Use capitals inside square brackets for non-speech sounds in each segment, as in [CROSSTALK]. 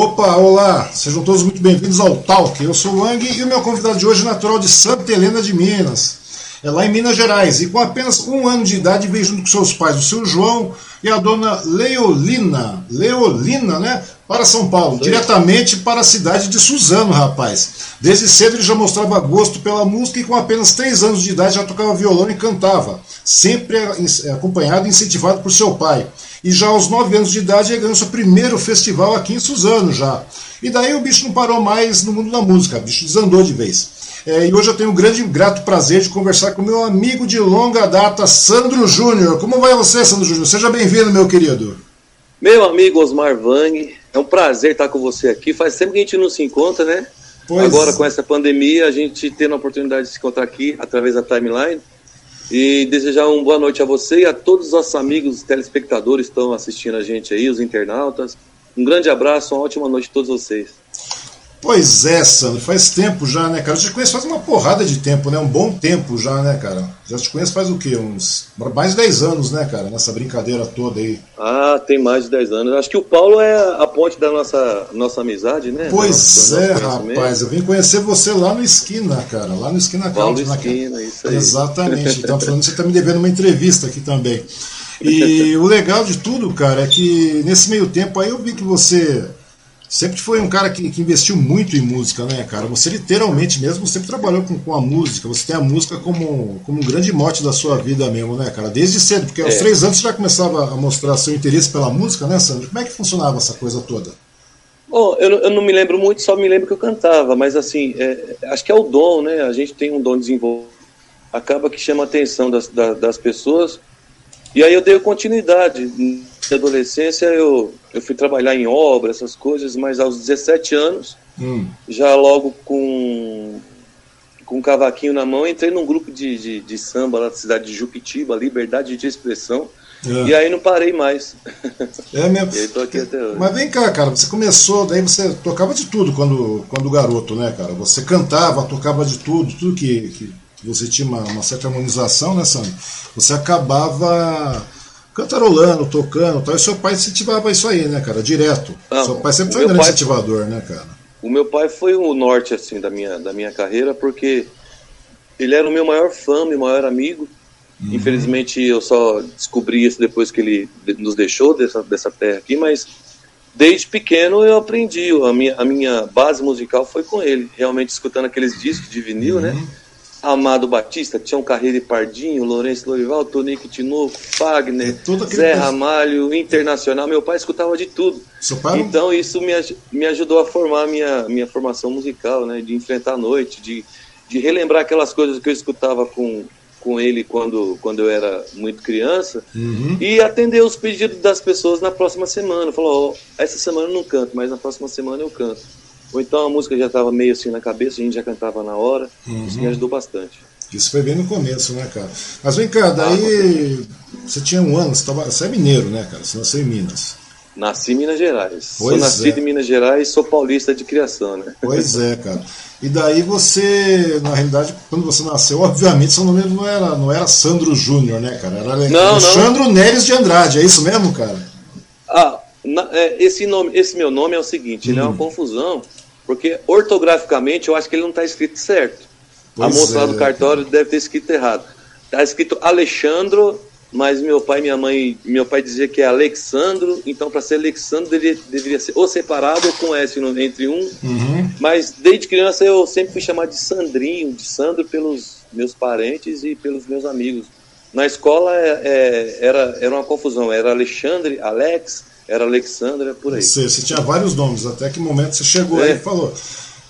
Opa, olá, sejam todos muito bem-vindos ao Talk. Eu sou o Wang e o meu convidado de hoje é natural de Santa Helena de Minas. É lá em Minas Gerais e com apenas um ano de idade veio junto com seus pais, o seu João e a dona Leolina, Leolina, né? Para São Paulo, diretamente para a cidade de Suzano, rapaz. Desde cedo ele já mostrava gosto pela música e com apenas três anos de idade já tocava violão e cantava, sempre acompanhado e incentivado por seu pai. E já aos 9 anos de idade ele ganhou seu primeiro festival aqui em Suzano já. E daí o bicho não parou mais no mundo da música, o bicho desandou de vez. É, e hoje eu tenho o grande e grato prazer de conversar com meu amigo de longa data, Sandro Júnior. Como vai você, Sandro Júnior? Seja bem-vindo, meu querido. Meu amigo Osmar Vang, é um prazer estar com você aqui. Faz tempo que a gente não se encontra, né? Pois... Agora com essa pandemia, a gente tendo a oportunidade de se encontrar aqui através da timeline. E desejar uma boa noite a você e a todos os nossos amigos telespectadores que estão assistindo a gente aí, os internautas. Um grande abraço, uma ótima noite a todos vocês. Pois é, Sandro, faz tempo já, né, cara? Eu te conheço faz uma porrada de tempo, né? Um bom tempo já, né, cara? Já te conheço faz o quê? Uns mais de 10 anos, né, cara? Nessa brincadeira toda aí. Ah, tem mais de 10 anos. Acho que o Paulo é a ponte da nossa, nossa amizade, né? Pois é, rapaz. Eu vim conhecer você lá no Esquina, cara. Lá no Esquina Paulo Esquina, isso aí. Exatamente. [LAUGHS] Então, falando você tá me devendo uma entrevista aqui também. E [LAUGHS] o legal de tudo, cara, é que nesse meio tempo aí eu vi que você sempre foi um cara que, que, investiu muito em música, né, cara? Você literalmente mesmo sempre trabalhou com, com a música, você tem a música como, como um grande mote da sua vida mesmo, né, cara? Desde cedo, porque aos é. três anos você já começava a mostrar seu interesse pela música, né, Sandro? Como é que funcionava essa coisa toda? Bom, eu, eu não me lembro muito, só me lembro que eu cantava, mas assim, é, acho que é o dom, né? A gente tem um dom desenvolvido, acaba que chama a atenção das, das, das pessoas, e aí eu dei continuidade na adolescência eu, eu fui trabalhar em obra, essas coisas, mas aos 17 anos, hum. já logo com, com um cavaquinho na mão, entrei num grupo de, de, de samba lá da cidade de Juquitiba, Liberdade de Expressão. É. E aí não parei mais. É mesmo. [LAUGHS] e aí tô aqui até hoje. Mas vem cá, cara, você começou, daí você tocava de tudo quando, quando garoto, né, cara? Você cantava, tocava de tudo, tudo que, que você tinha uma, uma certa harmonização, né, Sandro? Você acabava cantarolando, tocando tal. E seu pai incentivava isso aí, né, cara? Direto. Não, seu pai sempre foi um grande incentivador, né, cara? O meu pai foi o norte, assim, da minha, da minha carreira, porque ele era o meu maior fã, meu maior amigo. Uhum. Infelizmente, eu só descobri isso depois que ele nos deixou dessa, dessa terra aqui, mas desde pequeno eu aprendi. A minha, a minha base musical foi com ele, realmente escutando aqueles discos de vinil, né? uhum. né? Amado Batista, Tião Carreira e Pardinho, Lourenço Lorival, Tonico Tinoco, Fagner, é Zé Ramalho, Internacional. Meu pai escutava de tudo. Então isso me, me ajudou a formar minha, minha formação musical, né? De enfrentar a noite, de, de relembrar aquelas coisas que eu escutava com, com ele quando, quando eu era muito criança uhum. e atender os pedidos das pessoas na próxima semana. Falou, oh, essa semana eu não canto, mas na próxima semana eu canto. Ou então a música já estava meio assim na cabeça, a gente já cantava na hora. Uhum. Isso me ajudou bastante. Isso foi bem no começo, né, cara? Mas vem cá, daí ah, você tinha um ano, você, tava, você é mineiro, né, cara? Você nasceu em Minas. Nasci em Minas Gerais. Pois sou nascido é. em Minas Gerais, sou paulista de criação, né? Pois é, [LAUGHS] cara. E daí você, na realidade, quando você nasceu, obviamente seu nome não era, não era Sandro Júnior, né, cara? Era não, Alexandre não. Neres de Andrade, é isso mesmo, cara? Ah, na, é, esse, nome, esse meu nome é o seguinte, hum. ele é uma hum. confusão porque ortograficamente eu acho que ele não está escrito certo. Pois a moça é. lá do cartório deve ter escrito errado. Está escrito Alexandro, mas meu pai e minha mãe, meu pai dizia que é Alexandro, então para ser Alexandro deveria, deveria ser ou separado ou com S no, entre um. Uhum. Mas desde criança eu sempre fui chamado de Sandrinho, de Sandro pelos meus parentes e pelos meus amigos. Na escola é, é, era, era uma confusão, era Alexandre, Alex, era Alexandra, por aí. Você, você tinha vários nomes, até que momento você chegou é. aí e falou.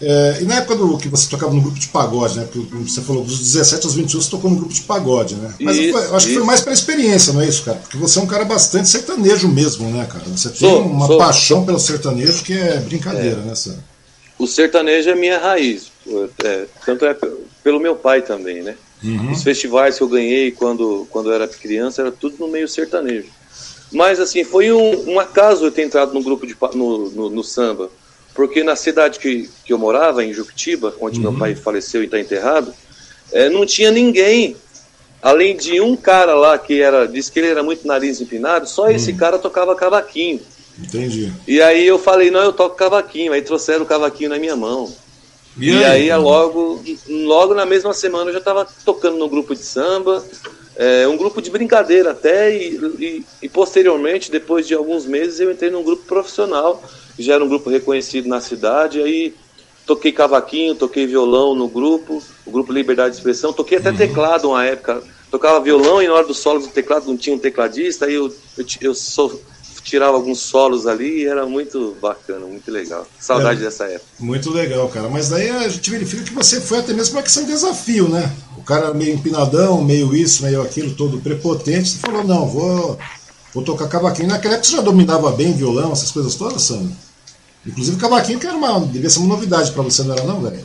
É, e na época do que você tocava no grupo de pagode, né? Porque você falou dos 17 aos 21 você tocou no grupo de pagode, né? Mas isso, eu, acho isso. que foi mais pela experiência, não é isso, cara? Porque você é um cara bastante sertanejo mesmo, né, cara? Você tem sou, uma sou. paixão pelo sertanejo que é brincadeira, é. né, Sam? O sertanejo é minha raiz. É, tanto é pelo meu pai também, né? Uhum. Os festivais que eu ganhei quando, quando eu era criança era tudo no meio sertanejo. Mas, assim, foi um, um acaso eu ter entrado no grupo de, no, no, no samba. Porque na cidade que, que eu morava, em Juquitiba, onde uhum. meu pai faleceu e está enterrado, é, não tinha ninguém. Além de um cara lá que era, disse que ele era muito nariz empinado, só esse uhum. cara tocava cavaquinho. Entendi. E aí eu falei, não, eu toco cavaquinho. Aí trouxeram o cavaquinho na minha mão. E, e aí, aí logo, logo na mesma semana eu já estava tocando no grupo de samba, é, um grupo de brincadeira até, e, e, e, posteriormente, depois de alguns meses, eu entrei num grupo profissional, que já era um grupo reconhecido na cidade, aí toquei cavaquinho, toquei violão no grupo, o grupo Liberdade de Expressão, toquei até uhum. teclado uma época, tocava violão e na hora dos solos do teclado não tinha um tecladista, aí eu, eu, eu sou, tirava alguns solos ali e era muito bacana, muito legal. Saudade é, dessa época. Muito legal, cara. Mas daí a gente verifica que você foi até mesmo uma questão de desafio, né? O cara meio empinadão, meio isso, meio aquilo, todo prepotente. Você falou, não, vou, vou tocar cavaquinho. Naquela época você já dominava bem violão, essas coisas todas, Sandro? Inclusive cavaquinho que era uma, devia ser uma novidade para você, não era não, velho?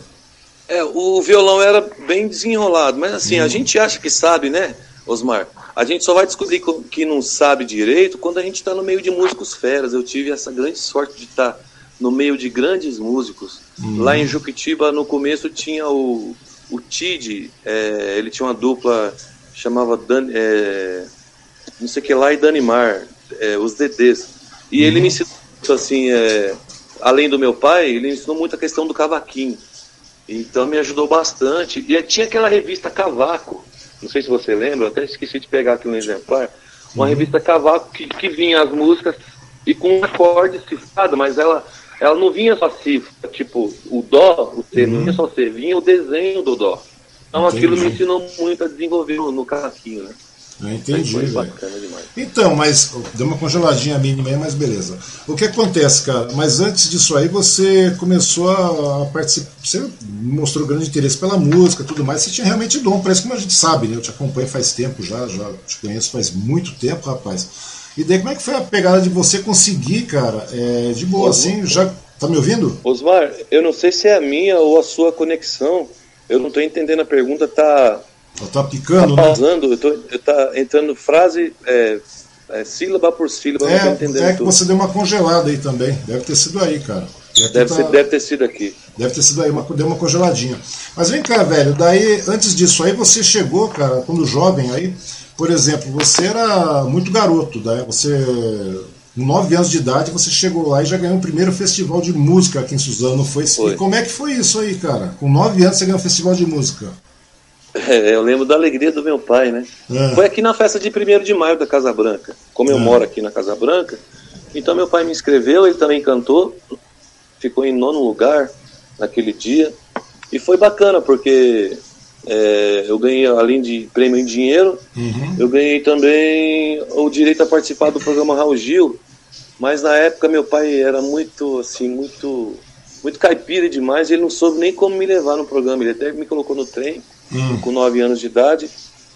É, o violão era bem desenrolado, mas assim, hum. a gente acha que sabe, né, Osmar? A gente só vai descobrir que não sabe direito quando a gente está no meio de músicos feras. Eu tive essa grande sorte de estar tá no meio de grandes músicos. Uhum. Lá em Juquitiba, no começo, tinha o, o Tid, é, ele tinha uma dupla, chamava Dan, é, não sei que lá, e Danimar, é, os DDs. E uhum. ele me ensinou, assim, é, além do meu pai, ele me ensinou muito a questão do cavaquinho. Então me ajudou bastante. E tinha aquela revista Cavaco, não sei se você lembra, até esqueci de pegar aqui um exemplar, uma uhum. revista Cavaco que, que vinha as músicas e com um acorde cifrado, mas ela, ela não vinha só cifra, tipo, o dó, o C, uhum. não vinha só C, vinha o desenho do dó. Então Entendi. aquilo me ensinou muito a desenvolver no, no cavaquinho, né? Eu entendi, Então, mas deu uma congeladinha mínima aí, mas beleza. O que acontece, cara? Mas antes disso aí, você começou a participar. Você mostrou grande interesse pela música tudo mais. Você tinha realmente dom para isso, como a gente sabe, né? Eu te acompanho faz tempo já, já te conheço faz muito tempo, rapaz. E daí, como é que foi a pegada de você conseguir, cara? É, de boa, assim, já. Tá me ouvindo? Osmar, eu não sei se é a minha ou a sua conexão. Eu não tô entendendo a pergunta, tá Tá picando, tá pausando, né? eu, tô, eu tá entrando frase, é, é, sílaba por sílaba, é, não entendendo. É que tudo. você deu uma congelada aí também. Deve ter sido aí, cara. Deve, tá... ser, deve ter sido aqui. Deve ter sido aí, uma, deu uma congeladinha. Mas vem cá, velho, daí, antes disso aí, você chegou, cara, quando jovem aí, por exemplo, você era muito garoto, daí você com 9 anos de idade, você chegou lá e já ganhou o primeiro festival de música aqui em Suzano, foi? foi? E como é que foi isso aí, cara? Com 9 anos você ganhou um festival de música. É, [LAUGHS] eu lembro da alegria do meu pai, né? É. Foi aqui na festa de 1 de maio da Casa Branca. Como eu é. moro aqui na Casa Branca, então meu pai me inscreveu, ele também cantou, ficou em nono lugar naquele dia. E foi bacana, porque é, eu ganhei, além de prêmio em dinheiro, uhum. eu ganhei também o direito a participar do programa Raul Gil. Mas na época meu pai era muito, assim, muito, muito caipira demais, ele não soube nem como me levar no programa. Ele até me colocou no trem hum. com 9 anos de idade,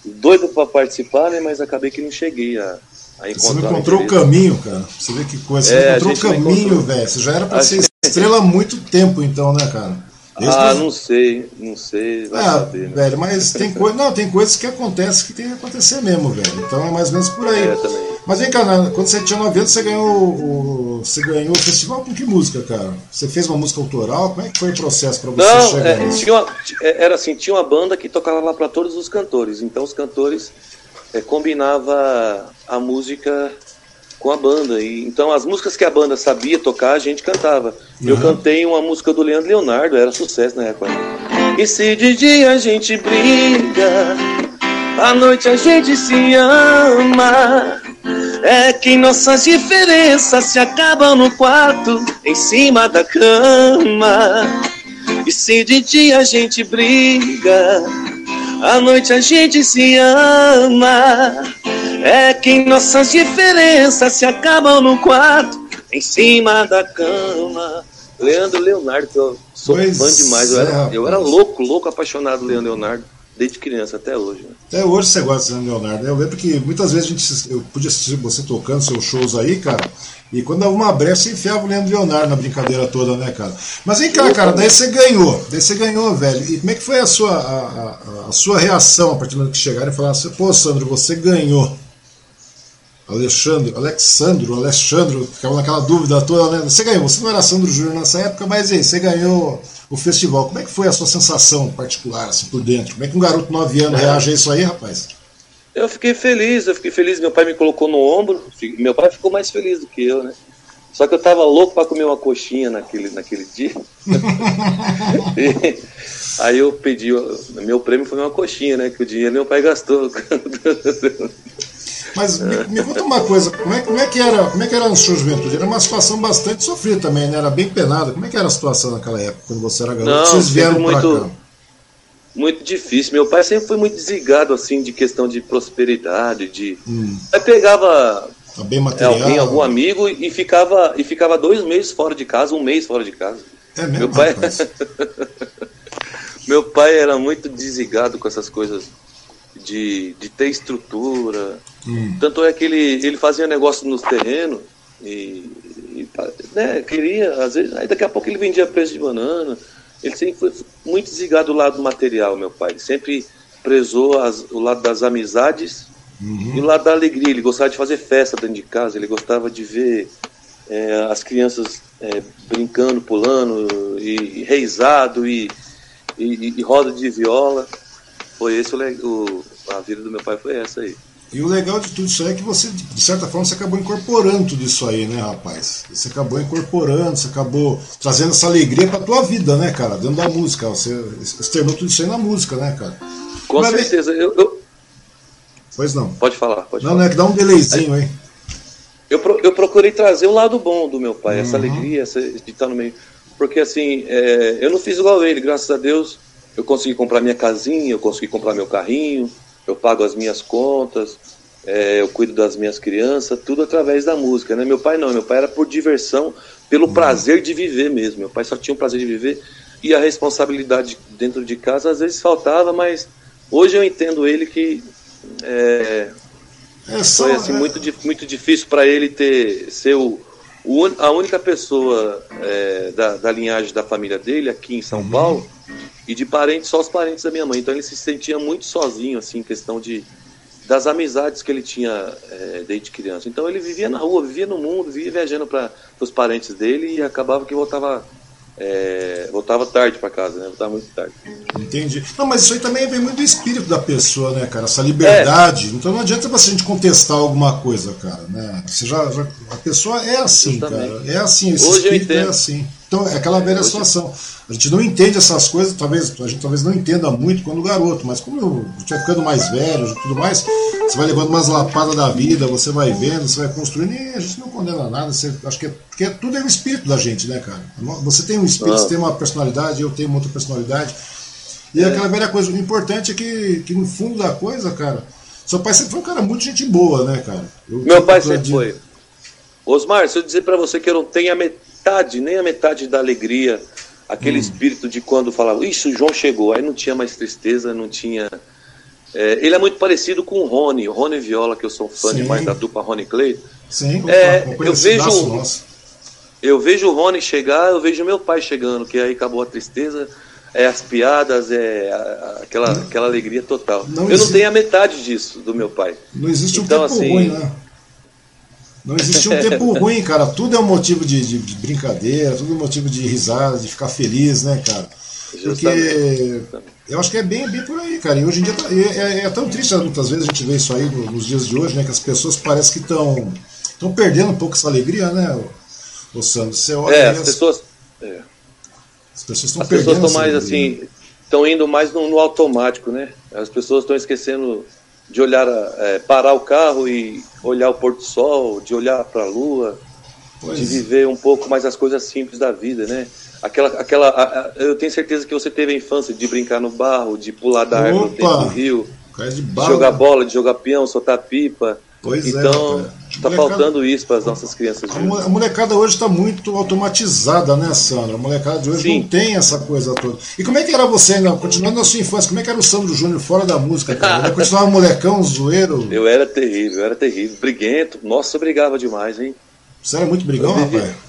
doido para participar, né? Mas acabei que não cheguei a, a encontrar. Você não encontrou o caminho, cara. Você vê que coisa. Você é, encontrou o caminho, velho. Você já era para ser [LAUGHS] estrela há muito tempo, então, né, cara? Ah, não sei, não sei. Vai ah, saber, né? velho, mas tem coisa. [LAUGHS] Não, tem coisas que acontecem que tem que acontecer mesmo, velho. Então é mais ou menos por aí. É, também. Mas vem cá, quando você tinha 9 anos, você ganhou o, você ganhou o festival com que música, cara? Você fez uma música autoral? Como é que foi o processo para você não, chegar é, nisso? Tinha uma, é, era assim, tinha uma banda que tocava lá para todos os cantores. Então os cantores é, combinava a música com a banda. E, então as músicas que a banda sabia tocar, a gente cantava. Uhum. Eu cantei uma música do Leandro Leonardo, era sucesso na época. E se de dia a gente briga, à noite a gente se ama. É que nossas diferenças se acabam no quarto, em cima da cama. E se de dia a gente briga, à noite a gente se ama. É que nossas diferenças se acabam no quarto, em cima da cama. Leandro Leonardo, eu sou pois fã demais. Eu, é, era, eu era louco, louco, apaixonado Leandro Leonardo, desde criança até hoje. Né? Até hoje você gosta de Leandro Leonardo. Eu lembro que muitas vezes a gente, eu podia assistir você tocando seus shows aí, cara. E quando dava uma brecha, você enfiava o Leandro Leonardo na brincadeira toda, né, cara? Mas vem cá, cara, daí você ganhou. Daí você ganhou, velho. E como é que foi a sua, a, a, a sua reação a partir do momento que chegaram e falaram assim, pô, Sandro, você ganhou. Alexandre, Alexandro, Alexandro, ficava naquela dúvida toda, né? Você ganhou, você não era Sandro Júnior nessa época, mas aí, você ganhou o festival. Como é que foi a sua sensação particular, assim, por dentro? Como é que um garoto de 9 anos reage a isso aí, rapaz? Eu fiquei feliz, eu fiquei feliz, meu pai me colocou no ombro, meu pai ficou mais feliz do que eu, né? Só que eu tava louco para comer uma coxinha naquele, naquele dia. [LAUGHS] e, aí eu pedi, meu prêmio foi uma coxinha, né? Que o dinheiro meu pai gastou. [LAUGHS] Mas me, me, conta uma coisa, como é, como é, que era, como é que era na sua juventude? Era uma situação bastante sofrida também, né? Era bem penada. Como é que era a situação naquela época, quando você era garoto? Não, Vocês vieram muito, cá? Muito difícil. Meu pai sempre foi muito desligado, assim, de questão de prosperidade, de... Hum. Aí pegava Tá bem material. Alguém, algum amigo e ficava, e ficava dois meses fora de casa, um mês fora de casa. É mesmo? Meu pai, [LAUGHS] meu pai era muito desligado com essas coisas de, de ter estrutura. Hum. Tanto é que ele, ele fazia negócio nos terrenos e, e né, queria, às vezes, aí daqui a pouco ele vendia preço de banana. Ele sempre foi muito desligado do lado material, meu pai. Ele sempre prezou as, o lado das amizades Uhum. E o lado da alegria, ele gostava de fazer festa dentro de casa, ele gostava de ver é, as crianças é, brincando, pulando, e, e reizado, e, e, e, roda de viola. Foi esse o, o, a vida do meu pai foi essa aí. E o legal de tudo isso aí é que você, de certa forma, você acabou incorporando tudo isso aí, né, rapaz? Você acabou incorporando, você acabou trazendo essa alegria pra tua vida, né, cara? Dentro da música. Você externou tudo isso aí na música, né, cara? Com Mas, certeza. Eu, eu, Pois não. Pode falar, pode não, falar. Não, é que dá um delayzinho aí. Eu, eu procurei trazer o lado bom do meu pai, uhum. essa alegria, essa, de estar no meio. Porque assim, é, eu não fiz igual ele, graças a Deus. Eu consegui comprar minha casinha, eu consegui comprar meu carrinho, eu pago as minhas contas, é, eu cuido das minhas crianças, tudo através da música, né? Meu pai não, meu pai era por diversão, pelo uhum. prazer de viver mesmo. Meu pai só tinha o prazer de viver e a responsabilidade dentro de casa às vezes faltava, mas hoje eu entendo ele que é, é só, foi assim, é... muito, muito difícil para ele ter ser o, o, a única pessoa é, da, da, linhagem da família dele aqui em São uhum. Paulo e de parentes, só os parentes da minha mãe. Então ele se sentia muito sozinho, assim, em questão de das amizades que ele tinha é, desde criança. Então ele vivia na rua, vivia no mundo, vivia viajando para os parentes dele e acabava que voltava é, voltava tarde para casa, né? Voltava muito tarde. Entendi. Não, mas isso aí também vem muito do espírito da pessoa, né, cara? Essa liberdade. É. Então não adianta você a gente contestar alguma coisa, cara, né? Você já, já a pessoa é assim, Justamente. cara. É assim, esse Hoje espírito é assim. Então é aquela velha situação. A gente não entende essas coisas, talvez a gente talvez não entenda muito quando garoto, mas como gente vai ficando mais velho e tudo mais, você vai levando umas lapadas da vida, você vai vendo, você vai construindo, e a gente não condena nada. Você, acho que, é, porque tudo é o espírito da gente, né, cara? Você tem um espírito, ah. você tem uma personalidade, eu tenho uma outra personalidade. E é. aquela velha coisa, o importante é que, que no fundo da coisa, cara, seu pai sempre foi um cara muito gente boa, né, cara? Eu, Meu pai sempre de... foi. Osmar, se eu dizer para você que eu não tenho a metade, nem a metade da alegria aquele hum. espírito de quando falava, isso, o João chegou, aí não tinha mais tristeza, não tinha. É, ele é muito parecido com o Rony, o Rony Viola, que eu sou fã Sim. demais da dupla Rony Clay. Sim, é, eu vejo. Eu vejo o Rony chegar, eu vejo meu pai chegando, que aí acabou a tristeza, é as piadas, é aquela, aquela alegria total. Não eu existe... não tenho a metade disso do meu pai. Não existe um então, tempo assim, ruim, né? Não existe um tempo [LAUGHS] ruim, cara. Tudo é um motivo de, de, de, brincadeira, tudo é um motivo de risada, de ficar feliz, né, cara? Porque eu acho que é bem, bem por aí, cara. E hoje em dia tá, é, é, é, tão triste, muitas vezes a gente vê isso aí nos dias de hoje, né? Que as pessoas parecem que estão estão perdendo um pouco essa alegria, né, o, Sandro? Você olha é, as, as pessoas. É. As pessoas estão perdendo. As pessoas estão mais assim, estão indo mais no, no automático, né? As pessoas estão esquecendo de olhar, é, parar o carro e olhar o pôr do sol, de olhar para a lua, pois. de viver um pouco mais as coisas simples da vida, né? Aquela, aquela, a, a, eu tenho certeza que você teve a infância de brincar no barro, de pular da árvore do rio, de, de, jogar bola, de jogar peão, soltar pipa. Pois é, então, é, está faltando isso para as nossas crianças. A, a molecada hoje está muito automatizada, né, Sandra? A molecada de hoje Sim. não tem essa coisa toda. E como é que era você, ainda, continuando na sua infância, como é que era o Sandro Júnior fora da música, cara? Ele [LAUGHS] continuava molecão, zoeiro? Eu era terrível, eu era terrível. Briguento. Nossa, eu brigava demais, hein? Você era muito brigão, vivia, rapaz?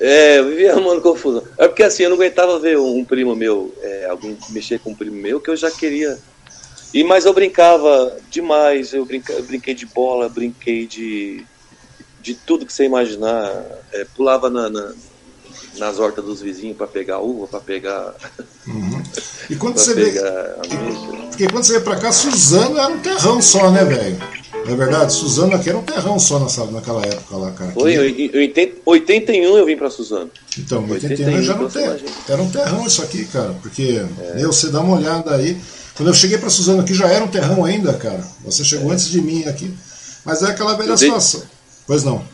É, eu vivia arrumando confusão. É porque assim, eu não aguentava ver um primo meu, é, alguém mexer com um primo meu, que eu já queria e mas eu brincava demais, eu, brinca, eu brinquei de bola, brinquei de, de tudo que você imaginar. É, pulava na, na, nas hortas dos vizinhos para pegar uva, para pegar. Uhum. E quando você veio. Porque quando você veio pra cá, Suzano era um terrão só, né, velho? É verdade, Suzano aqui era um terrão só nessa, naquela época lá, cara. Foi, em 81 eu vim para Suzano. Então, em 81, 81 já não tem, era um terrão isso aqui, cara, porque é. meu, você dá uma olhada aí. Quando eu cheguei para Suzano aqui já era um terrão ainda, cara. Você chegou é. antes de mim aqui. Mas é aquela velha situação. Pois não.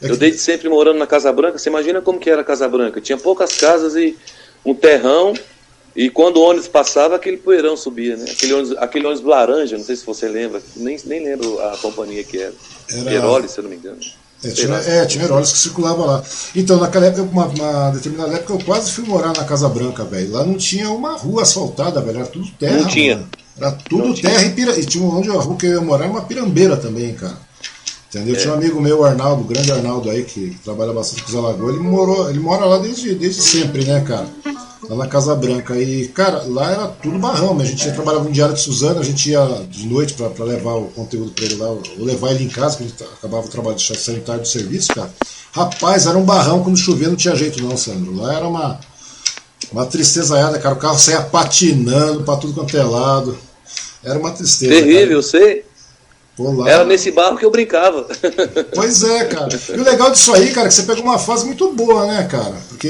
É eu que... desde sempre morando na Casa Branca, você imagina como que era a Casa Branca? Tinha poucas casas e um terrão e quando o ônibus passava, aquele poeirão subia, né? Aquele ônibus, aquele ônibus laranja, não sei se você lembra, nem, nem lembro a companhia que era. era... Peroli, se eu não me engano. É, tinha, é, tinha Heróis que circulava lá. Então, naquela época, uma, uma, determinada época, eu quase fui morar na Casa Branca, velho. Lá não tinha uma rua asfaltada, velho. Era tudo terra. Não tinha. Mano. Era tudo não terra tinha. e, pira... e tinha onde a rua que eu ia morar uma pirambeira também, cara. Entendeu? É. Tinha um amigo meu, o Arnaldo, o grande Arnaldo aí, que, que trabalha bastante com os Alagoas, ele morou, ele mora lá desde, desde sempre, né, cara? lá na Casa Branca. E, cara, lá era tudo barrão, né? A gente ia trabalhar no Diário de Suzana, a gente ia de noite para levar o conteúdo para ele lá, ou levar ele em casa, que a gente acabava o trabalho de sanitário do serviço, cara. Rapaz, era um barrão, quando chovia não tinha jeito não, Sandro. Lá era uma, uma tristezaiada, cara. O carro saía patinando para tudo quanto é lado. Era uma tristeza. Terrível, eu sei. Lá... Era nesse barro que eu brincava. [LAUGHS] Pois é, cara. E o legal disso aí, cara, é que você pegou uma fase muito boa, né, cara? Porque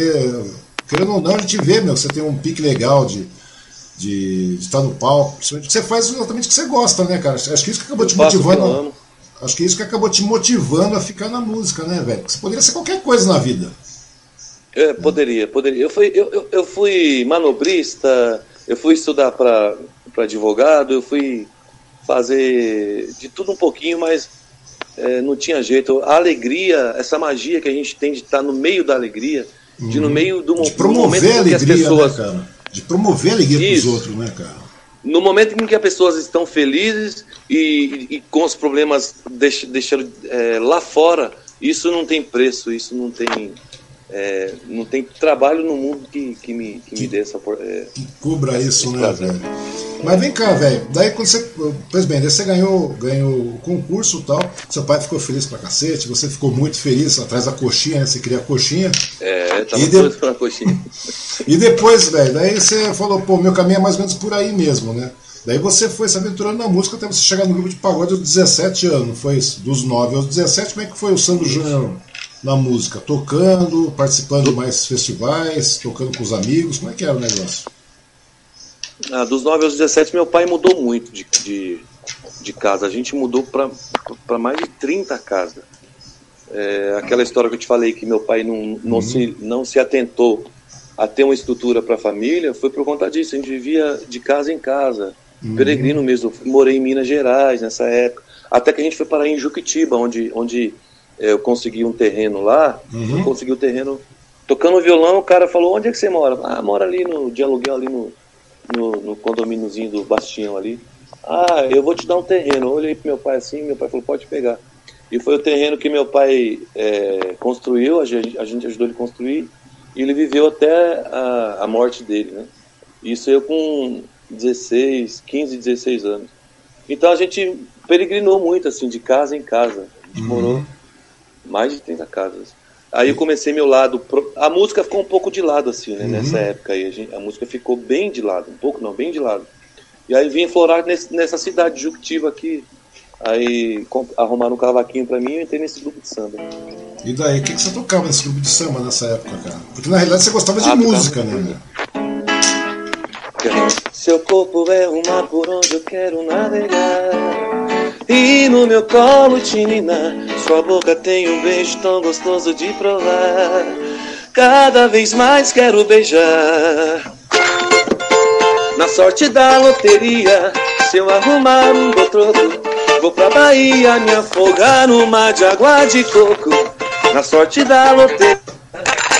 querendo ou não, a gente vê, meu, você tem um pique legal de, de, de estar no palco. Você faz exatamente o que você gosta, né, cara? Acho que isso que acabou eu te motivando. Acho que isso que acabou te motivando a ficar na música, né, velho? Você poderia ser qualquer coisa na vida. É, poderia, poderia. Eu fui, eu, eu, eu fui manobrista, eu fui estudar para advogado, eu fui fazer de tudo um pouquinho, mas é, não tinha jeito. A alegria, essa magia que a gente tem de estar no meio da alegria, de no meio do, de promover momento a alegria, que as pessoas. Né, cara? De promover a alegria para os outros, né, cara? No momento em que as pessoas estão felizes e, e, e com os problemas deixando é, lá fora, isso não tem preço, isso não tem é, não tem trabalho no mundo que, que, me, que, que me dê essa. É, que cubra isso, né, velho? Mas vem cá, velho. Daí quando você. Pois bem, daí você ganhou, ganhou o concurso e tal. Seu pai ficou feliz pra cacete, você ficou muito feliz atrás da coxinha, né? Você queria a coxinha. É, tava e de... pela coxinha. [LAUGHS] e depois, velho, daí você falou, pô, meu caminho é mais ou menos por aí mesmo, né? Daí você foi se aventurando na música até você chegar no grupo de pagode aos 17 anos. Foi isso? Dos 9 aos 17, como é que foi o Sandro Júnior? Na música? Tocando, participando de mais festivais, tocando com os amigos? Como é que era o negócio? Ah, dos 9 aos 17, meu pai mudou muito de, de, de casa. A gente mudou para mais de 30 casas. É, aquela história que eu te falei que meu pai não, não, uhum. se, não se atentou a ter uma estrutura para a família, foi por conta disso. A gente vivia de casa em casa, uhum. peregrino mesmo. Morei em Minas Gerais nessa época. Até que a gente foi parar em Juquitiba, onde, onde eu consegui um terreno lá, uhum. eu consegui o um terreno tocando violão, o cara falou, onde é que você mora? Ah, mora ali no, de aluguel ali no, no, no condomíniozinho do Bastião ali. Ah, eu vou te dar um terreno. Eu olhei pro meu pai assim, meu pai falou, pode pegar. E foi o terreno que meu pai é, construiu, a gente, a gente ajudou ele a construir, e ele viveu até a, a morte dele, né? Isso eu com 16, 15, 16 anos. Então a gente peregrinou muito, assim, de casa em casa. A gente uhum. morou mais de 30 casas. Aí eu comecei meu lado. Pro... A música ficou um pouco de lado, assim, né? Uhum. Nessa época aí. A, gente... a, música ficou bem de lado. Um pouco não, bem de lado. E aí vim florar nesse, nessa cidade de Juctiva aqui. Aí arrumaram um cavaquinho pra mim e eu entrei nesse grupo de samba. E daí, o que, que você tocava nesse grupo de samba nessa época, cara? Porque na realidade você gostava de ah, música, né? Seu corpo é o mar por onde eu quero navegar. E no meu colo Tina, sua boca tem um beijo tão gostoso de provar. Cada vez mais quero beijar. Na sorte da loteria, se eu arrumar um botroco, vou pra Bahia me afogar no mar de água de coco. Na sorte da loteria,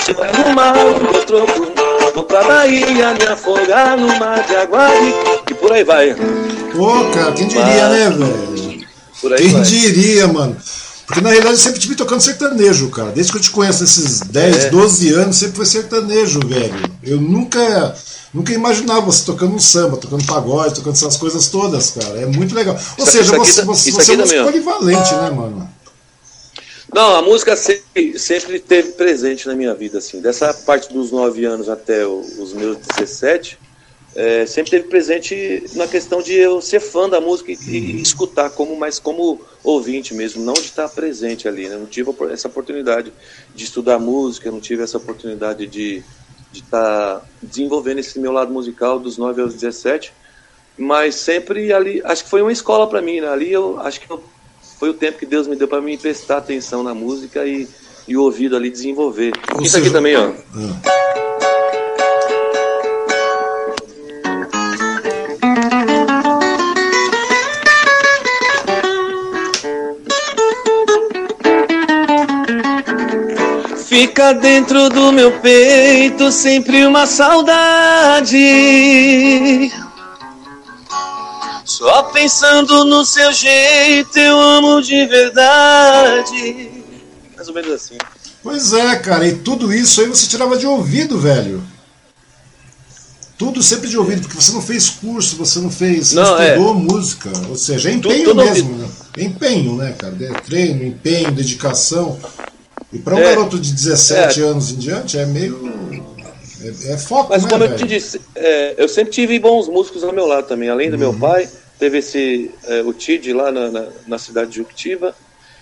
se eu arrumar um botroco, vou pra Bahia me afogar no mar de água de coco. E por aí vai. Pô, cara, quem diria, né, velho? Por aí Quem vai. diria, mano? Porque na realidade eu sempre tive tocando sertanejo, cara. Desde que eu te conheço esses 10, é. 12 anos, sempre foi sertanejo, velho. Eu nunca. Nunca imaginava você tocando um samba, tocando pagode, tocando essas coisas todas, cara. É muito legal. Ou isso, seja, isso você, tá, você, você é um polivalente, né, mano? Não, a música sempre, sempre teve presente na minha vida, assim. Dessa parte dos 9 anos até os meus 17, é, sempre teve presente na questão de eu ser fã da música e, e escutar como mais como ouvinte mesmo, não de estar presente ali. Né? Não tive essa oportunidade de estudar música, não tive essa oportunidade de de estar desenvolvendo esse meu lado musical dos 9 aos 17, mas sempre ali, acho que foi uma escola para mim, né? ali eu acho que eu, foi o tempo que Deus me deu para mim prestar atenção na música e, e o ouvido ali desenvolver. Ou Isso seja, aqui também, ó. É. Fica dentro do meu peito sempre uma saudade. Só pensando no seu jeito eu amo de verdade. Mais ou menos assim. Pois é, cara, e tudo isso aí você tirava de ouvido, velho. Tudo sempre de ouvido, porque você não fez curso, você não fez. Não, estudou é. música. Ou seja, é empenho tudo, tudo mesmo, né? Empenho, né, cara? É treino, empenho, dedicação. E para um é, garoto de 17 é, anos em diante é meio. É, é foco, Mas né, como velho? eu te disse, é, eu sempre tive bons músicos ao meu lado também. Além do uhum. meu pai, teve esse, é, o Tid lá na, na, na, cidade de Juctiva.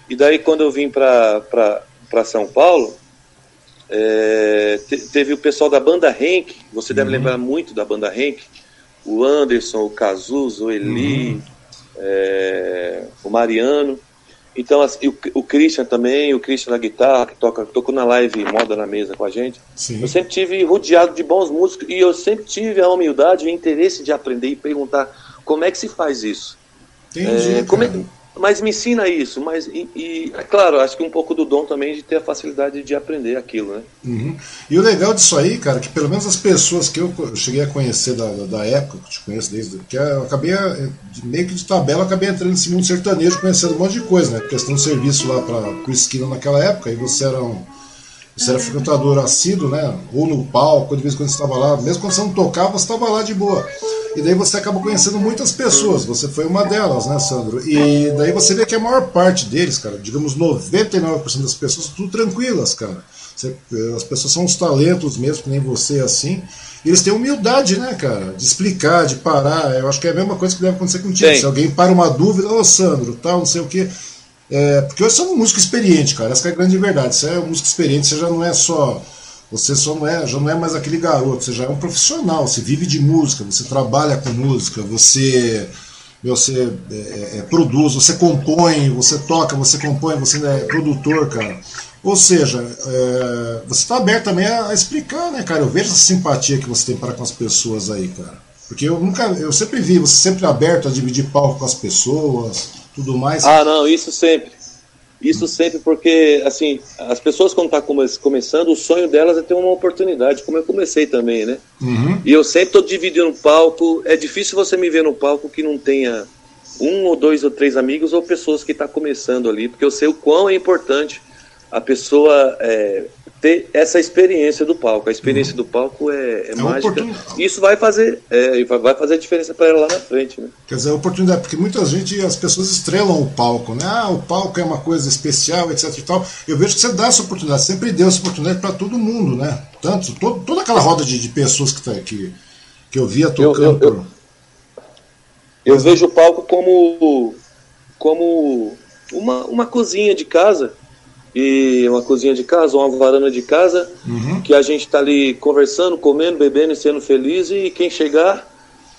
E daí quando eu vim para São Paulo, é, te, teve o pessoal da banda Henk, você deve uhum. lembrar muito da banda Henk, o Anderson, o Cazuzo, o Eli, uhum. o Mariano. Então, assim, o, o Christian também, o Christian na guitarra, que toca, tocou na live Moda na Mesa com a gente. Sim. Eu sempre tive rodeado de bons músicos e eu sempre tive a humildade e o interesse de aprender e perguntar como é que se faz isso. Entendi, é, como é, mas me ensina isso, mas e, e, é claro, acho que um pouco do dom também de ter a facilidade de aprender aquilo, né? Uhum. E o legal disso aí, cara, que pelo menos as pessoas que eu cheguei a conhecer da, da época, que eu te conheço desde que eu acabei meio que de tabela, acabei entrando nesse mundo sertanejo, conhecendo um monte de coisa, né? Porque você um serviço lá para o esquina naquela época, e você era um você era frequentador assíduo, né? Ou no palco, de vez em quando você estava lá, mesmo quando você não tocava, você estava lá de boa. E daí você acaba conhecendo muitas pessoas, você foi uma delas, né, Sandro? E daí você vê que a maior parte deles, cara, digamos 99% das pessoas, tudo tranquilas, cara. Você, as pessoas são uns talentos mesmo, que nem você, assim. E eles têm humildade, né, cara? De explicar, de parar. Eu acho que é a mesma coisa que deve acontecer contigo. Sim. Se alguém para uma dúvida, ô Sandro, tal, não sei o quê. É, porque você é um músico experiente, cara. Essa é a grande verdade. Você é um músico experiente, você já não é só você só não é, já não é mais aquele garoto, você já é um profissional, você vive de música, você trabalha com música, você, você é, é, é, produz, você compõe, você toca, você compõe, você é produtor, cara. Ou seja, é, você está aberto também a, a, explicar, né, cara? Eu vejo essa simpatia que você tem para com as pessoas aí, cara. Porque eu nunca, eu sempre vi você sempre aberto a dividir palco com as pessoas, tudo mais. Ah, não, isso sempre. Isso sempre porque, assim, as pessoas quando estão tá começando, o sonho delas é ter uma oportunidade, como eu comecei também, né? Uhum. E eu sempre estou dividindo o palco. É difícil você me ver no palco que não tenha um ou dois ou três amigos ou pessoas que estão tá começando ali, porque eu sei o quão é importante a pessoa é, ter essa experiência do palco. A experiência uhum. do palco é, é, é mágica. Isso vai fazer, é, vai fazer a diferença para ela lá na frente. Né? Quer dizer, a oportunidade, porque muita gente, as pessoas estrelam o palco, né? Ah, o palco é uma coisa especial, etc e tal. Eu vejo que você dá essa oportunidade, sempre deu essa oportunidade para todo mundo, né? Tanto, todo, toda aquela roda de, de pessoas que, tá, que, que eu via tocando. Eu, eu, eu, eu vejo o palco como, como uma, uma cozinha de casa e uma cozinha de casa, uma varanda de casa, uhum. que a gente está ali conversando, comendo, bebendo e sendo feliz, e quem chegar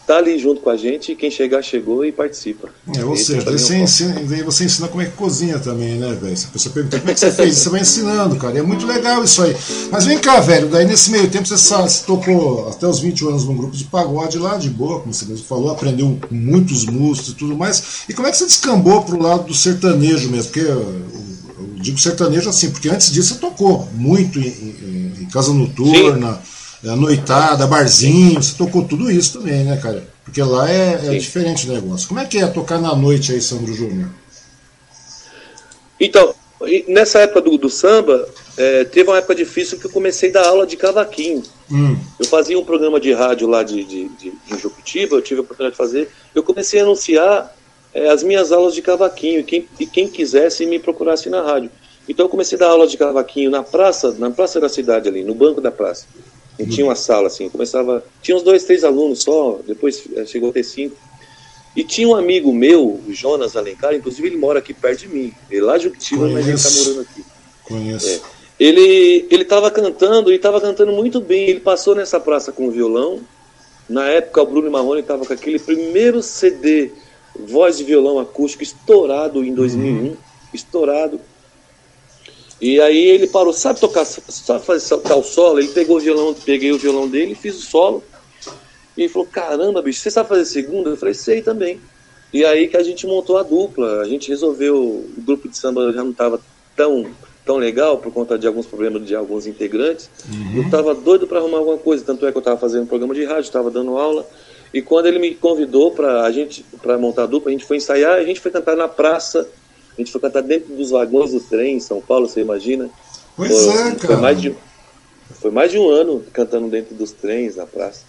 tá ali junto com a gente, e quem chegar chegou e participa. É, ou seja, daí você, ensina, daí você ensina como é que cozinha também, né, velho? Se a pessoa pergunta como é que você fez, você vai ensinando, cara. E é muito legal isso aí. Mas vem cá, velho, daí nesse meio tempo você, você tocou até os 20 anos num grupo de pagode lá, de boa, como você mesmo falou, aprendeu muitos músicos e tudo mais. E como é que você descambou pro lado do sertanejo mesmo? Porque digo sertanejo assim, porque antes disso você tocou muito em, em, em casa noturna, Sim. É, noitada, barzinho, você tocou tudo isso também, né, cara? Porque lá é, é diferente o negócio. Como é que é tocar na noite aí, Sandro Júnior? Então, nessa época do, do samba, é, teve uma época difícil que eu comecei a dar aula de cavaquinho. Hum. Eu fazia um programa de rádio lá de, de, de, em Jucutiba, eu tive a oportunidade de fazer. Eu comecei a anunciar é, as minhas aulas de cavaquinho e quem, e quem quisesse me procurasse na rádio. Então eu comecei a dar aula de cavaquinho na praça, na praça da cidade ali, no banco da praça. Não tinha uma sala assim, começava. Tinha uns dois, três alunos só, depois eh, chegou a ter cinco. E tinha um amigo meu, o Jonas Alencar, inclusive ele mora aqui perto de mim. Ele lá de Juctiba, mas ele tá morando aqui. Conheço. É. Ele, ele tava cantando e tava cantando muito bem. Ele passou nessa praça com o violão. Na época, o Bruno Marrone estava com aquele primeiro CD, voz de violão acústico, estourado em 2001. Uhum. Estourado. E aí ele parou, sabe tocar, sabe fazer o solo? Ele pegou o violão, peguei o violão dele, fiz o solo. E ele falou: Caramba, bicho, você sabe fazer segunda? Eu falei: Sei também. E aí que a gente montou a dupla. A gente resolveu, o grupo de samba já não estava tão, tão legal por conta de alguns problemas de alguns integrantes. Uhum. Eu estava doido para arrumar alguma coisa. Tanto é que eu estava fazendo um programa de rádio, estava dando aula. E quando ele me convidou para a gente para montar a dupla, a gente foi ensaiar, a gente foi cantar na praça. A gente foi cantar dentro dos vagões do trem em São Paulo, você imagina? Pois foi, é, cara. Foi mais, de, foi mais de um ano cantando dentro dos trens na praça.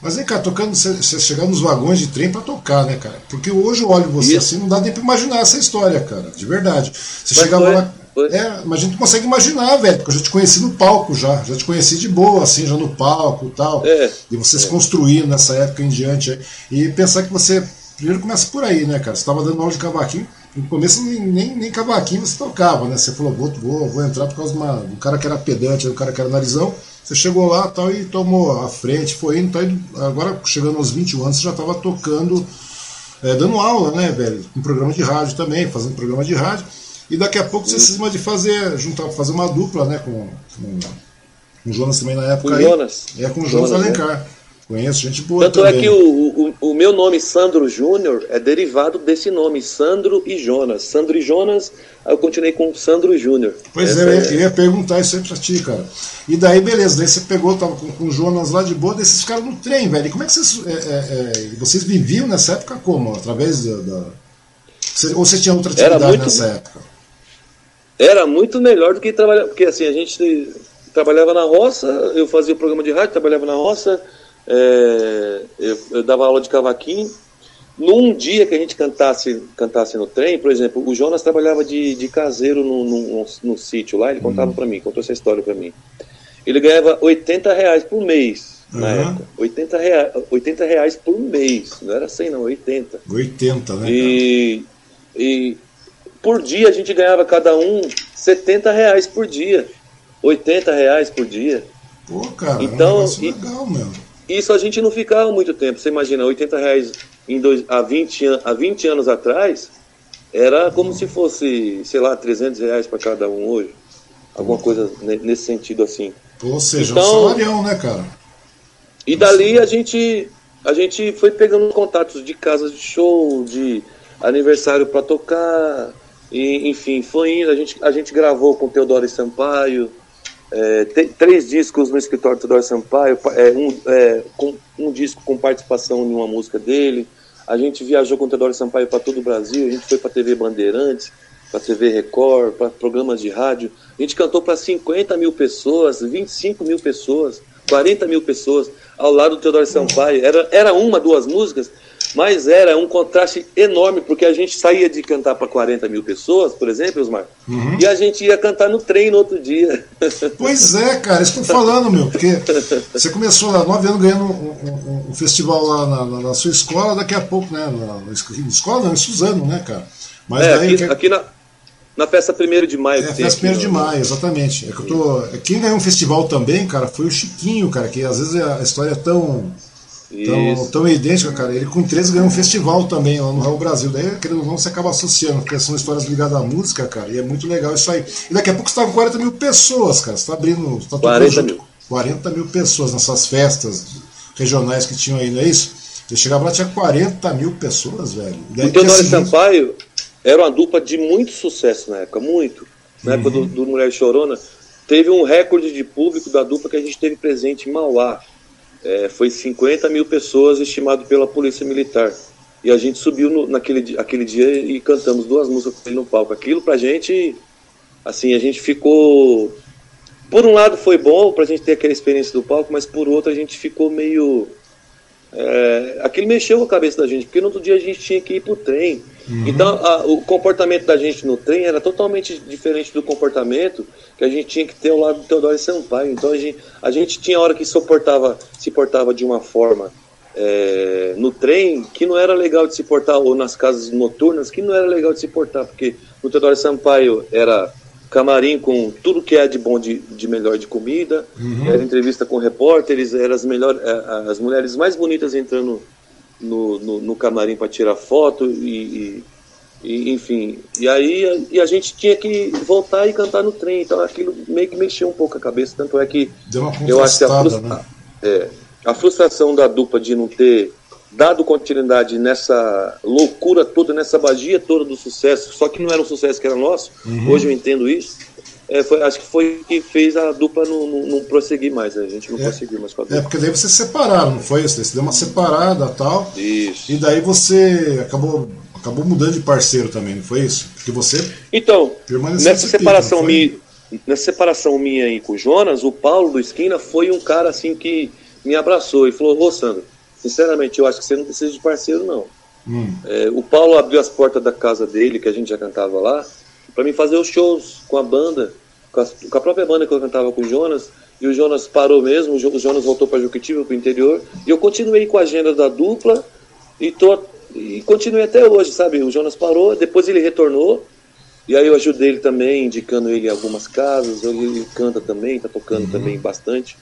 Mas vem cá, tocando, você chegar nos vagões de trem para tocar, né, cara? Porque hoje eu olho você Isso. assim, não dá nem pra imaginar essa história, cara, de verdade. Você chegava foi, lá. Foi. É, mas a gente consegue imaginar, velho, porque eu já te conheci no palco já, já te conheci de boa, assim, já no palco e tal. É, e você é. se construindo nessa época em diante. E pensar que você. Primeiro começa por aí, né, cara? Você estava dando aula de cavaquinho. No começo nem, nem, nem cavaquinho você tocava, né? Você falou, vou, vou, vou entrar por causa de uma, do cara que era pedante, do cara que era narizão. Você chegou lá tal, e tomou a frente, foi indo, tá indo, agora chegando aos 21 anos, você já estava tocando, é, dando aula, né, velho? Um programa de rádio também, fazendo programa de rádio. E daqui a pouco você cisma de fazer, juntar, fazer uma dupla, né, com, com, com o Jonas também na época. Com o Jonas. É, com o Jonas, Jonas Alencar. Né? Conheço gente boa Tanto é também. é que o, o, o meu nome, Sandro Júnior, é derivado desse nome, Sandro e Jonas. Sandro e Jonas, eu continuei com Sandro Júnior. Pois é, é, eu ia perguntar isso aí pra ti, cara. E daí, beleza, daí você pegou, tava com, com o Jonas lá de boa, daí vocês ficaram no trem, velho. E como é que vocês. É, é, é vocês viviam nessa época como? Através da. da... Ou você tinha outra atividade muito, nessa época? Era muito melhor do que trabalhar. Porque assim, a gente trabalhava na roça, eu fazia o programa de rádio, trabalhava na roça é, eu, eu, dava aula de cavaquinho. Num dia que a gente cantasse, cantasse no trem, por exemplo, o Jonas trabalhava de, de caseiro no, no, no, sítio lá, ele contava uhum. para mim, contou essa história para mim. Ele ganhava 80 reais por mês na uhum. época. 80 reais, 80 reais por mês, não era 100 não, 80. 80, né? E, e por dia a gente ganhava cada um 70 reais por dia. 80 reais por dia. Pô, cara, então, é um legal mesmo. Isso a gente não ficava muito tempo. Você imagina, 80 reais em dois, há, 20, há 20 anos atrás era como se fosse, sei lá, 300 reais para cada um hoje. Alguma coisa nesse sentido assim. Ou seja, então, um salarião, né, cara? E dali a gente, a gente foi pegando contatos de casas de show, de aniversário para tocar, e, enfim, foi indo. A gente, a gente gravou com o Teodoro Sampaio, é, três discos no escritório do Teodoro Sampaio, é, um, é, com, um disco com participação em uma música dele. A gente viajou com o Teodoro Sampaio para todo o Brasil, a gente foi para a TV Bandeirantes, para a TV Record, para programas de rádio. A gente cantou para 50 mil pessoas, 25 mil pessoas, 40 mil pessoas ao lado do Teodoro Sampaio. Era, era uma, duas músicas, mas era um contraste enorme, porque a gente saía de cantar para 40 mil pessoas, por exemplo, Osmar, uhum. e a gente ia cantar no trem no outro dia. Pois é, cara, tô falando, meu, porque você começou lá, nove anos ganhando um, um, um festival lá na, na, na, sua escola, daqui a pouco, né, na, na escola não, em Suzano, né, cara? Mas é, daí, aqui, que... aqui na, na festa 1 de maio. É, festa 1 de maio, exatamente. É que eu tô, quem ganhou um festival também, cara, foi o Chiquinho, cara, que às vezes a história é tão Tão, tão idêntica, cara. Ele com 13 ganhou um festival também lá no Real Brasil. Daí, querendo ou não, você acaba associando, porque são histórias ligadas à música, cara. E é muito legal isso aí. E daqui a pouco você tá com 40 mil pessoas, cara. Você tá abrindo. Tá 40 mil. 40 mil pessoas nessas festas regionais que tinham aí, não é isso? Eu chegava lá tinha 40 mil pessoas, velho. Daí, o Teodoro seguinte... Sampaio era uma dupla de muito sucesso na época, muito. Na uhum. época do, do Mulher Chorona. Teve um recorde de público da dupla que a gente teve presente em Mauá é, foi 50 mil pessoas estimado pela Polícia Militar. E a gente subiu no, naquele aquele dia e cantamos duas músicas com ele no palco. Aquilo pra gente, assim, a gente ficou. Por um lado foi bom pra gente ter aquela experiência do palco, mas por outro a gente ficou meio. É, aquilo mexeu com a cabeça da gente, porque no outro dia a gente tinha que ir pro trem. Uhum. Então, a, o comportamento da gente no trem era totalmente diferente do comportamento que a gente tinha que ter ao lado do Teodoro Sampaio. Então, a gente, a gente tinha hora que suportava, se portava de uma forma é, no trem que não era legal de se portar, ou nas casas noturnas, que não era legal de se portar, porque no Teodoro Sampaio era camarim com tudo que é de bom de, de melhor de comida, uhum. era entrevista com repórteres, eram as, melhor, é, as mulheres mais bonitas entrando no, no, no camarim para tirar foto e, e, e, enfim. E aí e a gente tinha que voltar e cantar no trem, então aquilo meio que mexeu um pouco a cabeça, tanto é que eu acho que a, frustra né? é, a frustração da dupla de não ter dado continuidade nessa loucura toda, nessa magia toda do sucesso, só que não era um sucesso que era nosso, uhum. hoje eu entendo isso. É, foi, acho que foi que fez a dupla não, não, não prosseguir mais, né? a gente não é, conseguiu mais com a dupla. É, porque daí vocês separaram, não foi isso? Você deu uma separada tal. Isso. E daí você acabou, acabou mudando de parceiro também, não foi isso? Porque você. Então, nessa separação minha. Nessa separação minha aí com o Jonas, o Paulo do Esquina foi um cara assim que me abraçou e falou: Ô Sandro, sinceramente, eu acho que você não precisa de parceiro, não. Hum. É, o Paulo abriu as portas da casa dele, que a gente já cantava lá, para mim fazer os shows com a banda, com a, com a, própria banda que eu cantava com o Jonas. E o Jonas parou mesmo, o Jonas voltou para Juquitiba, para o interior. E eu continuei com a agenda da dupla e, tô, e continuei até hoje, sabe? O Jonas parou, depois ele retornou. E aí eu ajudei ele também, indicando ele algumas casas. Ele canta também, está tocando uhum. também bastante.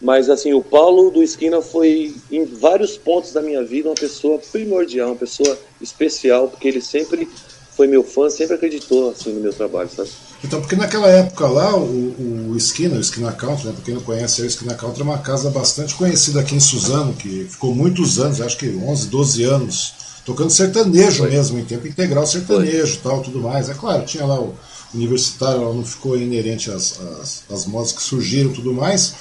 Mas assim, o Paulo do Esquina foi em vários pontos da minha vida uma pessoa primordial, uma pessoa especial, porque ele sempre foi meu fã, sempre acreditou assim no meu trabalho, sabe? Então, porque naquela época lá, o, o Esquina, o Esquina Country, né, pra quem não conhece, o Esquina Country é uma casa bastante conhecida aqui em Suzano, que ficou muitos anos, acho que 11, 12 anos, tocando sertanejo foi. mesmo, em tempo integral sertanejo e tal, tudo mais. É claro, tinha lá o universitário, ela não ficou inerente às, às, às modas que surgiram tudo mais,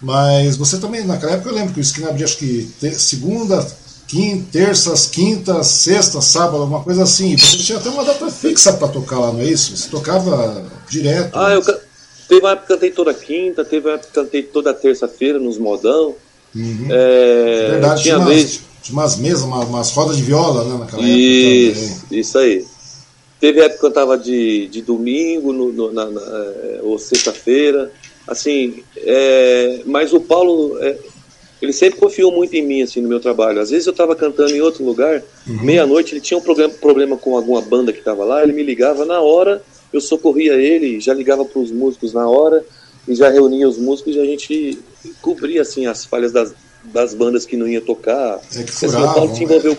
mas você também, naquela época eu lembro que o Esquina abria acho que segunda, quinta, terças, quintas, sexta, sábado, alguma coisa assim. Você tinha até uma data fixa para tocar lá, não é isso? Você tocava direto. Ah, eu teve uma época que cantei toda quinta, teve uma época que cantei toda terça-feira nos modão. Uhum. É, Verdade, tinha, tinha, vez... tinha umas mesas, umas, umas rodas de viola né, naquela isso, época. Também. Isso aí. Teve época que eu cantava de, de domingo no, no na, na, é, ou sexta-feira. Assim, é, mas o Paulo, é, ele sempre confiou muito em mim, assim, no meu trabalho. Às vezes eu estava cantando em outro lugar, uhum. meia-noite, ele tinha um problema, problema com alguma banda que estava lá, ele me ligava na hora, eu socorria ele, já ligava para os músicos na hora, e já reunia os músicos e a gente cobria, assim, as falhas das, das bandas que não ia tocar. É que furavam, assim, o Paulo se envolveu, né?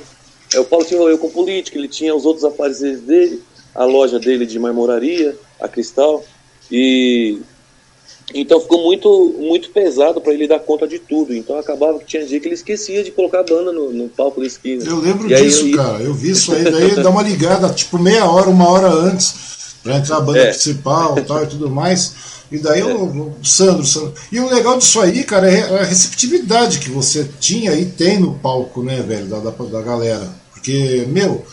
é, o Paulo se envolveu com política, ele tinha os outros aparelhos dele, a loja dele de marmoraria, a Cristal, e então ficou muito, muito pesado para ele dar conta de tudo. Então acabava que tinha dia que ele esquecia de colocar a banda no, no palco da esquina. Eu lembro e disso, aí, cara. Eu vi isso aí, daí dá uma ligada, tipo meia hora, uma hora antes, para entrar a banda é. principal tal, e tudo mais. E daí é. o, Sandro, Sandro. E o legal disso aí, cara, é a receptividade que você tinha e tem no palco, né, velho, da, da, da galera. Porque, meu,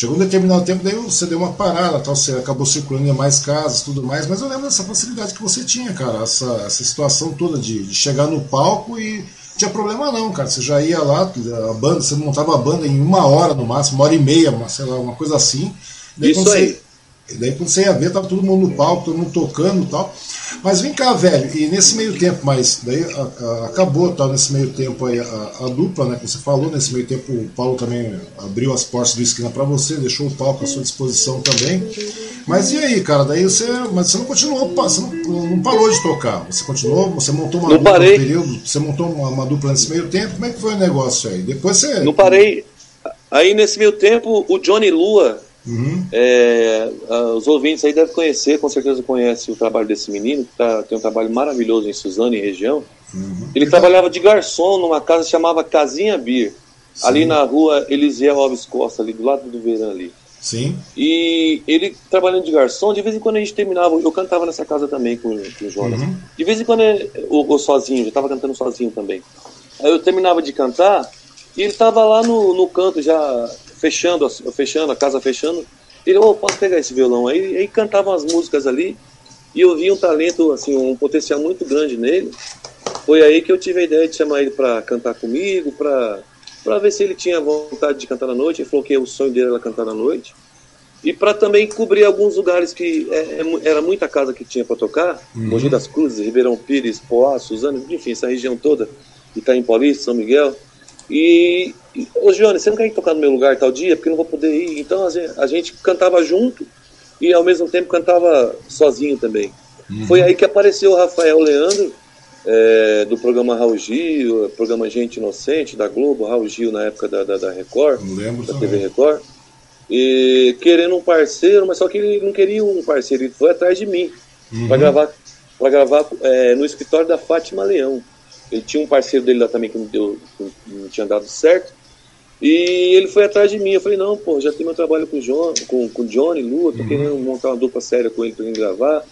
Chegou um determinado tempo, daí você deu uma parada, tal, você acabou circulando em mais casas tudo mais, mas eu lembro dessa facilidade que você tinha, cara, essa, essa situação toda de, de chegar no palco e não tinha problema não, cara. Você já ia lá, a banda, você montava a banda em uma hora no máximo, uma hora e meia, uma, sei lá, uma coisa assim. Daí, Isso aí. Você, e daí quando você ia ver, tava todo mundo no palco, todo mundo tocando e tal. Mas vem cá, velho, e nesse meio tempo, mas daí a, a, acabou tal, nesse meio tempo aí a, a, dupla, né, que você falou, nesse meio tempo o Paulo também abriu as portas do esquina para você, deixou o palco à sua disposição também. Mas e aí, cara, daí você, mas você não continuou, você não, não parou de tocar, você continuou, você montou uma não dupla parei. no período, você montou uma, uma, dupla nesse meio tempo, como é que foi o negócio aí? Depois você... Não parei, aí nesse meio tempo o Johnny Lua Uhum. É, os ouvintes aí devem conhecer, com certeza conhecem o trabalho desse menino, que tá, tem um trabalho maravilhoso em Suzano e região. Uhum. Ele trabalhava de garçom numa casa que chamava Casinha Beer, Sim. ali na rua Eliseu Alves Costa, ali do lado do Verão ali. Sim. E ele trabalhando de garçom, de vez em quando a gente terminava, eu cantava nessa casa também com, com o Jonas. Uhum. De vez em quando eu, eu sozinho, já estava cantando sozinho também. Aí eu terminava de cantar e ele estava lá no, no canto já fechando, fechando, a casa fechando. Ele, oh, posso pegar esse violão? Aí, aí cantavam as músicas ali e eu vi um talento, assim, um potencial muito grande nele. Foi aí que eu tive a ideia de chamar ele para cantar comigo, para para ver se ele tinha vontade de cantar na noite. Ele falou que o sonho dele era cantar na noite. E para também cobrir alguns lugares que é, é, era muita casa que tinha para tocar, uhum. Mogi das Cruzes, Ribeirão Pires, Poá, Suzano, enfim, essa região toda, Itaim Paulista, São Miguel. E, e ô Gione, você não quer ir tocar no meu lugar tal dia? Porque eu não vou poder ir. Então a gente, a gente cantava junto e ao mesmo tempo cantava sozinho também. Uhum. Foi aí que apareceu o Rafael Leandro, é, do programa Raul Gil, programa Gente Inocente, da Globo, Raul Gil na época da, da, da Record, da TV Record e querendo um parceiro, mas só que ele não queria um parceiro, ele foi atrás de mim uhum. para gravar, pra gravar é, no escritório da Fátima Leão. Ele tinha um parceiro dele lá também que não, deu, que não tinha dado certo. E ele foi atrás de mim. Eu falei, não, pô, já tem meu trabalho com o John, com, com Johnny, Lua, tô uhum. querendo montar uma dupla séria com ele pra ele gravar.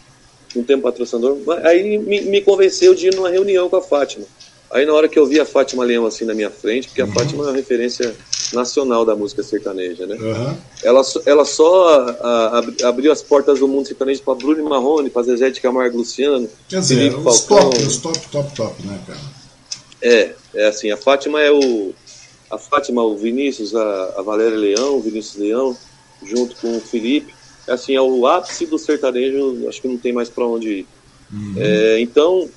Não tem um patrocinador. Aí me, me convenceu de ir numa reunião com a Fátima. Aí na hora que eu vi a Fátima Leão assim na minha frente, porque a uhum. Fátima é uma referência nacional da música sertaneja, né? Uhum. Ela, ela só a, a, abriu as portas do mundo sertanejo para Bruno Marrone, para Zezé de Camargo Luciano, Quer dizer, Felipe os Falcão. Top, os top, top, top, né, cara? É, é assim, a Fátima é o a Fátima, o Vinícius, a, a Valéria Leão, o Vinícius Leão, junto com o Felipe, é assim, é o ápice do sertanejo, acho que não tem mais para onde ir. Uhum. É, então,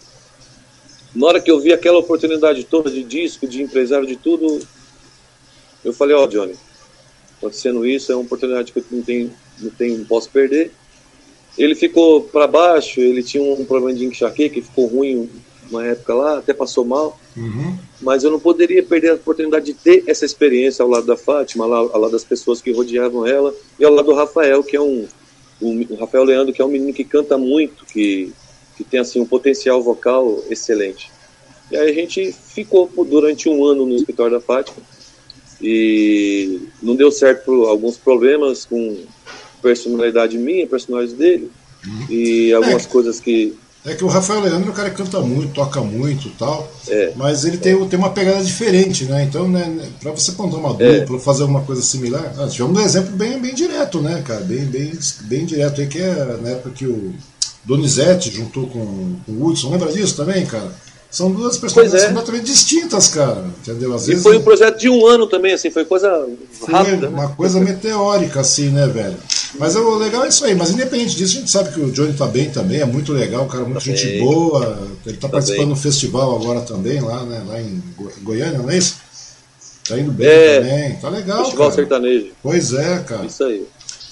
na hora que eu vi aquela oportunidade toda de disco, de empresário, de tudo, eu falei, ó, oh, Johnny, acontecendo isso, é uma oportunidade que eu não tenho, não, tenho, não posso perder. Ele ficou para baixo, ele tinha um problema de enxaqueca, que ficou ruim uma época lá, até passou mal. Uhum. Mas eu não poderia perder a oportunidade de ter essa experiência ao lado da Fátima, ao lado das pessoas que rodeavam ela, e ao lado do Rafael, que é um. O Rafael Leandro, que é um menino que canta muito, que que tem assim um potencial vocal excelente. E aí a gente ficou durante um ano no escritório da Fátima e não deu certo por alguns problemas com personalidade minha, personalidade dele uhum. e algumas é, coisas que é que o Rafael Leandro é um cara que canta muito, toca muito tal, é, mas ele tem, tem uma pegada diferente, né? Então, né, pra você contar uma é. dupla, fazer alguma coisa similar, ah, tivemos um exemplo bem, bem direto, né, cara? Bem, bem, bem direto aí, que é na época que o Donizete juntou com, com o Hudson, lembra disso também, cara? São duas personalidades é. completamente distintas, cara. Entendeu? Às e vezes, foi um projeto de um ano também, assim, foi coisa foi rápida. Né? Uma né? coisa meteórica, assim, né, velho? Mas o legal é isso aí, mas independente disso, a gente sabe que o Johnny tá bem também, é muito legal, cara muito tá gente bem. boa. Ele tá, tá participando do festival agora também, lá, né? Lá em Goiânia, não é isso? Tá indo bem é, também. Tá legal. Festival cara. sertanejo. Pois é, cara. Isso aí.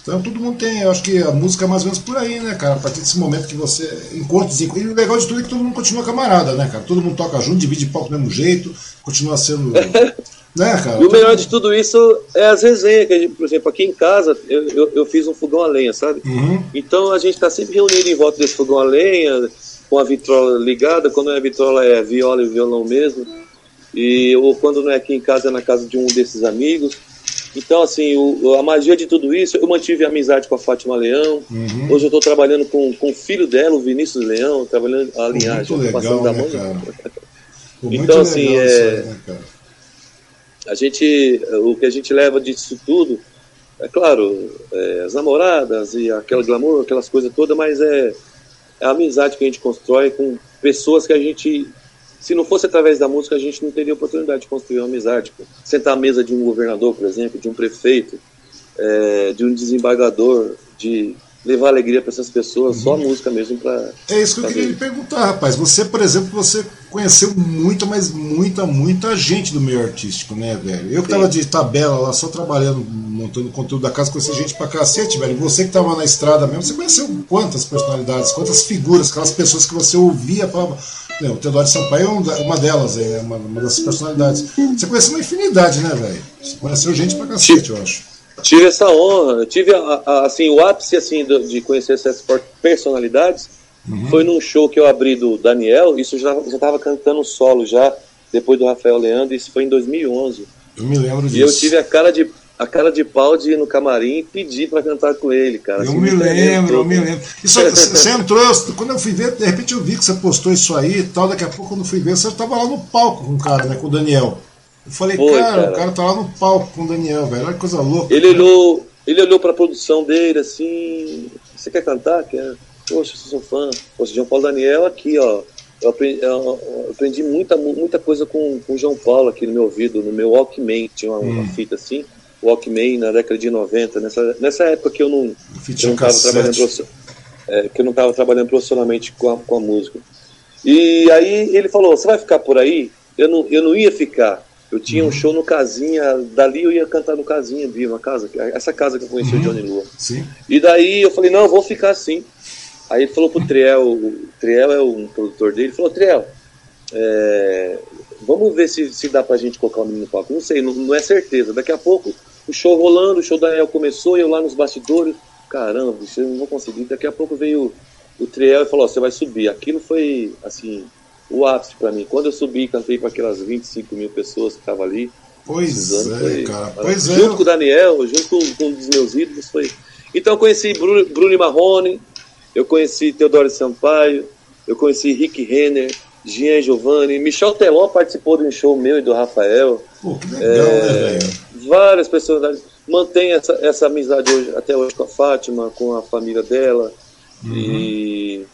Então todo mundo tem, eu acho que a música é mais ou menos por aí, né, cara? A partir desse momento que você encontra. E o legal de tudo é que todo mundo continua camarada, né, cara? Todo mundo toca junto, divide palco do mesmo jeito, continua sendo. [LAUGHS] né, cara? E o melhor de tudo isso é as resenhas, que gente, por exemplo, aqui em casa eu, eu, eu fiz um fogão a lenha, sabe? Uhum. Então a gente está sempre reunido em volta desse fogão a lenha, com a vitrola ligada, quando é a vitrola é viola e violão mesmo. E, ou quando não é aqui em casa, é na casa de um desses amigos. Então, assim, o, a magia de tudo isso, eu mantive a amizade com a Fátima Leão. Uhum. Hoje eu estou trabalhando com, com o filho dela, o Vinícius Leão, trabalhando a linhagem, legal, da né, mãe. Cara? então, assim, é, aí, né, a gente, o que a gente leva disso tudo, é claro, é, as namoradas e aquele glamour, aquelas coisas todas, mas é, é a amizade que a gente constrói com pessoas que a gente se não fosse através da música, a gente não teria oportunidade de construir uma amizade. Sentar à mesa de um governador, por exemplo, de um prefeito, é, de um desembargador, de levar alegria para essas pessoas, uhum. só a uhum. música mesmo para. É isso que eu queria lhe perguntar, rapaz. Você, por exemplo, você conheceu muita, mas muita, muita gente do meio artístico, né, velho? Eu que Sim. tava de tabela lá, só trabalhando, montando conteúdo da casa, conheci gente pra cacete, velho. Você que tava na estrada mesmo, você conheceu quantas personalidades, quantas figuras, aquelas pessoas que você ouvia, falava. O Teodoro Sampaio é uma delas, é uma, uma dessas personalidades. Você conheceu uma infinidade, né, velho? Você conheceu gente pra cacete, eu acho. Tive essa honra, tive a, a, assim, o ápice assim, de conhecer essas personalidades uhum. foi num show que eu abri do Daniel, isso já estava cantando solo já, depois do Rafael Leandro, isso foi em 2011. Eu me lembro disso. E eu tive a cara de, a cara de pau de ir no camarim e pedir para cantar com ele, cara. Eu assim, me lembro, eu me lembro. Isso, você entrou, quando eu fui ver, de repente eu vi que você postou isso aí e tal, daqui a pouco quando eu fui ver, você estava lá no palco com o cara, né, com o Daniel. Eu falei, Foi, cara, cara, o cara tá lá no palco com o Daniel, velho. Olha que coisa louca. Ele olhou, ele olhou pra produção dele assim. Você quer cantar? Quer? Poxa, eu sou fã. Poxa, João Paulo Daniel aqui, ó. eu aprendi, eu aprendi muita, muita coisa com, com o João Paulo aqui no meu ouvido, no meu Walkman, tinha uma, hum. uma fita assim, Walkman na década de 90, nessa, nessa época que eu não estava trabalhando, é, que eu não trabalhando profissionalmente com a, com a música. E aí ele falou, você vai ficar por aí? Eu não, eu não ia ficar. Eu tinha uhum. um show no Casinha, dali eu ia cantar no Casinha, vi uma casa, essa casa que eu conheci uhum. o Johnny Lua. Sim. E daí eu falei, não, eu vou ficar assim. Aí ele falou pro Triel, o Triel é um produtor dele, ele falou, Triel, é, vamos ver se, se dá pra gente colocar o menino no palco. Não sei, não, não, é certeza. Daqui a pouco, o show rolando, o show da Daniel começou, eu lá nos bastidores, caramba, eu não vou conseguir. Daqui a pouco veio o, Triel e falou, você vai subir. Aquilo foi, assim, o ápice para mim. Quando eu subi cantei para aquelas 25 mil pessoas que estavam ali. Pois é, foi, cara. Pois junto é. Junto com o Daniel, junto com, com um dos meus ídolos, foi. Então eu conheci Bruno, Bruno Marrone, eu conheci Teodoro Sampaio, eu conheci Rick Renner, Jean Giovanni, Michel Teló participou de um show meu e do Rafael. Pô, que legal, né, é, né, velho? Várias personalidades. Mantém essa, essa amizade hoje, até hoje com a Fátima, com a família dela. Uhum. E,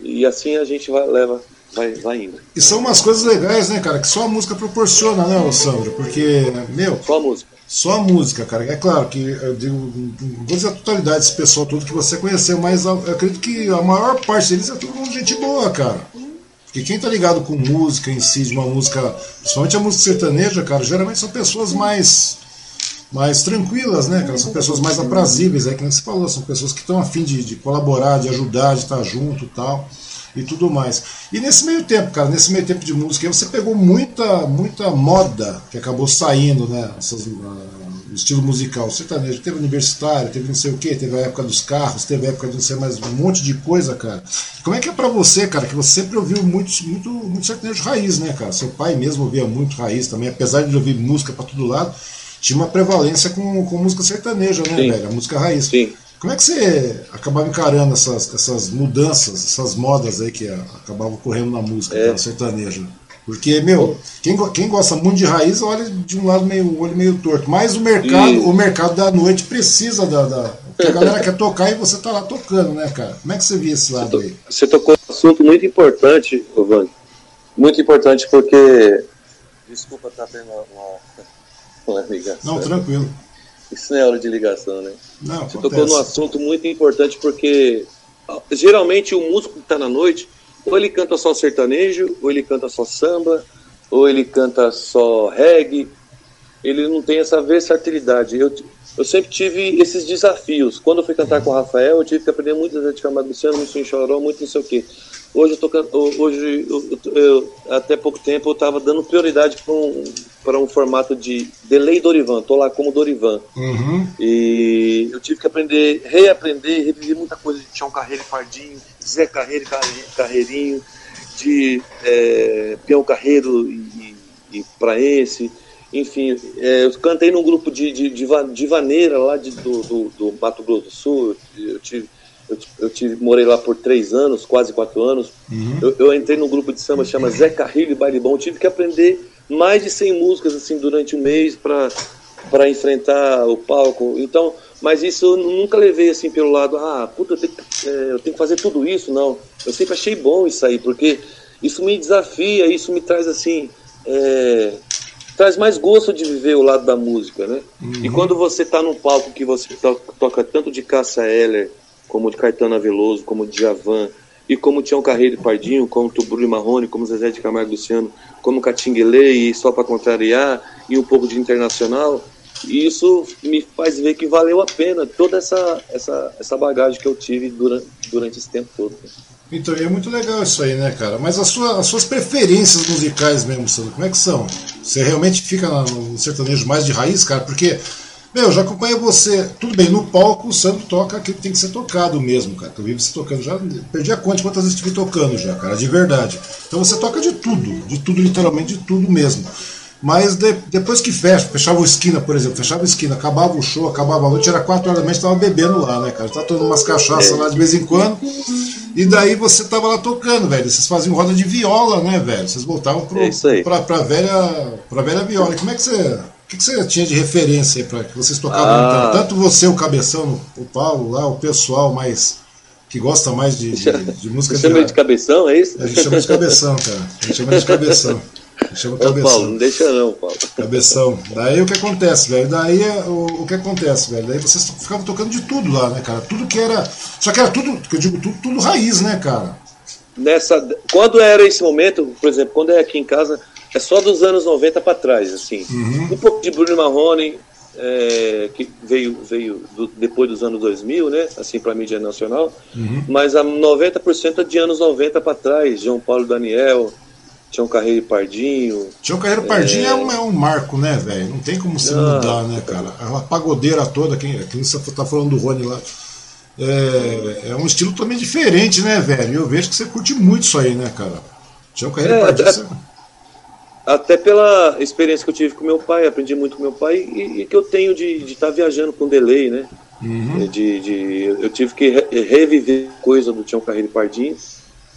e assim a gente vai, leva vai, vai indo. E são umas coisas legais, né, cara, que só a música proporciona, né, Sandro? Porque, meu. Só a música. Só a música, cara. É claro que eu digo, não vou dizer a totalidade desse pessoal todo que você conheceu, mas eu acredito que a maior parte deles é tudo gente boa, cara. Porque quem tá ligado com música em si, de uma música, principalmente a música sertaneja, cara, geralmente são pessoas mais mais tranquilas, né, cara? São pessoas mais aprazíveis, é que nem você falou, são pessoas que estão afim de, de colaborar, de ajudar, de estar junto e tal e tudo mais. E nesse meio tempo, cara, nesse meio tempo de música, você pegou muita, muita moda que acabou saindo, né? Essas, uh, estilo musical sertanejo. Teve universitário, teve não sei o que, teve a época dos carros, teve a época de não sei mais um monte de coisa, cara. Como é que é pra você, cara, que você sempre ouviu muito, muito, muito sertanejo raiz, né, cara? Seu pai mesmo ouvia muito raiz também, apesar de ouvir música para todo lado, tinha uma prevalência com, com música sertaneja, né, Sim. velho? A música raiz. Sim. Como é que você acabava encarando essas, essas mudanças, essas modas aí que acabavam ocorrendo na música é. sertaneja? Porque, meu, quem, quem gosta muito de raiz olha de um lado meio olho meio torto. Mas o mercado, e... o mercado da noite precisa da, da. a galera quer tocar e você tá lá tocando, né, cara? Como é que você via esse lado aí? Você tocou um assunto muito importante, Giovanni. Muito importante porque. Desculpa estar tá tendo uma, [LAUGHS] uma ligação. Não, tranquilo. Isso não é hora de ligação, né? Não, Você acontece. tocou num assunto muito importante porque geralmente o músico que está na noite, ou ele canta só sertanejo, ou ele canta só samba, ou ele canta só reggae. Ele não tem essa versatilidade. Eu, eu sempre tive esses desafios. Quando eu fui cantar com o Rafael, eu tive que aprender muito de Camargo Luciano, muito em Choró, muito não sei o quê. Hoje eu tô hoje eu, eu, até pouco tempo eu estava dando prioridade para um, para um formato de delay Dorivan. Tô lá como Dorivan. Uhum. E eu tive que aprender, reaprender, reviver muita coisa de Tião Carreiro e Pardinho, Zé Carreiro e Carreirinho, de é, Peão Carreiro e, e, e Praense. Enfim, é, eu cantei num grupo de, de, de, de vaneira lá de, do, do, do Mato Grosso do Sul. Eu tive eu, eu tive, morei lá por três anos, quase quatro anos. Uhum. Eu, eu, entrei num grupo de samba que chama Zé Carrilho e Baile Bom. Tive que aprender mais de 100 músicas assim durante um mês para enfrentar o palco. Então, mas isso eu nunca levei assim pelo lado, ah, puta, eu tenho, é, eu tenho que fazer tudo isso. Não. Eu sempre achei bom isso aí, porque isso me desafia, isso me traz assim. É, traz mais gosto de viver o lado da música, né? Uhum. E quando você está num palco que você to toca tanto de Cássia Eller, como de Caetano Veloso, como de Javan, e como Tião Carreiro Pardinho, como Tubulho Marrone, como Zezé de Camargo Luciano, como Catinguele e Só para Contrariar, e um pouco de internacional, e isso me faz ver que valeu a pena toda essa, essa, essa bagagem que eu tive durante, durante esse tempo todo. Então, é muito legal isso aí, né, cara? Mas as, sua, as suas preferências musicais mesmo, Sandro, como é que são? Você realmente fica no sertanejo mais de raiz, cara? Porque meu, já acompanha você. Tudo bem, no palco o santo toca aquilo que tem que ser tocado mesmo, cara. Eu vi você tocando já. Perdi a conta de quantas vezes estive tocando já, cara, de verdade. Então você toca de tudo, de tudo, literalmente de tudo mesmo. Mas de, depois que fecha, fechava o esquina, por exemplo, fechava o esquina, acabava o show, acabava a noite, era 4 horas da manhã, tava bebendo lá, né, cara? Tava tomando umas cachaças lá de vez em quando. E daí você tava lá tocando, velho. Vocês faziam roda de viola, né, velho? Vocês voltavam pro, é pra, pra, velha, pra velha viola. E como é que você o que, que, você tinha de referência para que vocês tocavam ah. Tanto você, o Cabeção, o Paulo lá, o pessoal mais, que gosta mais de, de, de música. Você chama de cabeção, é isso? A gente chama de cabeção, cara. A gente chama de cabeção. Chama cabeção. Ô, Paulo, não deixa não, Paulo. Cabeção. Daí o que acontece, velho? Daí o, o que acontece, velho? Daí vocês ficavam tocando de tudo lá, né, cara? Tudo que era. Só que era tudo, que eu digo, tudo, tudo raiz, né, cara? Nessa. Quando era esse momento, por exemplo, quando é aqui em casa, é só dos anos 90 para trás, assim. Uhum. Um pouco de Bruno Marrone, é, que veio, veio do, depois dos anos 2000, né? Assim, para a mídia nacional. Uhum. Mas a 90% é de anos 90 para trás. João Paulo Daniel, Tião Carreiro Pardinho. Tião Carreiro Pardinho é... é, um, é um marco, né, velho? Não tem como se ah, mudar, né, cara? É uma pagodeira toda, quem, quem você tá falando do Rony lá. É, é um estilo também diferente, né, velho? Eu vejo que você curte muito isso aí, né, cara? Tião Carreiro é, Pardinho. Até, até, pela experiência que eu tive com meu pai, aprendi muito com meu pai e, e que eu tenho de estar tá viajando com delay, né? Uhum. De, de, eu tive que re, reviver coisa do Tião Carreiro e Pardinho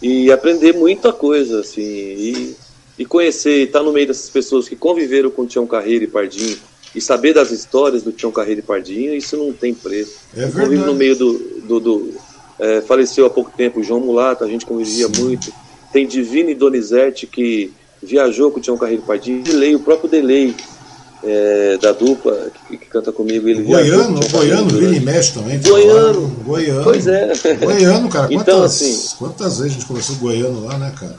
e aprender muita coisa, assim, e, e conhecer, estar tá no meio dessas pessoas que conviveram com o Tião Carreiro e Pardinho, e saber das histórias do Tião Carreiro e Pardinho, isso não tem preço. É verdade. Convivo no meio do. do, do é, faleceu há pouco tempo o João Mulato, a gente convivia Sim. muito. Tem Divino e Donizete que viajou com o Tião Carreiro Pardinho, Delay, o próprio Delay. É, da dupla que, que, canta comigo. Ele goiano, o goiano vira e mexe também. Goiano. Goiano. Pois é. Goiano, cara. [LAUGHS] Então, quantas, então, assim, quantas vezes a gente conversou goiano lá, né, cara?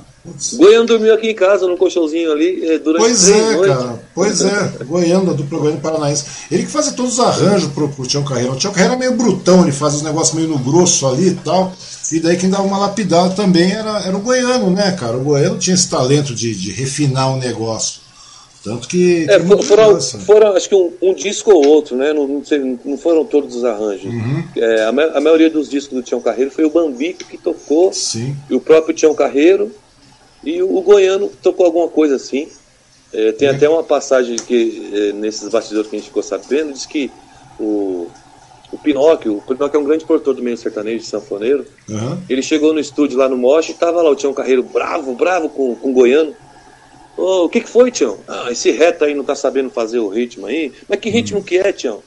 Goiano dormiu aqui em casa, num colchãozinho ali, eh, durante Pois é, noites. cara. Pois é. Goiano, dupla Goiano Paranaense. Ele que fazia todos os arranjos pro, pro Tião Carreira. O Tião Carreira é meio brutão, ele faz os negócios meio no grosso ali e tal. E daí quem dava uma lapidada também era, era o Goiano, né, cara? O Goiano tinha esse talento de, de refinar o negócio. Tanto que. É, foram, foram, acho que um, um, disco ou outro, né? Não, não, sei, não foram todos os arranjos. Uhum. É, a, a, maioria dos discos do Tião Carreiro foi o Bambico que tocou, Sim. e o próprio Tião Carreiro, e o, o Goiano tocou alguma coisa assim. É, tem até uma passagem que, é, nesses bastidores que a gente ficou sabendo, diz que o, o Pinóquio, o Pinóquio é um grande produtor do meio sertanejo de sanfoneiro. Uhum. Ele chegou no estúdio lá no Moche e tava lá o Tião Carreiro bravo, bravo com, com o Goiano. Oh, o que, que foi, Tião? Ah, esse reto aí não tá sabendo fazer o ritmo aí. Mas que ritmo uhum. que é, Tião?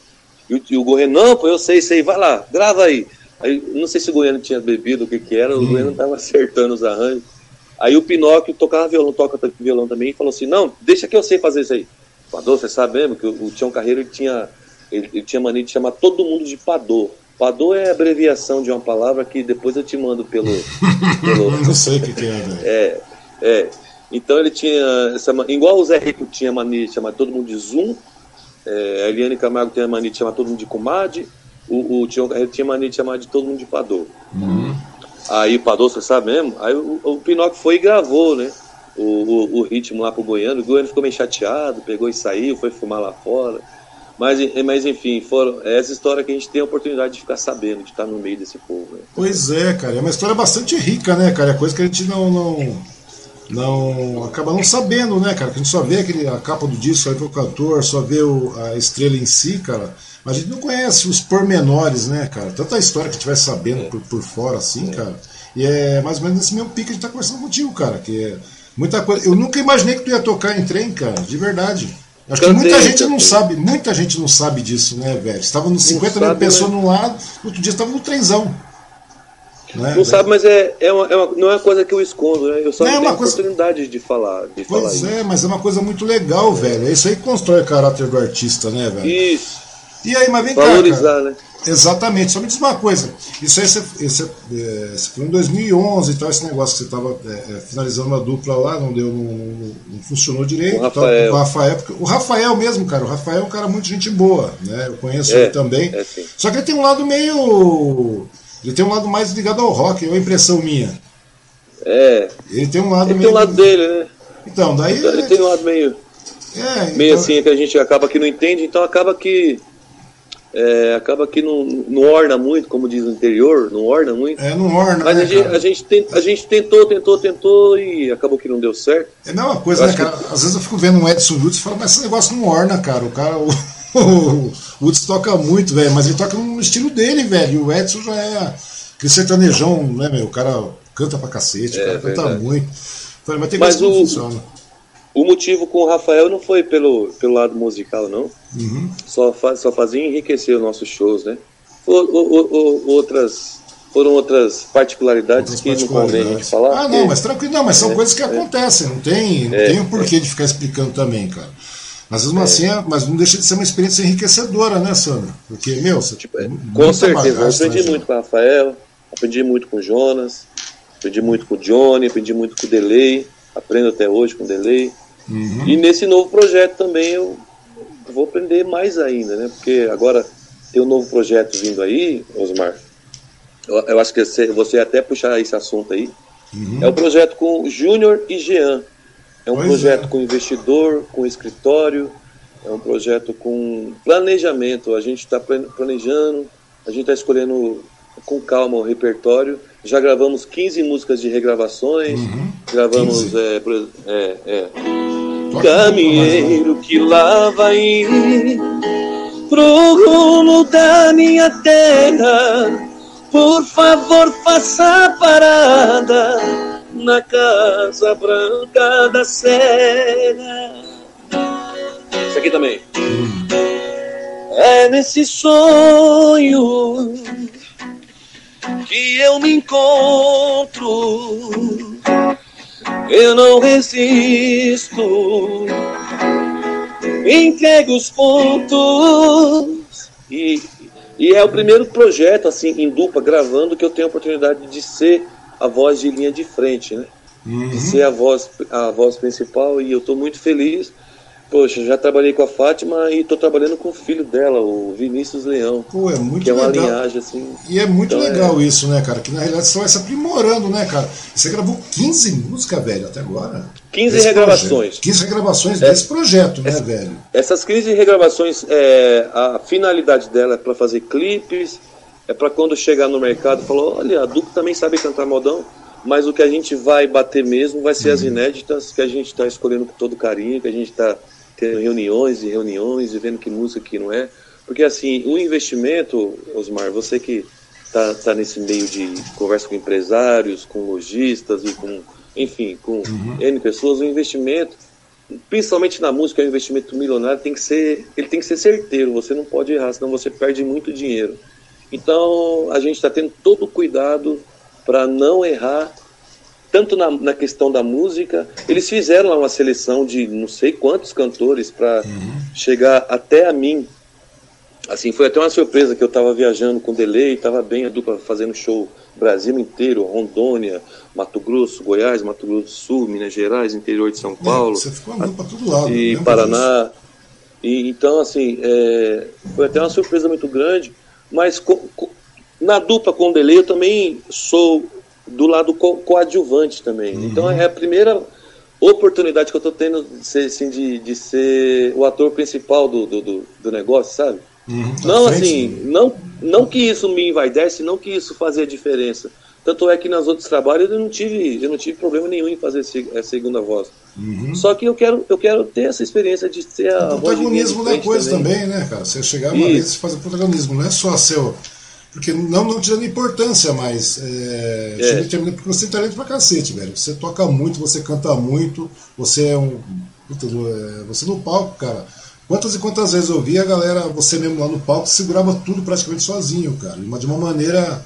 E o, e o Goiano, não, pô, eu sei, sei, vai lá, grava aí. Aí, não sei se o Goiano tinha bebido, o que que era, o uhum. Goiano tava acertando os arranjos. Aí o Pinóquio tocava violão, toca violão também, e falou assim, não, deixa que eu sei fazer isso aí. Padô, você sabe mesmo que o, o Tião Carreiro ele tinha, ele, ele, tinha mania de chamar todo mundo de Padô. Padô é abreviação de uma palavra que depois eu te mando pelo... [LAUGHS] pelo... não sei o que, que é, velho. É, é. Então ele tinha, essa, igual o Zé Rico tinha mania de chamar todo mundo de Zoom, é, a Eliane Camargo tinha mania de chamar todo mundo de comadre, o, o Tião Carreiro tinha mania de chamar de todo mundo de Padô. Uhum. Aí Padô, você sabe mesmo? Aí o, o Pinóquio foi e gravou, né? O, o, o, ritmo lá pro Goiano. O Goiano ficou meio chateado, pegou e saiu, foi fumar lá fora. Mas, mas enfim, foram, é essa história que a gente tem a oportunidade de ficar sabendo, de estar no meio desse povo. Né? Pois é, cara. É uma história bastante rica, né, cara? É coisa que a gente não, não não acaba não sabendo, né, cara? Que a gente só vê aquele, a capa do disco, vê o cantor, só vê o, a estrela em si, cara. Mas a gente não conhece os pormenores, né, cara? Tanta história que a gente vai sabendo por, por fora, assim, cara. E é mais ou menos nesse mesmo pique que a gente tá conversando contigo, cara. Que é muita coisa. Eu nunca imaginei que tu ia tocar em trem, cara, de verdade. Acho que muita gente não sabe, muita gente não sabe disso, né, velho? Estava nos 50 mil pessoas né? num lado, outro dia estava no trenzão. Né? Não sabe, mas é, é, uma, é uma, não é uma coisa que eu escondo, né? Eu só não, é tenho coisa... oportunidade de falar. De pois falar é, isso. mas é uma coisa muito legal, velho. É isso aí que constrói o caráter do artista, né, velho? Isso. E aí, mas vem Valorizar, cá. Valorizar, né? Exatamente. Só me diz uma coisa. Isso aí, esse, é, foi em 2011 e tal, esse negócio que você estava é, é, finalizando uma dupla lá, não deu, não, não funcionou direito. O Rafael. Tal, o Rafael, o Rafael mesmo, cara. O Rafael é um cara muito gente boa, né? Eu conheço é, ele também. É, Só que ele tem um lado meio ele tem um lado mais ligado ao rock, é uma impressão minha. É. Ele tem um lado ele meio. tem um lado dele, né? Então, daí. Então, ele tem um lado meio. É, meio então... assim que a gente acaba que não entende, então acaba que. É, acaba que não, não orna muito, como diz no interior, não orna muito. É, não orna. Mas né, a, gente, a, gente tem, a gente tentou, tentou, tentou e acabou que não deu certo. É a mesma coisa, eu né, cara? Que... Às vezes eu fico vendo um Edson Lutz e falo, mas esse negócio não orna, cara. O cara. O [LAUGHS] o Woods toca muito, velho, mas ele toca no estilo dele, velho. E o Edson já é aquele sertanejão, né, meu? O cara canta pra cacete, é, o cara canta muito. Falei, mas tem mas o, funciona. O motivo com o Rafael não foi pelo, pelo lado musical, não. Uhum. Só, faz, só fazia enriquecer os nossos shows, né? Outras foram outras particularidades outras que particularidades. não convém a gente falar. Ah, não, mas tranquilo, não, mas são é, coisas que é. acontecem, não tem, não é, tem o um porquê de ficar explicando também, cara. Mas mesmo é. assim, é, mas não deixa de ser uma experiência enriquecedora, né, Sandra? Porque, meu, você tipo, é, com certeza, eu aprendi né, muito com o Rafael, aprendi muito com o Jonas, aprendi muito com o Johnny, aprendi muito com o Delay, aprendo até hoje com o Delay. Uhum. E nesse novo projeto também eu vou aprender mais ainda, né? Porque agora tem um novo projeto vindo aí, Osmar. Eu, eu acho que você, você até puxar esse assunto aí. Uhum. É o um projeto com Júnior e Jean. É um pois projeto é. com investidor, com escritório, é um projeto com planejamento. A gente está planejando, a gente está escolhendo com calma o repertório. Já gravamos 15 músicas de regravações, uhum. gravamos. É, é, é, Caminheiro que lá vai pro rumo da minha terra, por favor faça parada na Casa Branca da Serra. Isso aqui também. É nesse sonho que eu me encontro. Eu não resisto. Entrego os pontos. E, e é o primeiro projeto, assim, em dupla, gravando, que eu tenho a oportunidade de ser a voz de linha de frente, né? Uhum. De ser a voz, a voz principal e eu estou muito feliz. Poxa, já trabalhei com a Fátima e estou trabalhando com o filho dela, o Vinícius Leão. Pô, é muito que legal. é uma linhagem assim. E é muito então, legal é... isso, né, cara? Que na realidade você vai se aprimorando, né, cara? Você gravou 15 músicas, velho, até agora. 15 regravações. Projeto. 15 regravações é, desse projeto, né, velho? Essas 15 regravações, é, a finalidade dela é para fazer clipes, é para quando chegar no mercado falar, olha, a Duque também sabe cantar modão, mas o que a gente vai bater mesmo vai ser uhum. as inéditas que a gente está escolhendo com todo carinho, que a gente está tendo reuniões e reuniões e vendo que música que não é. Porque assim, o investimento, Osmar, você que está tá nesse meio de conversa com empresários, com lojistas e com, enfim, com uhum. N pessoas, o investimento, principalmente na música, é um investimento milionário, tem que ser, ele tem que ser certeiro, você não pode errar, senão você perde muito dinheiro. Então, a gente está tendo todo o cuidado para não errar, tanto na, na, questão da música. Eles fizeram lá uma seleção de não sei quantos cantores para uhum. chegar até a mim. Assim, foi até uma surpresa que eu estava viajando com delay, estava bem a dupla fazendo show Brasil inteiro, Rondônia, Mato Grosso, Goiás, Mato Grosso do Sul, Minas Gerais, interior de São é, Paulo. Você ficou andando para todo lado. E Paraná. E, então, assim, é, foi até uma surpresa muito grande. Mas co, co, na dupla com o delay eu também sou do lado co, coadjuvante também. Uhum. Então é a primeira oportunidade que eu estou tendo de ser, assim, de, de ser o ator principal do, do, do, negócio, sabe? Uhum, não assim, não, não que isso me envaidece, não que isso fazia diferença. Tanto é que nos outros trabalhos eu não tive, eu não tive problema nenhum em fazer a segunda voz. Uhum. Só que eu quero, eu quero ter essa experiência de ser a o protagonismo da coisa também. também. né, cara? Você chegar uma vez e fazer protagonismo, não é só seu. Porque não, não tirando importância, mas é, é. porque você tem talento pra cacete, velho. Você toca muito, você canta muito, você é um. Puta, é, você no palco, cara. Quantas e quantas vezes eu vi a galera, você mesmo lá no palco, segurava tudo praticamente sozinho, cara. De uma maneira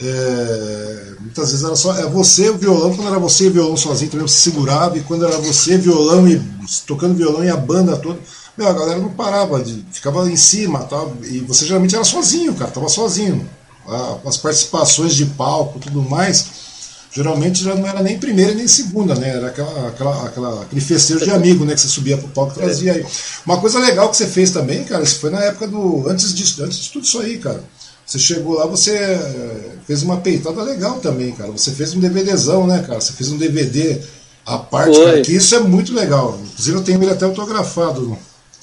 é, muitas vezes era só é você o violão, quando era você e violão sozinho também você segurava, e quando era você violão e tocando violão e a banda toda, meu, a galera não parava, de, ficava em cima, tá, e você geralmente era sozinho, cara, tava sozinho. As participações de palco tudo mais, geralmente já não era nem primeira nem segunda, né? Era aquela, aquela, aquela, aquele festejo de amigo, né? Que você subia pro palco e trazia aí. Uma coisa legal que você fez também, cara, isso foi na época do. Antes de, antes de tudo isso aí, cara você chegou lá, você eh, fez uma peitada legal também, cara. Você fez um DVDzão, né, cara? Você fez um DVD à parte, cara, que isso é muito legal. Inclusive eu tenho ele até autografado.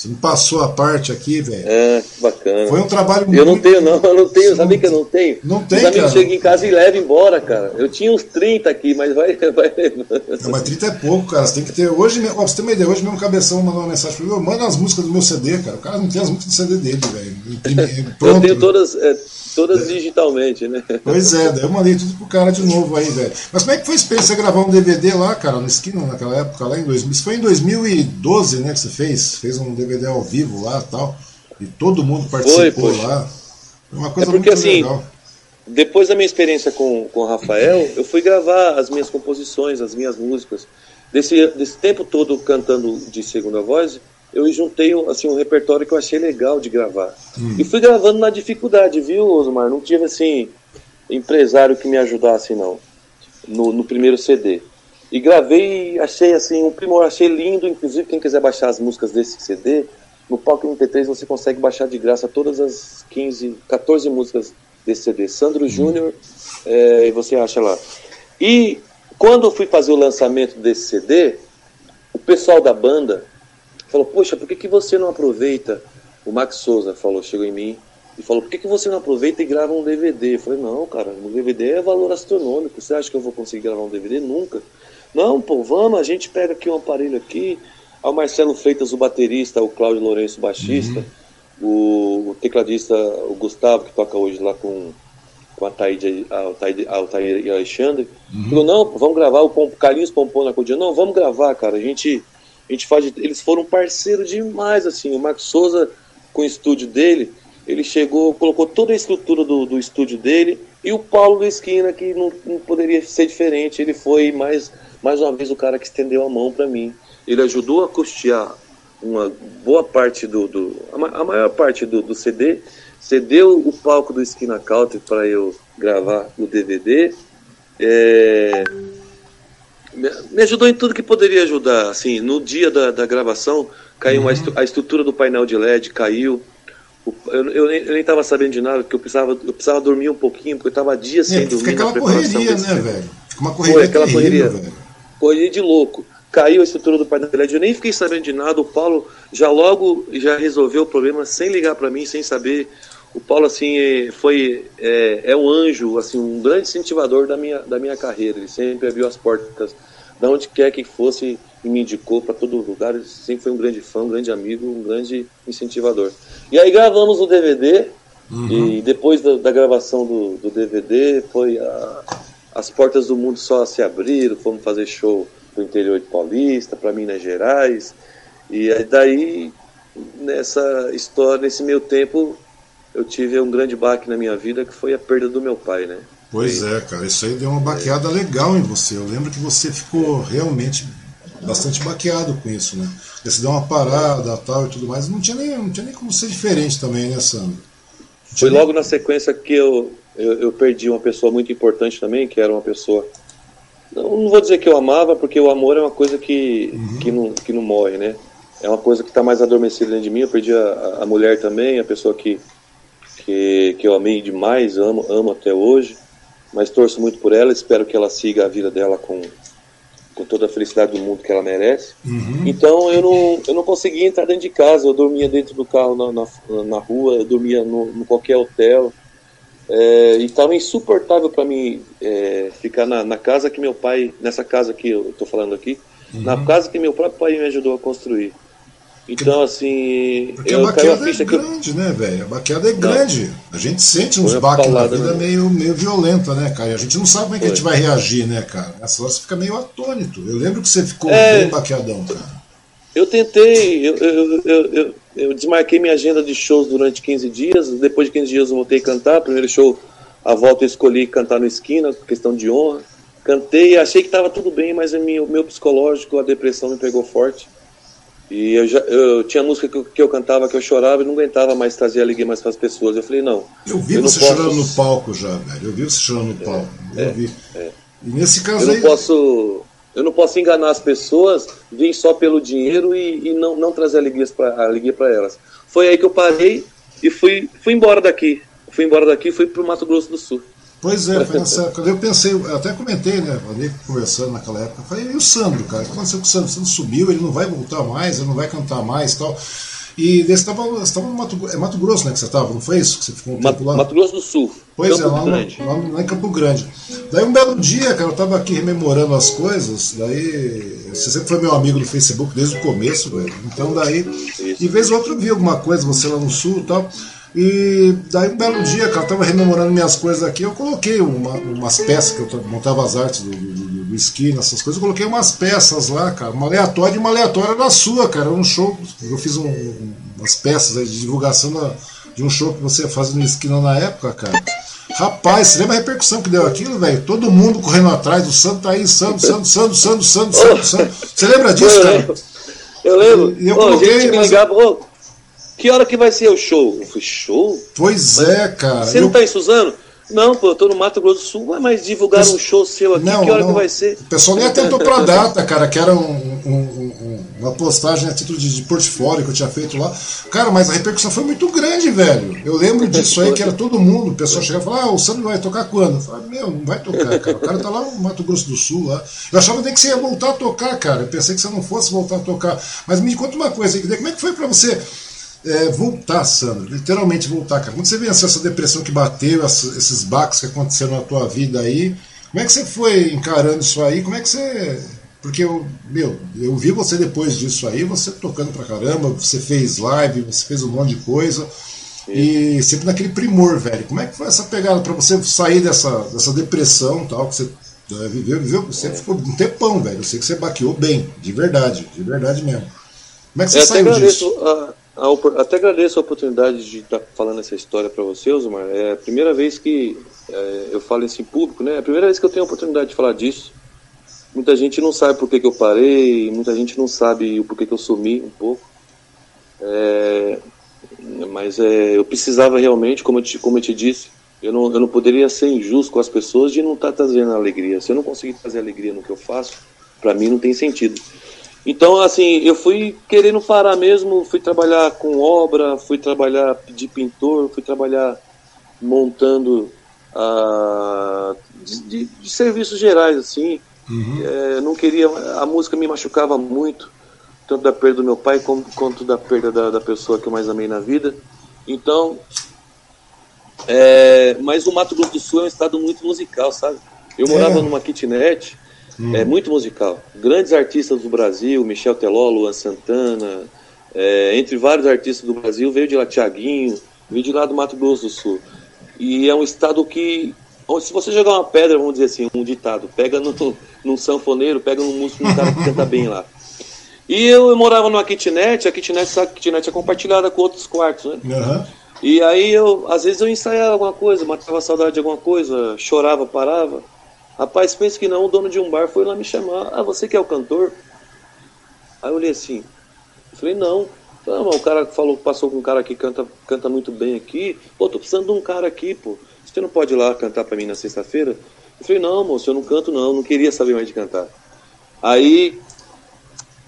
Você me passou a parte aqui, velho. É, bacana. Foi um trabalho eu muito. Eu não tenho, não, eu não tenho, sabia que eu não tenho? Não tem, Os amigos chegam em casa e levam embora, cara. Eu tinha uns 30 aqui, mas vai. [LAUGHS] vai... Não, mas 30 é pouco, cara. Você tem que ter. Hoje, pra você ter uma ideia, hoje mesmo o cabeção mandou uma mensagem pra mim, manda as músicas do meu CD, cara. O cara não tem as músicas do CD dele, velho. [LAUGHS] Eu tenho todas. É Todas digitalmente, né? Pois é, daí eu mandei tudo pro cara de novo aí, velho. Mas como é que foi a experiência gravar um DVD lá, cara, no esquina, naquela época, lá em 2000? Isso foi em 2012, né, que você fez? Fez um DVD ao vivo lá e tal. E todo mundo participou foi, lá. Foi uma coisa é porque, muito assim, legal. depois da minha experiência com, com o Rafael, eu fui gravar as minhas composições, as minhas músicas. Desse, desse tempo todo cantando de segunda voz, eu juntei assim, um repertório que eu achei legal de gravar. Hum. E fui gravando na dificuldade, viu, Osmar? Não tive assim empresário que me ajudasse, não, no, no primeiro CD. E gravei, achei assim, um primor, achei lindo, inclusive quem quiser baixar as músicas desse CD, no Palco MP3 você consegue baixar de graça todas as 15, 14 músicas desse CD. Sandro Júnior, é, e você acha lá. E quando eu fui fazer o lançamento desse CD, o pessoal da banda falou, poxa, por que, que você não aproveita? O Max Souza falou, chegou em mim e falou, por que, que você não aproveita e grava um DVD? Eu falei, não, cara, um DVD é valor astronômico, você acha que eu vou conseguir gravar um DVD? Nunca. Não, pô, vamos, a gente pega aqui um aparelho aqui, ao Marcelo Freitas, o baterista, o Cláudio Lourenço, o baixista, uhum. o, o, tecladista, o Gustavo, que toca hoje lá com, com a Taíde, a, a, a e Alexandre, uhum. falou, não, vamos gravar, o Carlinhos Pompom na Codia, não, vamos gravar, cara, a gente, a gente faz, eles foram parceiros demais, assim, o Marcos Souza, com o estúdio dele, ele chegou, colocou toda a estrutura do, do estúdio dele, e o Paulo esquina, que não, não poderia ser diferente, ele foi mais mais uma vez o cara que estendeu a mão para mim. Ele ajudou a custear uma boa parte do, do a, maior parte do, do, CD, cedeu o palco do Esquina Country para eu gravar o DVD. É, me ajudou em tudo que poderia ajudar. Assim, no dia da, da gravação, caiu uhum. a estrutura do painel de LED, caiu. Eu, eu, nem estava sabendo de nada, porque eu precisava, eu precisava dormir um pouquinho, porque eu estava dias sem é, dormir. Fica aquela correria, né, velho? Fica uma correria. Foi aquela terrível, correria. Velho correria de louco. Caiu a estrutura do painel LED, eu nem fiquei sabendo de nada. O Paulo já logo já resolveu o problema sem ligar para mim, sem saber. O Paulo assim é, foi é, é, um anjo, assim um grande incentivador da minha da minha carreira. Ele sempre abriu as portas, da onde quer que fosse e me indicou para todo lugar. Ele sempre foi um grande fã, um grande amigo, um grande incentivador. E aí gravamos o DVD uhum. e depois da, da gravação do, do DVD foi a as portas do mundo só se abriram, fomos fazer show no interior de Paulista, para Minas Gerais, e daí nessa história, nesse meio tempo, eu tive um grande baque na minha vida que foi a perda do meu pai, né? Pois é, cara, isso aí deu uma baqueada é. legal em você. Eu lembro que você ficou realmente bastante baqueado com isso, né? Você deu uma parada tal e tudo mais. Não tinha nem, não tinha nem como ser diferente também, né, Sandro? Foi logo na sequência que eu eu, eu, perdi uma pessoa muito importante também, que era uma pessoa. Não, não vou dizer que eu amava, porque o amor é uma coisa que, uhum. que, não, que não morre, né? É uma coisa que está mais adormecida dentro de mim. Eu perdi a, a mulher também, a pessoa que, que, que eu amei demais, amo, amo até hoje. Mas torço muito por ela, espero que ela siga a vida dela com, com toda a felicidade do mundo que ela merece. Uhum. Então eu não, eu não conseguia entrar dentro de casa, eu dormia dentro do carro na, na, na rua, eu dormia no, no qualquer hotel. É, e estava insuportável para mim é, ficar na, na, casa que meu pai, nessa casa que eu estou falando aqui, uhum. na casa que meu próprio pai me ajudou a construir. Então, assim. Porque eu a baqueada é grande, eu... né, velho? A baqueada é grande. A gente sente uns baques na vida meio, meio violenta, né, cara? E a gente não sabe como é que Foi. a gente vai reagir, né, cara? Nessa hora você fica meio atônito. Eu lembro que você ficou é... bem baqueadão, cara. Eu tentei, eu, eu, eu, eu, desmarquei minha agenda de shows durante 15 dias. Depois de 15 dias eu voltei a cantar. Primeiro show, a volta eu escolhi cantar no esquina, questão de honra. Cantei, achei que estava tudo bem, mas o meu, meu psicológico, a depressão me pegou forte. E eu, já, eu tinha música que eu, que eu, cantava que eu chorava e não aguentava mais trazer alegria mais para as pessoas. Eu falei, não. Eu vi eu você posso... chorando no palco já, velho. Eu vi você chorando no palco. É, eu vi. É. E nesse caso eu aí. não posso eu não posso enganar as pessoas, vir só pelo dinheiro e, e não, não trazer alegria para alegria elas. Foi aí que eu parei e fui, fui embora daqui. Fui embora daqui e fui para o Mato Grosso do Sul. Pois é, foi [LAUGHS] nessa época. Eu pensei, eu até comentei, né? Ali conversando naquela época. Eu falei, e o Sandro, cara? O que aconteceu com o Sandro? O Sandro subiu, ele não vai voltar mais, ele não vai cantar mais e tal. E você estava no Mato, é Mato Grosso, né? Que você estava, não foi isso? Que você ficou um Mato, lá? Mato Grosso do Sul. Pois Campo é, lá, Grande. lá, lá em Campo Grande. Daí um belo dia, cara, eu estava aqui rememorando as coisas, daí. Você sempre foi meu amigo no Facebook desde o começo, velho. Então daí. Isso. E vez ou outra eu vi alguma coisa, você lá no sul e tal. E daí um belo dia, cara, eu tava rememorando minhas coisas aqui, eu coloquei uma, umas peças que eu montava as artes do, do, do esqui, nessas coisas, eu coloquei umas peças lá, cara, uma aleatória e uma aleatória da sua, cara. Um show, eu fiz um, umas peças de divulgação da, de um show que você fazia no esquina na época, cara. Rapaz, você lembra a repercussão que deu aquilo, velho? Todo mundo correndo atrás do Santo tá aí, Santo, Santo, Santo, Santo, Santo, Santo, Santo. Você lembra disso, cara? Eu lembro. E eu coloquei, gente me ligava, ô, que hora que vai ser o show? Eu falei, show? Pois é, cara. Você eu... não tá em Suzano? Não, pô, eu tô no Mato Grosso do Sul, mas divulgar um show seu aqui, não, que hora não. que vai ser? O pessoal nem atentou pra [LAUGHS] data, cara, que era um, um, um, uma postagem a título de, de, portfólio que eu tinha feito lá. Cara, mas a repercussão foi muito grande, velho. Eu lembro disso aí, que era todo mundo, o pessoal chegava e falava, ah, o Sandro vai tocar quando? Eu falava, meu, não vai tocar, cara. O cara tá lá no Mato Grosso do Sul, lá. Eu achava até que você ia voltar a tocar, cara. Eu pensei que você não fosse voltar a tocar. Mas me conta uma coisa, como é que foi pra você é, voltar, Sandro, literalmente voltar, cara. Quando você venceu essa depressão que bateu, esses baques que aconteceram na tua vida aí, como é que você foi encarando isso aí? Como é que você. Porque eu, meu, eu vi você depois disso aí, você tocando pra caramba, você fez live, você fez um monte de coisa. E sempre naquele primor, velho. Como é que foi essa pegada para você sair dessa, dessa depressão tal, que você é, viveu, viveu? Você ficou um tempão, velho. Eu sei que você baqueou bem, de verdade, de verdade mesmo. Como é que você eu saiu disso? A até agradeço a oportunidade de estar falando essa história para você, Osmar. É a primeira vez que é, eu falo isso em público, né? É a primeira vez que eu tenho a oportunidade de falar disso. Muita gente não sabe por que, que eu parei, muita gente não sabe o porquê que eu sumi um pouco. É, mas é, eu precisava realmente, como eu te, como eu te disse, eu não, eu não poderia ser injusto com as pessoas de não estar tá trazendo alegria. Se eu não conseguir trazer alegria no que eu faço, para mim não tem sentido. Então, assim, eu fui querendo parar mesmo, fui trabalhar com obra, fui trabalhar de pintor, fui trabalhar montando uh, de, de, de, serviços gerais, assim. Uhum. É, não queria, a música me machucava muito, tanto da perda do meu pai como, quanto da perda da, da pessoa que eu mais amei na vida. Então, é, mas o Mato Grosso do Sul é um estado muito musical, sabe? Eu morava é. numa kitnet Hum. É muito musical. Grandes artistas do Brasil, Michel Teló, Luan Santana, é, entre vários artistas do Brasil, veio de lá Tiaguinho, veio de lá do Mato Grosso do Sul. E é um estado que, se você jogar uma pedra, vamos dizer assim, um ditado, pega no, [LAUGHS] num sanfoneiro, pega num músico, num cara que canta bem lá. E eu, eu, morava numa kitnet, a kitnet, a kitnet é compartilhada com outros quartos, né? Uhum. E aí eu, às vezes eu ensaiava alguma coisa, matava saudade de alguma coisa, chorava, parava. Rapaz, pense que não, o dono de um bar foi lá me chamar. Ah, você que é o cantor? Aí eu olhei assim. Eu falei, não. Não, o cara falou, passou com um cara que canta, canta muito bem aqui. Pô, tô precisando de um cara aqui, pô. Você não pode ir lá cantar para mim na sexta-feira? Eu falei, não, moço, eu não canto não, não queria saber mais de cantar. Aí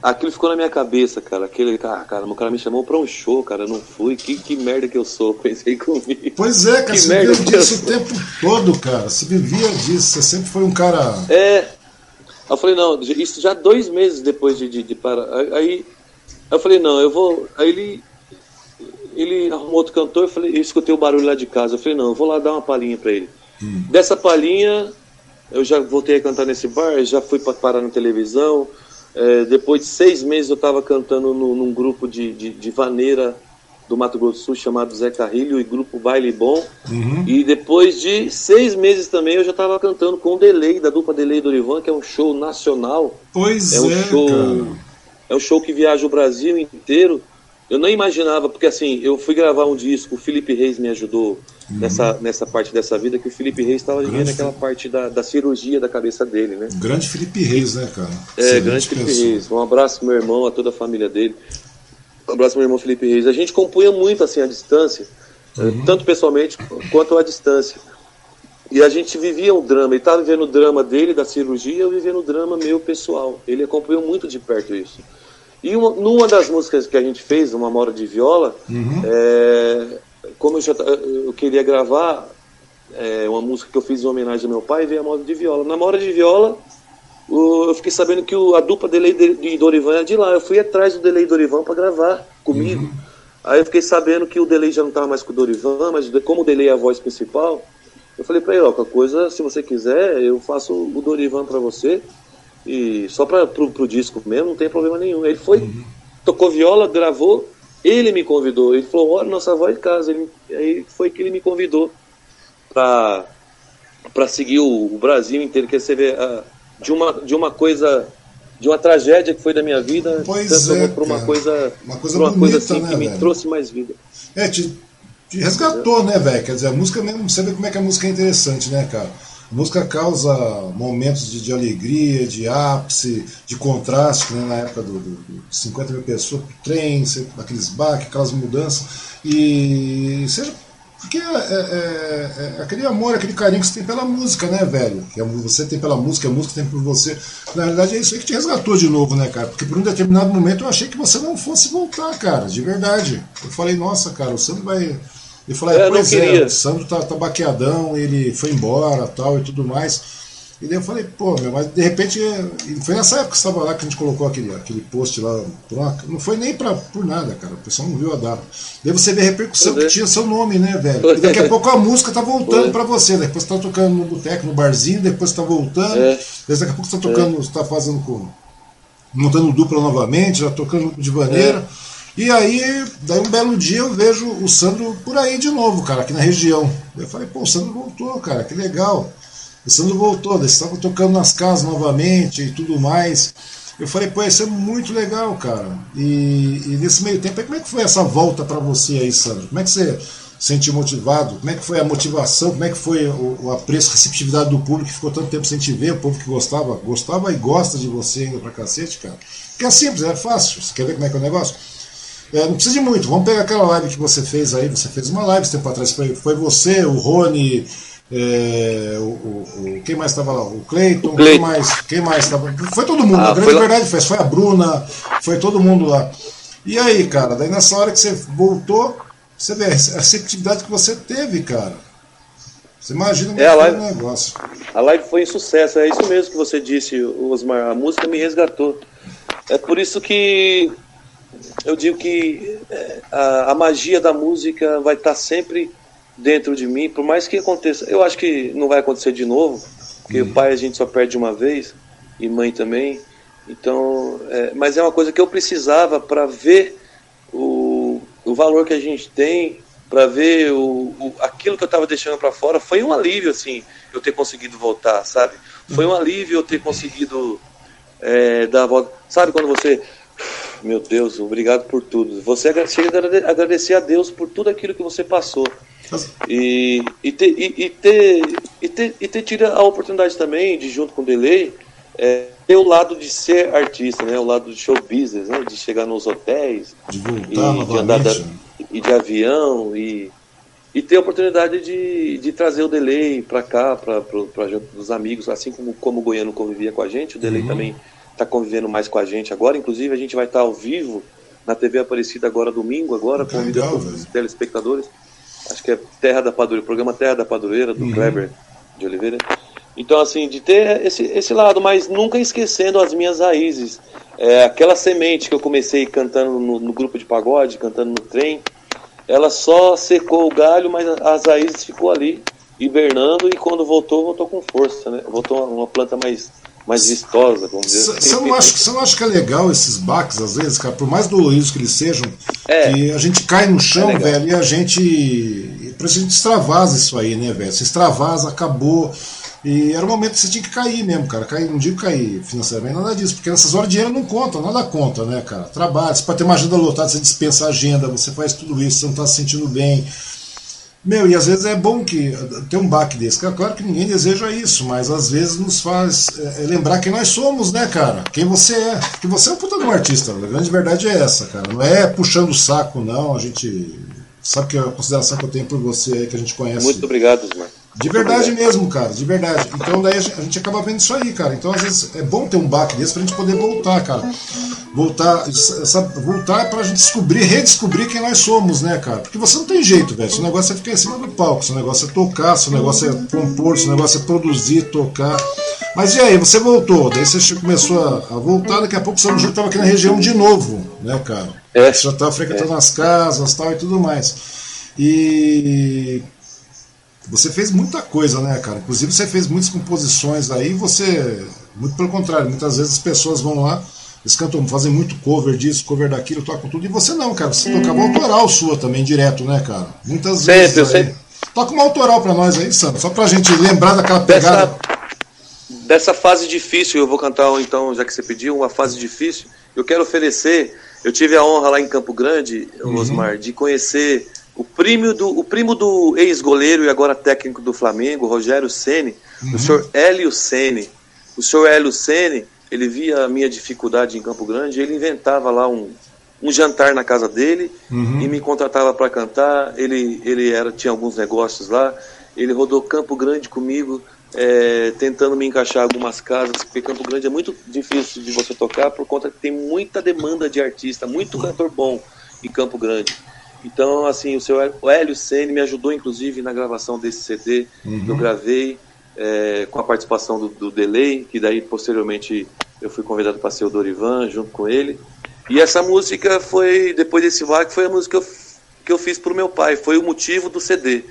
aquilo ficou na minha cabeça, cara. Aquele, ah, cara, o cara me chamou pra um show, cara, eu não fui. Que, que merda que eu sou, [LAUGHS] pensei comigo. Pois é, cara, que você merda vivia disso o tempo todo, cara. Você vivia disso, você sempre foi um cara. É. Eu falei, não, isso já dois meses depois de, de, de parar. Aí eu falei, não, eu vou. Aí ele. Ele arrumou outro cantor, eu falei, eu escutei o barulho lá de casa. Eu falei, não, eu vou lá dar uma palhinha pra ele. Hum. Dessa palhinha, eu já voltei a cantar nesse bar, já fui para parar na televisão. É, depois de seis meses eu estava cantando no, num grupo de, de, de, vaneira do Mato Grosso do Sul chamado Zé Carrilho e grupo Baile Bom. Uhum. E depois de seis meses também eu já estava cantando com o Delay, da dupla Delay Dorivan, que é um show nacional. Pois é. Um é, show. É um show que viaja o Brasil inteiro. Eu não imaginava, porque assim, eu fui gravar um disco, o Felipe Reis me ajudou uhum. nessa, nessa parte dessa vida, que o Felipe Reis estava vivendo aquela parte da, da cirurgia da cabeça dele, né? Grande Felipe Reis, né, cara? É, Excelente grande Felipe pessoa. Reis. Um abraço meu irmão, a toda a família dele. Um abraço meu irmão Felipe Reis. A gente compunha muito assim à distância, uhum. tanto pessoalmente quanto à distância. E a gente vivia um drama, ele estava vivendo o drama dele, da cirurgia, eu vivia o drama meu pessoal. Ele acompanhou muito de perto isso. E uma, numa das músicas que a gente fez, uma Mora de Viola, uhum. é, como eu, já, eu queria gravar é, uma música que eu fiz em homenagem ao meu pai, veio a Mora de Viola. Na Mora de Viola, eu fiquei sabendo que a dupla Delay de, Dorivan é de lá. Eu fui atrás do Delay Dorivan para gravar comigo. Uhum. Aí eu fiquei sabendo que o Delay já não estava mais com o Dorivan, mas como o Delay é a voz principal, eu falei para ele, ó, qualquer coisa, se você quiser, eu faço o Dorivan para você. E só para pro, pro disco mesmo, não tem problema nenhum. Ele foi, uhum. tocou viola, gravou, ele me convidou. Ele falou, olha, nossa voz de casa. Ele, aí foi que ele me convidou para seguir o, o, Brasil inteiro, quer ver uh, de uma de uma coisa de uma tragédia que foi da minha vida, pois é, para uma coisa, uma coisa, uma bonita, coisa assim né, que velho? me trouxe mais vida. É, te, te resgatou, né, velho? Quer dizer, a música mesmo, você vê como é que a música é interessante, né, cara? A música causa momentos de, de alegria, de ápice, de contraste, né, na época do, do, do 50 mil pessoas, trem, aqueles baques, aquelas mudanças. E seja porque é, é, é, é, aquele amor, aquele carinho que você tem pela música, né, velho? Que você tem pela música, a música tem por você. Na realidade é isso aí que te resgatou de novo, né, cara? Porque por um determinado momento eu achei que você não fosse voltar, cara, de verdade. Eu falei, nossa, cara, o Sandro vai. Ele falou, é, pois é, o Sandro tá, tá baqueadão, ele foi embora tal e tudo mais. E daí eu falei, pô, meu, mas de repente. Foi nessa época que você estava lá que a gente colocou aquele, aquele post lá. Não foi nem pra, por nada, cara. O pessoal não viu a data. Daí você vê a repercussão que tinha seu nome, né, velho? E daqui a pouco a música tá voltando para você. Depois você tá tocando no boteco, no barzinho, depois você tá voltando. É. Daqui a pouco você tá tocando, é. você tá fazendo com. montando dupla novamente, já tocando de maneira. E aí, daí um belo dia eu vejo o Sandro por aí de novo, cara, aqui na região. Eu falei, pô, o Sandro voltou, cara, que legal. O Sandro voltou, eles estavam tocando nas casas novamente e tudo mais. Eu falei, pô, isso é muito legal, cara. E, e nesse meio tempo, como é que foi essa volta para você aí, Sandro? Como é que você se sentiu motivado? Como é que foi a motivação? Como é que foi o, o apreço, a receptividade do público que ficou tanto tempo sem te ver? O povo que gostava, gostava e gosta de você ainda pra cacete, cara. Porque é simples, é fácil. Você quer ver como é que é o negócio? É, não precisa de muito. Vamos pegar aquela live que você fez aí. Você fez uma live esse tempo atrás. Foi, foi você, o Rony, é, o, o, quem mais estava lá? O Cleiton, quem mais? Quem mais estava? Foi todo mundo, ah, a grande verdade foi, foi a Bruna, foi todo mundo lá. E aí, cara, daí nessa hora que você voltou, você vê a receptividade que você teve, cara. Você imagina é, a live, negócio. A live foi um sucesso, é isso mesmo que você disse, Osmar. A música me resgatou. É por isso que eu digo que é, a, a magia da música vai estar sempre dentro de mim, por mais que aconteça, eu acho que não vai acontecer de novo, porque uhum. pai a gente só perde uma vez e mãe também. Então, é, mas é uma coisa que eu precisava para ver o, o valor que a gente tem, para ver o, o, aquilo que eu estava deixando para fora. Foi um alívio, assim, eu ter conseguido voltar, sabe? Foi um alívio eu ter conseguido é, dar a volta. Sabe quando você. Meu Deus, obrigado por tudo. Você chega a agradecer a Deus por tudo aquilo que você passou. E, e, ter, e, e, ter, e, ter, e ter tido a oportunidade também de, junto com o Delay, é, ter o lado de ser artista, né? o lado de show business, né? de chegar nos hotéis, de voltar e, de andar da, e de avião, e, e ter a oportunidade de, de trazer o Delay para cá, para os amigos, assim como, como o Goiano convivia com a gente, o Delay uhum. também está convivendo mais com a gente agora. Inclusive, a gente vai estar tá ao vivo na TV Aparecida agora domingo, agora, convidando os telespectadores acho que é Terra da Padureira, programa Terra da Padureira, do uhum. Kleber de Oliveira. Então, assim, de ter esse, esse lado, mas nunca esquecendo as minhas raízes. É, aquela semente que eu comecei cantando no, no, grupo de pagode, cantando no trem, ela só secou o galho, mas as raízes ficou ali, hibernando, e quando voltou, voltou com força, né? Voltou uma planta mais mais vistosa, vamos dizer assim. Você não, acha, você não acha que é legal esses baques, às vezes, cara, por mais doloridos que eles sejam, é. que a gente cai no chão, é velho, e a gente. Por isso a gente extravasa isso aí, né, velho? Você extravasa, acabou. E era o momento que você tinha que cair mesmo, cara. Cair, não digo cair financeiramente, nada disso, porque nessas horas dinheiro não conta, nada conta, né, cara? Trabalho, você pode ter uma agenda lotada, você dispensa a agenda, você faz tudo isso, você não está se sentindo bem meu, e às vezes é bom que tem um baque desse. Claro que ninguém deseja isso, mas às vezes nos faz é, é, lembrar quem nós somos, né, cara? Quem você é. Que você é um puta de um artista. A grande verdade é essa, cara. Não é puxando o saco, não. A gente sabe que a consideração que eu tenho por você aí, que a gente conhece. Muito obrigado, Osmar. De verdade mesmo, cara, de verdade. Então daí a gente acaba vendo isso aí, cara. Então às vezes é bom ter um baque desse pra gente poder voltar, cara. Voltar, essa, voltar pra gente descobrir, redescobrir quem nós somos, né, cara? Porque você não tem jeito, velho. Seu negócio é ficar em cima do palco, seu negócio é tocar, seu negócio é compor, seu negócio é produzir, tocar. Mas e aí, você voltou, daí você começou a, a voltar, daqui a pouco você já estava aqui na região de novo, né, cara? É. Você já estava frequentando é. as casas tal e tudo mais. E você fez muita coisa, né, cara? Inclusive você fez muitas composições aí, você. Muito pelo contrário, muitas vezes as pessoas vão lá, eles cantam, fazem muito cover disso, cover daquilo, tocam tudo, e você não, cara. Você uhum. tocava autoral sua também, direto, né, cara? Muitas sempre, vezes. Eu sempre. Toca uma autoral pra nós aí, Sandro, só pra gente lembrar daquela pegada. Dessa, dessa fase difícil, eu vou cantar então, já que você pediu, uma fase difícil. Eu quero oferecer. Eu tive a honra lá em Campo Grande, uhum. Osmar, de conhecer o primo do, o primo do ex-goleiro e agora técnico do Flamengo, Rogério Ceni, uhum. o senhor Hélio Ceni. O senhor Hélio Ceni, ele via a minha dificuldade em Campo Grande, ele inventava lá um, um jantar na casa dele uhum. e me contratava para cantar. Ele, ele era, tinha alguns negócios lá. Ele rodou Campo Grande comigo, é, tentando me encaixar algumas casas, porque Campo Grande é muito difícil de você tocar por conta que tem muita demanda de artista, muito cantor bom em Campo Grande. Então, assim, o seu Hélio Senni me ajudou, inclusive, na gravação desse CD uhum. que eu gravei, é, com a participação do, do Delay, que daí, posteriormente, eu fui convidado para ser o Dorivan, junto com ele. E essa música foi, depois desse VAC, foi a música que eu, que eu fiz para o meu pai, foi o motivo do CD.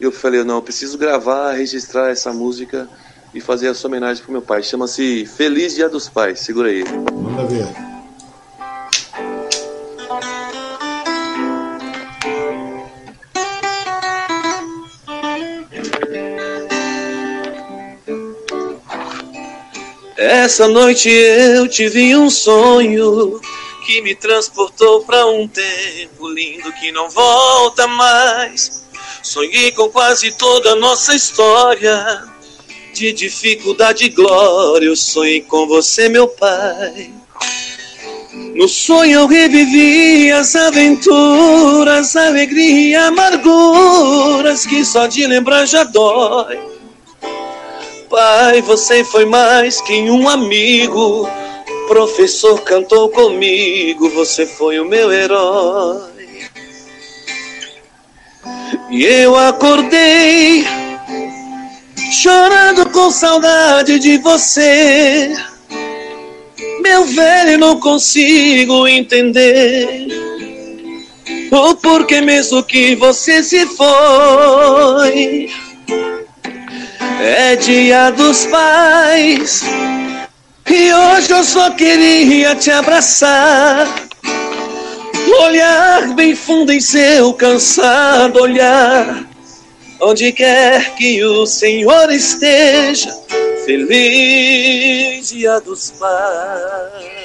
Eu falei, não, eu preciso gravar, registrar essa música e fazer essa homenagem pro meu pai. Chama-se Feliz Dia dos Pais. Segura aí. Manda ver. Essa noite eu tive um sonho que me transportou para um tempo lindo que não volta mais. Sonhei com quase toda a nossa história de dificuldade e glória. Eu sonhei com você, meu pai. No sonho eu revivi as aventuras, alegria e amarguras que só de lembrar já dói. Pai, você foi mais que um amigo. Professor cantou comigo, você foi o meu herói. E eu acordei chorando com saudade de você. Meu velho, não consigo entender o porquê mesmo que você se foi. É dia dos pais. E hoje eu só queria te abraçar. Olhar bem fundo em seu cansado olhar, onde quer que o Senhor esteja, feliz dia dos pais.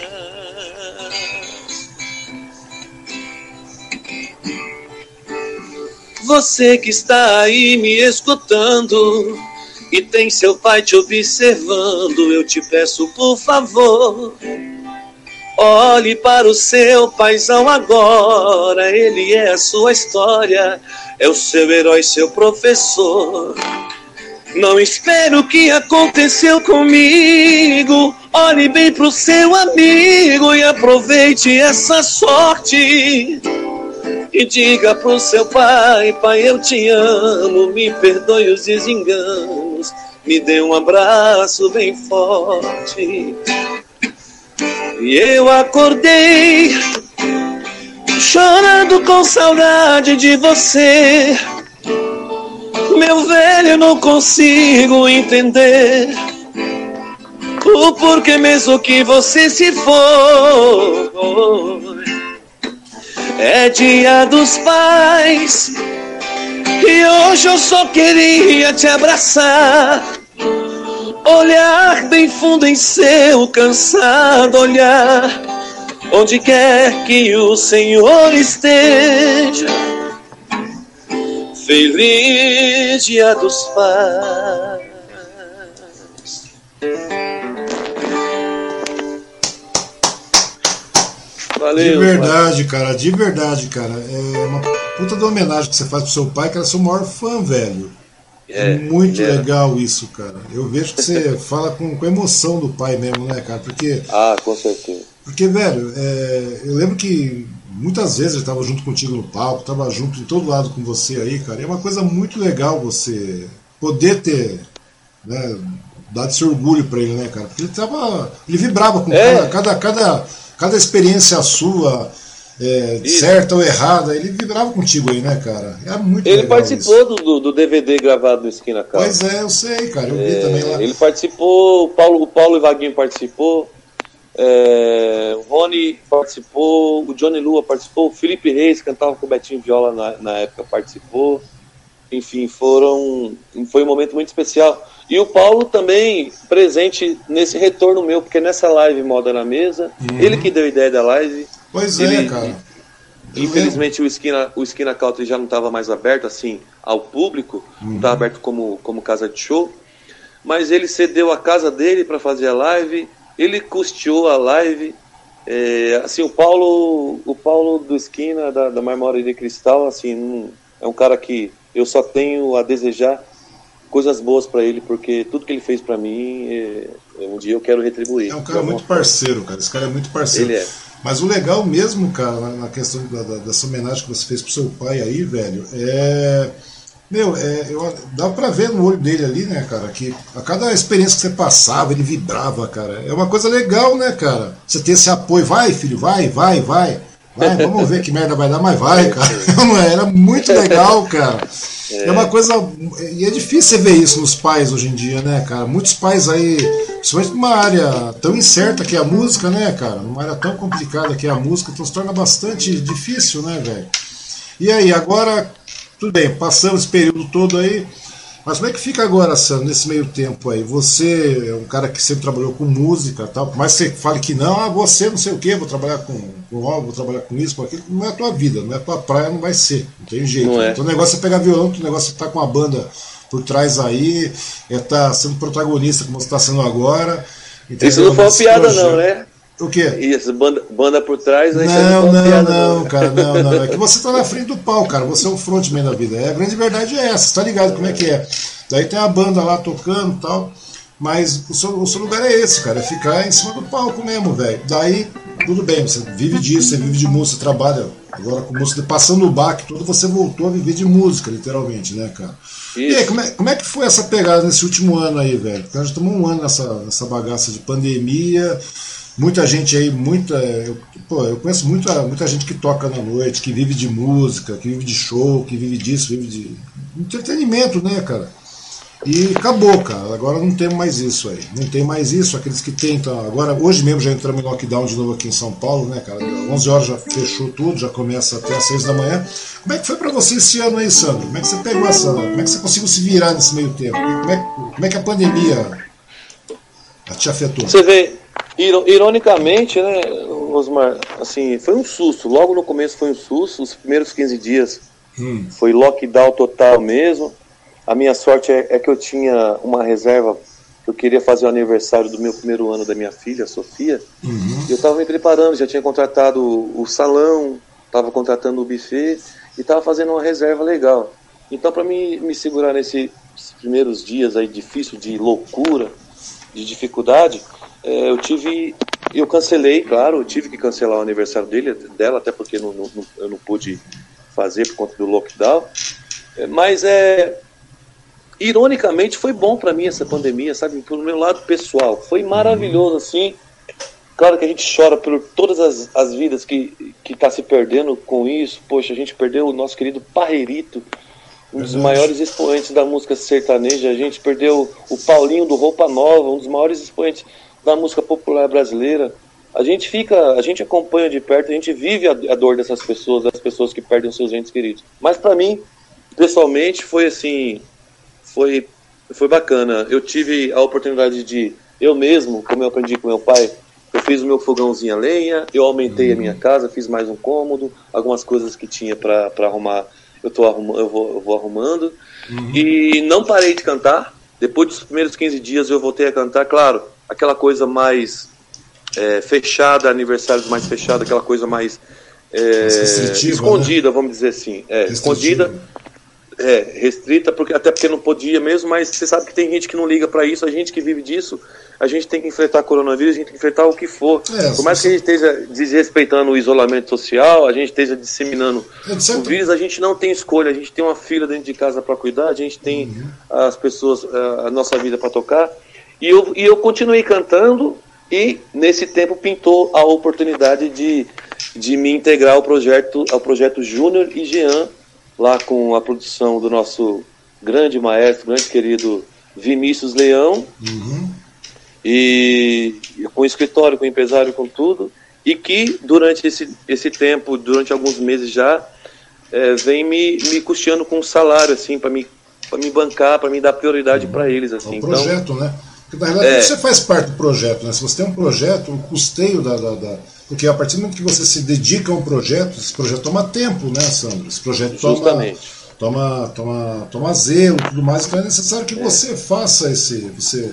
Você que está aí me escutando e tem seu pai te observando, eu te peço por favor Olhe para o seu paizão agora, ele é a sua história, é o seu herói, seu professor. Não espere o que aconteceu comigo, olhe bem pro seu amigo e aproveite essa sorte. E diga pro seu pai, pai, eu te amo, me perdoe os desenganos, me dê um abraço bem forte. E eu acordei chorando com saudade de você. Meu velho, não consigo entender o porquê mesmo que você se foi. É dia dos pais e hoje eu só queria te abraçar olhar bem fundo em seu cansado olhar, onde quer que o Senhor esteja. Feliz Dia dos Pais. Valeu, de verdade, pai. cara, de verdade, cara. É uma puta de homenagem que você faz pro seu pai, que era seu maior fã, velho. É, é muito é. legal isso, cara. Eu vejo que você [LAUGHS] fala com, com emoção do pai mesmo, né, cara? Porque. Ah, com certeza. Porque, velho, é, eu lembro que muitas vezes eu estava junto contigo no palco, estava junto de todo lado com você aí, cara. E é uma coisa muito legal você poder ter, né, dado esse orgulho para ele, né, cara? Porque ele tava. Ele vibrava com é. cada, cada, cada, cada experiência sua é, certa ou errada, ele vibrava contigo aí, né, cara? É muito Ele participou do, do, DVD gravado no Esquina Casa. Pois é, eu sei, cara, eu vi é, também lá. Ele participou, o Paulo, o Paulo e Vaguinho participou, é, o Rony participou, o Johnny Lua participou, o Felipe Reis cantava com o Betinho Viola na, na época participou. Enfim, foram. Foi um momento muito especial. E o Paulo também presente nesse retorno meu, porque nessa live Moda na Mesa, uhum. ele que deu a ideia da live Pois é, ele, é, cara. Infelizmente o esquina, o esquina Country já não estava mais aberto assim ao público, uhum. não estava aberto como, como casa de show. Mas ele cedeu a casa dele para fazer a live, ele custeou a live. É, assim, o Paulo, o Paulo do esquina da, da Marmora de Cristal, assim, é um cara que eu só tenho a desejar coisas boas para ele, porque tudo que ele fez para mim, é, um dia eu quero retribuir. É um cara muito parceiro, cara. Esse cara é muito parceiro. Ele é. Mas o legal mesmo, cara, na questão da, da, dessa homenagem que você fez pro seu pai aí, velho, é. Meu, é, eu, dá pra ver no olho dele ali, né, cara, que a cada experiência que você passava, ele vibrava, cara. É uma coisa legal, né, cara? Você ter esse apoio, vai, filho, vai, vai, vai. Vai, vamos ver que merda vai dar, mas vai, cara. [LAUGHS] Era muito legal, cara. É. é uma coisa. E é difícil você ver isso nos pais hoje em dia, né, cara? Muitos pais aí, principalmente numa área tão incerta que é a música, né, cara? Numa área tão complicada que é a música, então se torna bastante difícil, né, velho? E aí, agora, tudo bem, passamos esse período todo aí. Mas como é que fica agora, Sam, nesse meio tempo aí? Você é um cara que sempre trabalhou com música tal, por mais que você fale que não, ah, você não sei o que, vou trabalhar com, com algo, vou trabalhar com isso, com aquilo, não é a tua vida, não é a tua praia, não vai ser, não tem jeito. Não é. Então o negócio é pegar violão, o negócio é estar tá com a banda por trás aí, é estar tá sendo protagonista como você está sendo agora. Entendeu? Isso não foi uma piada projeto. não, né? O quê? Isso, banda, banda por trás, aí não, não, piada, não, cara, não, não. É que você tá na [LAUGHS] frente do pau, cara. Você é o frontman da vida. É, a grande verdade é essa, tá ligado como é que é. Daí tem a banda lá tocando e tal. Mas o seu, o seu lugar é esse, cara. É ficar em cima do palco mesmo, velho. Daí, tudo bem, você vive disso, você vive de música, você trabalha agora com música, passando o baque todo, você voltou a viver de música, literalmente, né, cara? Isso. E aí, como é, como é que foi essa pegada nesse último ano aí, velho? Porque nós já estamos um ano nessa, nessa bagaça de pandemia muita gente aí, muita. Eu, pô, eu conheço muita, muita gente que toca na noite, que vive de música, que vive de show, que vive disso, vive de entretenimento, né, cara? E acabou, cara. Agora não tem mais isso aí. Não tem mais isso. Aqueles que tentam. Agora, hoje mesmo já entramos em lockdown de novo aqui em São Paulo, né, cara? 11 horas já fechou tudo, já começa até às 6 da manhã. Como é que foi para você esse ano aí, Sandro? Como é que você pegou essa. Como é que você conseguiu se virar nesse meio tempo? Como é, como é que a pandemia te afetou? Você vê, Ironicamente, né, Osmar, assim, foi um susto. Logo no começo foi um susto, os primeiros 15 dias hum. foi lockdown total mesmo. A minha sorte é, é, que eu tinha uma reserva, eu queria fazer o aniversário do meu primeiro ano da minha filha, Sofia. Uhum. Eu estava me preparando, já tinha contratado o salão, estava contratando o buffet e estava fazendo uma reserva legal. Então, para me, me segurar nesses primeiros dias aí difícil de loucura, de dificuldade, é, eu tive. Eu cancelei, claro, eu tive que cancelar o aniversário dele, dela, até porque não, não, eu não pude fazer por conta do lockdown. É, mas é. Ironicamente, foi bom para mim essa pandemia, sabe? Pelo meu lado pessoal. Foi maravilhoso, assim. Claro que a gente chora por todas as, as vidas que está se perdendo com isso. Poxa, a gente perdeu o nosso querido Parreirito, um dos maiores expoentes da música sertaneja. A gente perdeu o Paulinho do Roupa Nova, um dos maiores expoentes da música popular brasileira. A gente fica, a gente acompanha de perto, a gente vive a, a dor dessas pessoas, das pessoas que perdem seus entes queridos. Mas para mim, pessoalmente, foi assim, foi, foi bacana. Eu tive a oportunidade de, eu mesmo, como eu aprendi com meu pai, eu fiz o meu fogãozinho a lenha, eu aumentei uhum. a minha casa, fiz mais um cômodo, algumas coisas que tinha para arrumar, eu, tô arrumando, eu, vou, eu vou arrumando. Uhum. E não parei de cantar. Depois dos primeiros 15 dias eu voltei a cantar, claro, aquela coisa mais é, fechada, aniversários mais fechados, aquela coisa mais é, escondida, né? vamos dizer assim. É, escondida, é, restrita, porque, até porque não podia mesmo, mas você sabe que tem gente que não liga para isso, a gente que vive disso, a gente tem que enfrentar coronavírus, a gente tem que enfrentar o que for. É, Por mais que a gente esteja desrespeitando o isolamento social, a gente esteja disseminando é, o vírus, a gente não tem escolha, a gente tem uma filha dentro de casa para cuidar, a gente tem uhum. as pessoas, a nossa vida para tocar. E eu, e eu continuei cantando e nesse tempo pintou a oportunidade de, de me integrar ao projeto, ao projeto Júnior e Jean, lá com a produção do nosso grande maestro, grande querido Vinícius Leão, uhum. e com escritório, com empresário, com tudo, e que durante esse, esse tempo, durante alguns meses já, é, vem me, me custeando com um salário, assim, para me, me bancar, para me dar prioridade uhum. para eles. Assim. É um projeto, então, né? Porque, na realidade, é. você faz parte do projeto, né? Se você tem um projeto, o custeio da, da, da, Porque a partir do momento que você se dedica a um projeto, esse projeto toma tempo, né, Sandro? Esse projeto toma, Justamente. toma, toma, toma zelo e tudo mais, então é necessário que você faça esse. Você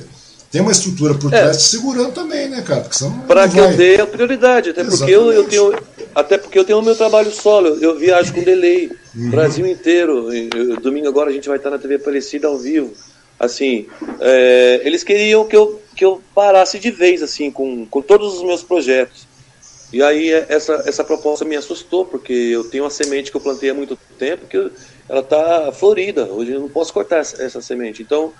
tem uma estrutura por É. trás te segurando também, né, cara? Para que eu vai. dê a prioridade, até porque eu, eu tenho. Até porque eu tenho o meu trabalho solo, eu, eu viajo com delay, Uhum. Brasil inteiro. Eu- domingo agora a gente vai estar na TV Aparecida ao vivo. Assim, é, eles queriam que eu, que eu parasse de vez, assim, com, com todos os meus projetos. E aí é, essa, essa proposta me assustou, porque eu tenho uma semente que eu plantei há muito tempo, que eu- ela está florida. Hoje eu não posso cortar essa, essa semente. Então,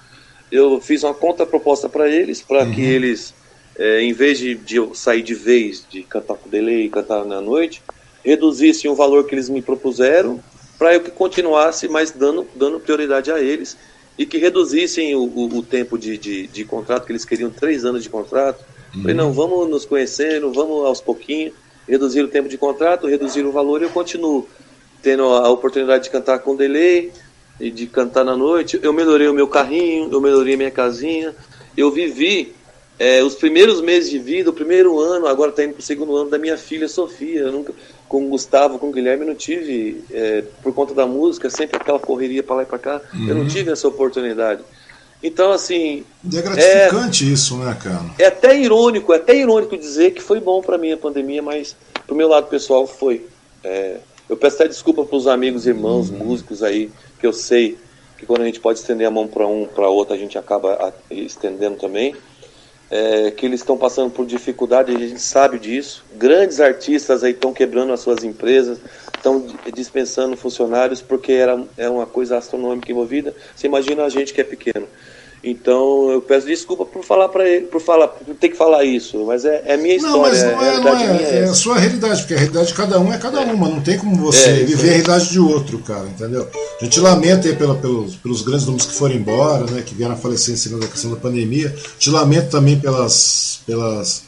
eu fiz uma contraproposta para eles, para que eles, é, em vez de, de eu sair de vez, de cantar com delay e cantar na noite, reduzissem o valor que eles me propuseram, para eu que continuasse, mas dando, dando prioridade a eles, e que reduzissem o, o, o tempo de, de, de contrato, que eles queriam três anos de contrato. Falei, não, vamos nos conhecendo, vamos aos pouquinhos, reduzir o tempo de contrato, reduzir o valor e eu continuo tendo a oportunidade de cantar com delay e de cantar na noite. Eu melhorei o meu carrinho, eu melhorei minha casinha. Eu vivi é, os primeiros meses de vida, o primeiro ano, agora está indo para o segundo ano da minha filha Sofia. Eu nunca, com o Gustavo, com o Guilherme, eu não tive, é, por conta da música, sempre aquela correria para lá e para cá. Eu não tive essa oportunidade. Então, assim, E é gratificante isso, né, cara? é até irônico, é até irônico dizer que foi bom para mim a pandemia, mas pro meu lado pessoal foi. É, eu peço até desculpa para os amigos, irmãos, músicos aí, que eu sei que quando a gente pode estender a mão para um, para outro, a gente acaba estendendo também. É, que eles estão passando por dificuldade, a gente sabe disso. Grandes artistas aí estão quebrando as suas empresas, estão di- dispensando funcionários porque era, é uma coisa astronômica envolvida. Você imagina a gente que é pequeno. Então eu peço desculpa por falar para ele, por falar, por ter que falar isso, mas é, é a minha Não, história, mas é, não a é, não é, é É a essa. sua realidade, porque a realidade de cada um é cada uma, não tem como você É, viver aí. a realidade de outro, cara, entendeu? A gente lamenta aí pela, pelos, pelos grandes nomes que foram embora, né, que vieram a falecer em cima da questão da pandemia. Te lamento também pelas. pelas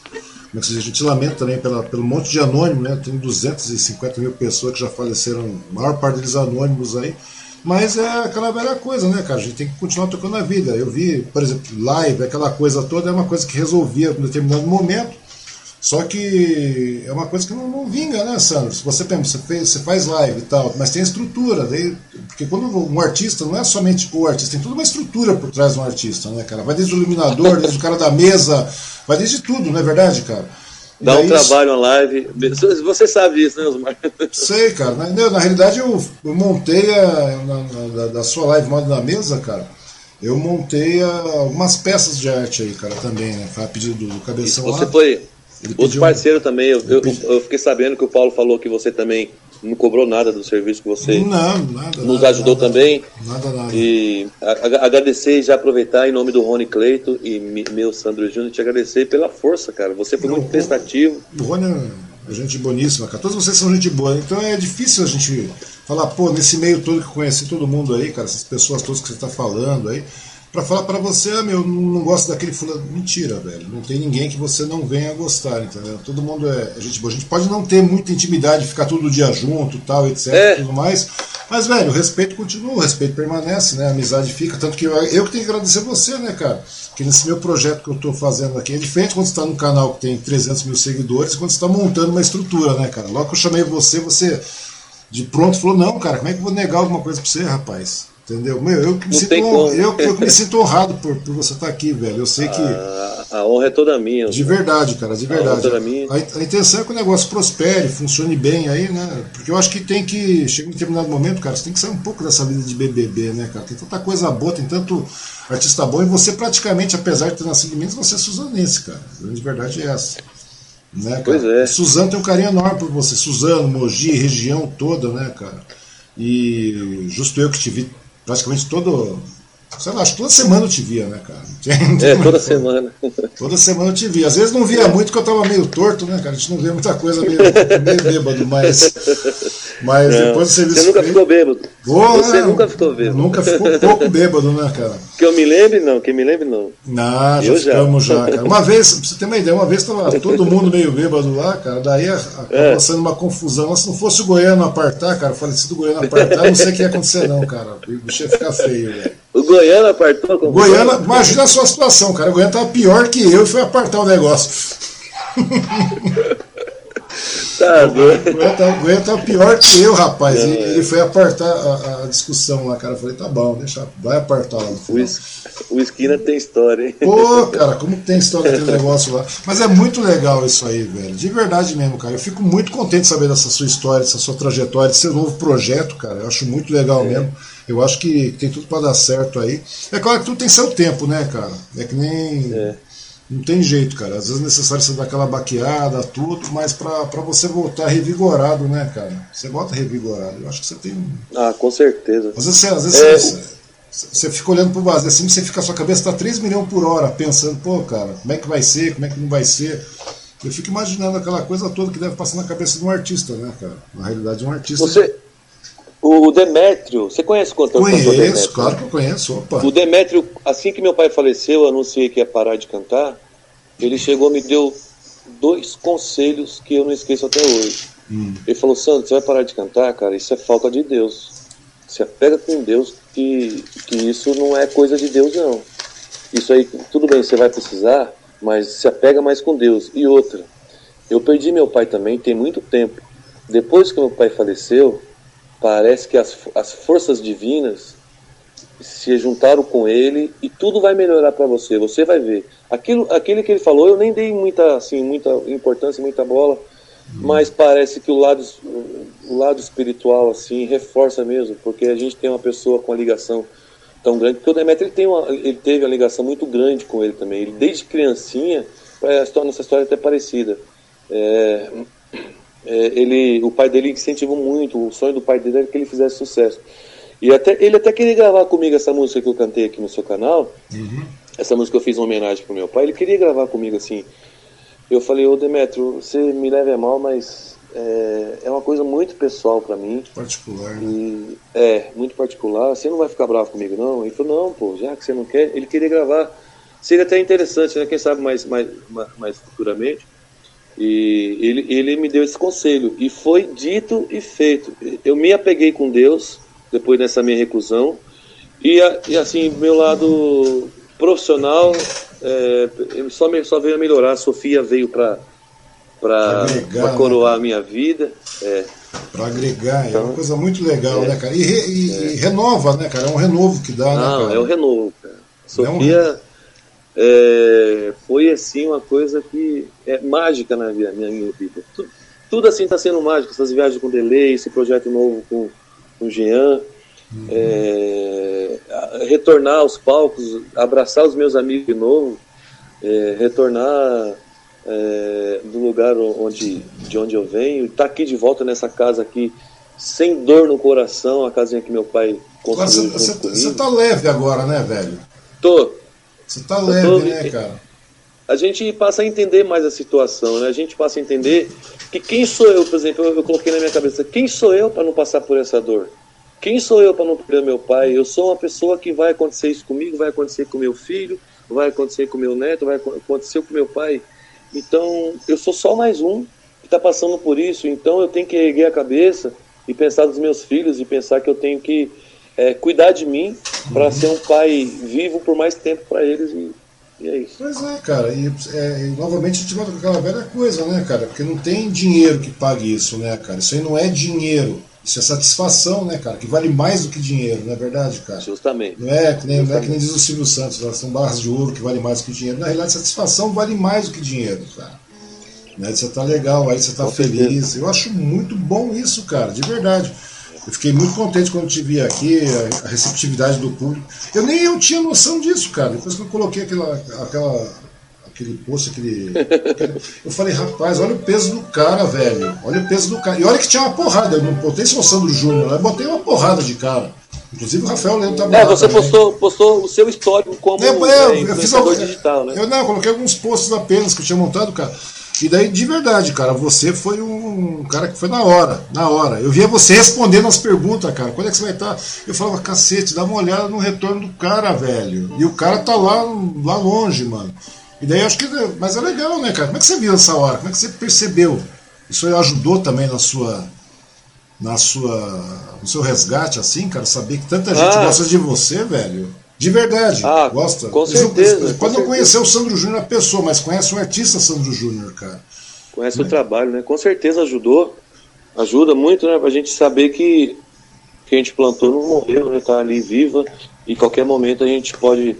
como é que se diz? A gente lamenta também pela, pelo monte de anônimo, né? Tem 250 mil pessoas que já faleceram, a maior parte deles anônimos aí. Mas é aquela velha coisa, né, cara? A gente tem que continuar tocando a vida. Eu vi, por exemplo, live, aquela coisa toda, é uma coisa que resolvia em determinado momento. Só que é uma coisa que não, não vinga, né, Sandro? Se você, pensa, você, você faz live e tal, mas tem estrutura. Daí, porque quando um artista não é somente o artista, tem toda uma estrutura por trás de um artista, né, cara? Vai desde o iluminador, [LAUGHS] desde o cara da mesa, vai desde tudo, não é verdade, cara? Dá um daí isso- trabalho, live. Você sabe disso, né, Osmar? Sei, cara. Na, na realidade, eu, eu montei a, na, na- da, da sua live moda na mesa, cara. Eu montei a- algumas peças de arte aí, cara, também, né? Foi a pedido do, do cabeção Você lá. foi outro parceiro também. Eu, eu, eu fiquei sabendo que o Paulo falou que você também não cobrou nada do serviço que você Não, nada. nos nada, ajudou nada, também. Nada, nada. E agradecer e já aproveitar em nome do Rony Cleito e meu Sandro Júnior, te agradecer pela força, cara. Você foi Não, muito prestativo. O Rony é gente boníssima, cara. Todos vocês são gente boa. Então é difícil a gente falar, pô, nesse meio todo que eu conheci todo mundo aí, cara, essas pessoas todas que você tá falando aí, pra falar pra você, ah, meu, não gosto daquele fulano. Mentira, velho. Não tem ninguém que você não venha a gostar, entendeu? Todo mundo é é gente boa. A gente pode não ter muita intimidade, ficar todo dia junto, tal, etc, É. tudo mais. Mas, velho, o respeito continua, o respeito permanece, né? A amizade fica. Tanto que eu, eu que tenho que agradecer você, né, cara? Que nesse meu projeto que eu tô fazendo aqui é diferente quando você tá num canal que tem 300 mil seguidores e quando você tá montando uma estrutura, né, cara? Logo que eu chamei você, você de pronto falou: não, cara, como é que eu vou negar alguma coisa pra você, rapaz? Entendeu? Meu, eu que me, sinto, eu, eu que me sinto honrado por, por você estar aqui, velho. Eu sei que. A, a honra é toda minha. De verdade, cara, de verdade. outra minha. A, a intenção é que o negócio prospere, funcione bem aí, né? Porque eu acho que tem que. Chega em determinado momento, cara, você tem que sair um pouco dessa vida de BBB, né, cara? Tem tanta coisa boa, tem tanto artista bom, e você praticamente, apesar de ter nascido em Minas, você é suzanense, cara. A grande verdade é essa. Né, cara? Pois é. Suzano tem um carinho enorme por você. Suzano, Mogi, região toda, né, cara? E justo eu que vi praticamente todo. Sei lá, acho que toda semana eu te via, né, cara? [LAUGHS] É, toda semana. Toda semana eu te via. Às vezes não via muito porque eu tava meio torto, né, cara? A gente não via muita coisa meio, meio bêbado, mas. Mas Não, depois serviço. Você nunca ficou bêbado. Boa, você né? nunca ficou bêbado. Nunca ficou pouco bêbado, né, cara? [LAUGHS] Que eu me lembre, não. Que me lembre, não. Não, já Eu já. ficamos já, cara. Uma [LAUGHS] vez, pra você ter uma ideia, uma vez tava todo mundo meio bêbado lá, cara. Daí a- acabou É. sendo uma confusão. Mas se não fosse o Goiano apartar, cara, o falecido Goiano apartar, eu não sei o que ia acontecer, não, cara. O bicho ia ficar feio, velho. O Goiano apartou com Goiano, imagina a sua situação, cara. O Goiano tava pior que eu e foi apartar o negócio. [LAUGHS] Tá aguenta, aguenta pior que eu, rapaz. É. Ele foi apartar a, a, discussão lá, cara. Eu falei, tá bom, deixa, vai apartar lá no final. O, Esquina tem história, hein? Pô, cara, como tem história aquele negócio lá. Mas é muito legal isso aí, velho. De verdade mesmo, cara. Eu fico muito contente de saber dessa sua história, dessa sua trajetória, desse novo projeto, cara. Eu acho muito legal é. mesmo. Eu acho que tem tudo para dar certo aí. É claro que tudo tem seu tempo, né, cara? É que nem. É. Não tem jeito, cara. Às vezes é necessário você dar aquela baqueada, tudo, mas para você voltar revigorado, né, cara? Você volta revigorado. Eu acho que você tem. Ah, com certeza. Às vezes, você, às vezes é... você, você, fica olhando pro vazio assim, você fica, a sua cabeça tá 3 milhões por hora, pensando, pô, cara, como é que vai ser, como é que não vai ser. Eu fico imaginando aquela coisa toda que deve passar na cabeça de um artista, né, cara? Na realidade, um artista. Você. O Demétrio, você conhece o cantor? Conheço, Demétrio, claro que eu conheço. Opa. O Demétrio, assim que meu pai faleceu, eu anunciei que ia parar de cantar. Ele chegou me deu dois conselhos que eu não esqueço até hoje. Hum. Ele falou: Santos, você vai parar de cantar, cara? Isso é falta de Deus. Se apega com Deus, que, que isso não é coisa de Deus, não. Isso aí, tudo bem, você vai precisar, mas se apega mais com Deus. E outra, eu perdi meu pai também tem muito tempo. Depois que meu pai faleceu, Parece que as, as forças divinas se juntaram com ele e tudo vai melhorar para você. Você vai ver. Aquilo, aquele que ele falou, eu nem dei muita, assim, muita importância, muita bola, hum. mas parece que o lado, o lado espiritual assim reforça mesmo, porque a gente tem uma pessoa com a ligação tão grande. Porque o Demetrio ele, tem uma, ele teve uma ligação muito grande com ele também. Ele desde criancinha, a história, nossa história é até parecida. É, é, ele, o pai dele incentivou muito, o sonho do pai dele era que ele fizesse sucesso. E até, ele até queria gravar comigo essa música que eu cantei aqui no seu canal, uhum. essa música que eu fiz uma homenagem pro meu pai, ele queria gravar comigo assim. Eu falei, ô Demetrio, você me leve a mal, mas é, é uma coisa muito pessoal para mim. Particular, né? E, é, muito particular. Você não vai ficar bravo comigo, não? Ele falou, não, pô, já que você não quer, ele queria gravar. Seria até interessante, né? Quem sabe mais, mais, mais futuramente. E ele, ele me deu esse conselho. E foi dito e feito. Eu me apeguei com Deus depois dessa minha reclusão. E, e assim, meu lado profissional é, só, me, só veio a melhorar. A Sofia veio para para coroar né? a minha vida. É. Para agregar, então, é uma coisa muito legal, é, né, cara? E, re, e, é. e, renova, né, cara? É um renovo que dá, né, Não, né, cara? É um renovo, cara. Sofia é, foi assim uma coisa que é mágica na minha, minha vida. Tudo, tudo assim está sendo mágico, essas viagens com delay, esse projeto novo com, com o Jean, uhum. é, retornar aos palcos, abraçar os meus amigos de novo, é, retornar é, do lugar onde, de onde eu venho, estar tá aqui de volta nessa casa aqui, sem dor no coração, a casinha que meu pai construiu. Você está leve agora, né, velho? Tô, você tá leve, tô... né, cara? A gente passa a entender mais a situação, né? A gente passa a entender que quem sou eu, por exemplo, eu, eu coloquei na minha cabeça, quem sou eu para não passar por essa dor? Quem sou eu para não perder meu pai? Eu sou uma pessoa que vai acontecer isso comigo, vai acontecer com meu filho, vai acontecer com meu neto, vai acontecer com meu pai. Então, eu sou só mais um que está passando por isso. Então, eu tenho que erguer a cabeça e pensar nos meus filhos e pensar que eu tenho que é, cuidar de mim para uhum. ser um pai vivo por mais tempo para eles e, e, é isso. Pois é, cara, e, é, e novamente a gente volta com aquela velha coisa, né, cara? Porque não tem dinheiro que pague isso, né, cara? Isso aí não é dinheiro. Isso é satisfação, né, cara? Que vale mais do que dinheiro, não é verdade, cara? Justamente. Não é que nem, Não é que nem diz o Silvio Santos, são barras de ouro que vale mais do que dinheiro. Na realidade, satisfação vale mais do que dinheiro, cara. Né? Você tá legal aí, você tá Com feliz. Certeza. Eu acho muito bom isso, cara, de verdade. Eu fiquei muito contente quando te vi aqui, a, receptividade do público. Eu nem eu tinha noção disso, cara. Depois que eu coloquei aquela, aquela, aquele post, aquele, aquele, Eu falei, rapaz, olha o peso do cara, velho. Olha o peso do cara. E olha que tinha uma porrada. Eu não botei só o Sandro Júnior, eu botei uma porrada de cara. Inclusive o Rafael Leandro tá É, você postou, postou o seu histórico como é, eu, eu fiz algum, digital, né? Eu não, eu coloquei alguns posts apenas que eu tinha montado, cara. E daí, de verdade, cara, você foi um cara que foi na hora, na hora. Eu via você respondendo as perguntas, cara. Quando é que você vai estar? Tá? Eu falava, cacete, dá uma olhada no retorno do cara, velho. E o cara tá lá, lá longe, mano. E daí acho que. Mas é legal, né, cara? Como é que você viu essa hora? Como é que você percebeu? Isso ajudou também na sua. Na sua. No seu resgate, assim, cara, saber que tanta gente ah. gosta de você, velho. De verdade, ah, gosta. Com certeza. Pode não conhecer o Sandro Júnior a pessoa, mas conhece o artista Sandro Júnior, cara. conhece o trabalho, né? Com certeza ajudou, ajuda muito, né? Pra gente saber que, que a gente plantou não morreu, né? Tá ali viva e qualquer momento a gente pode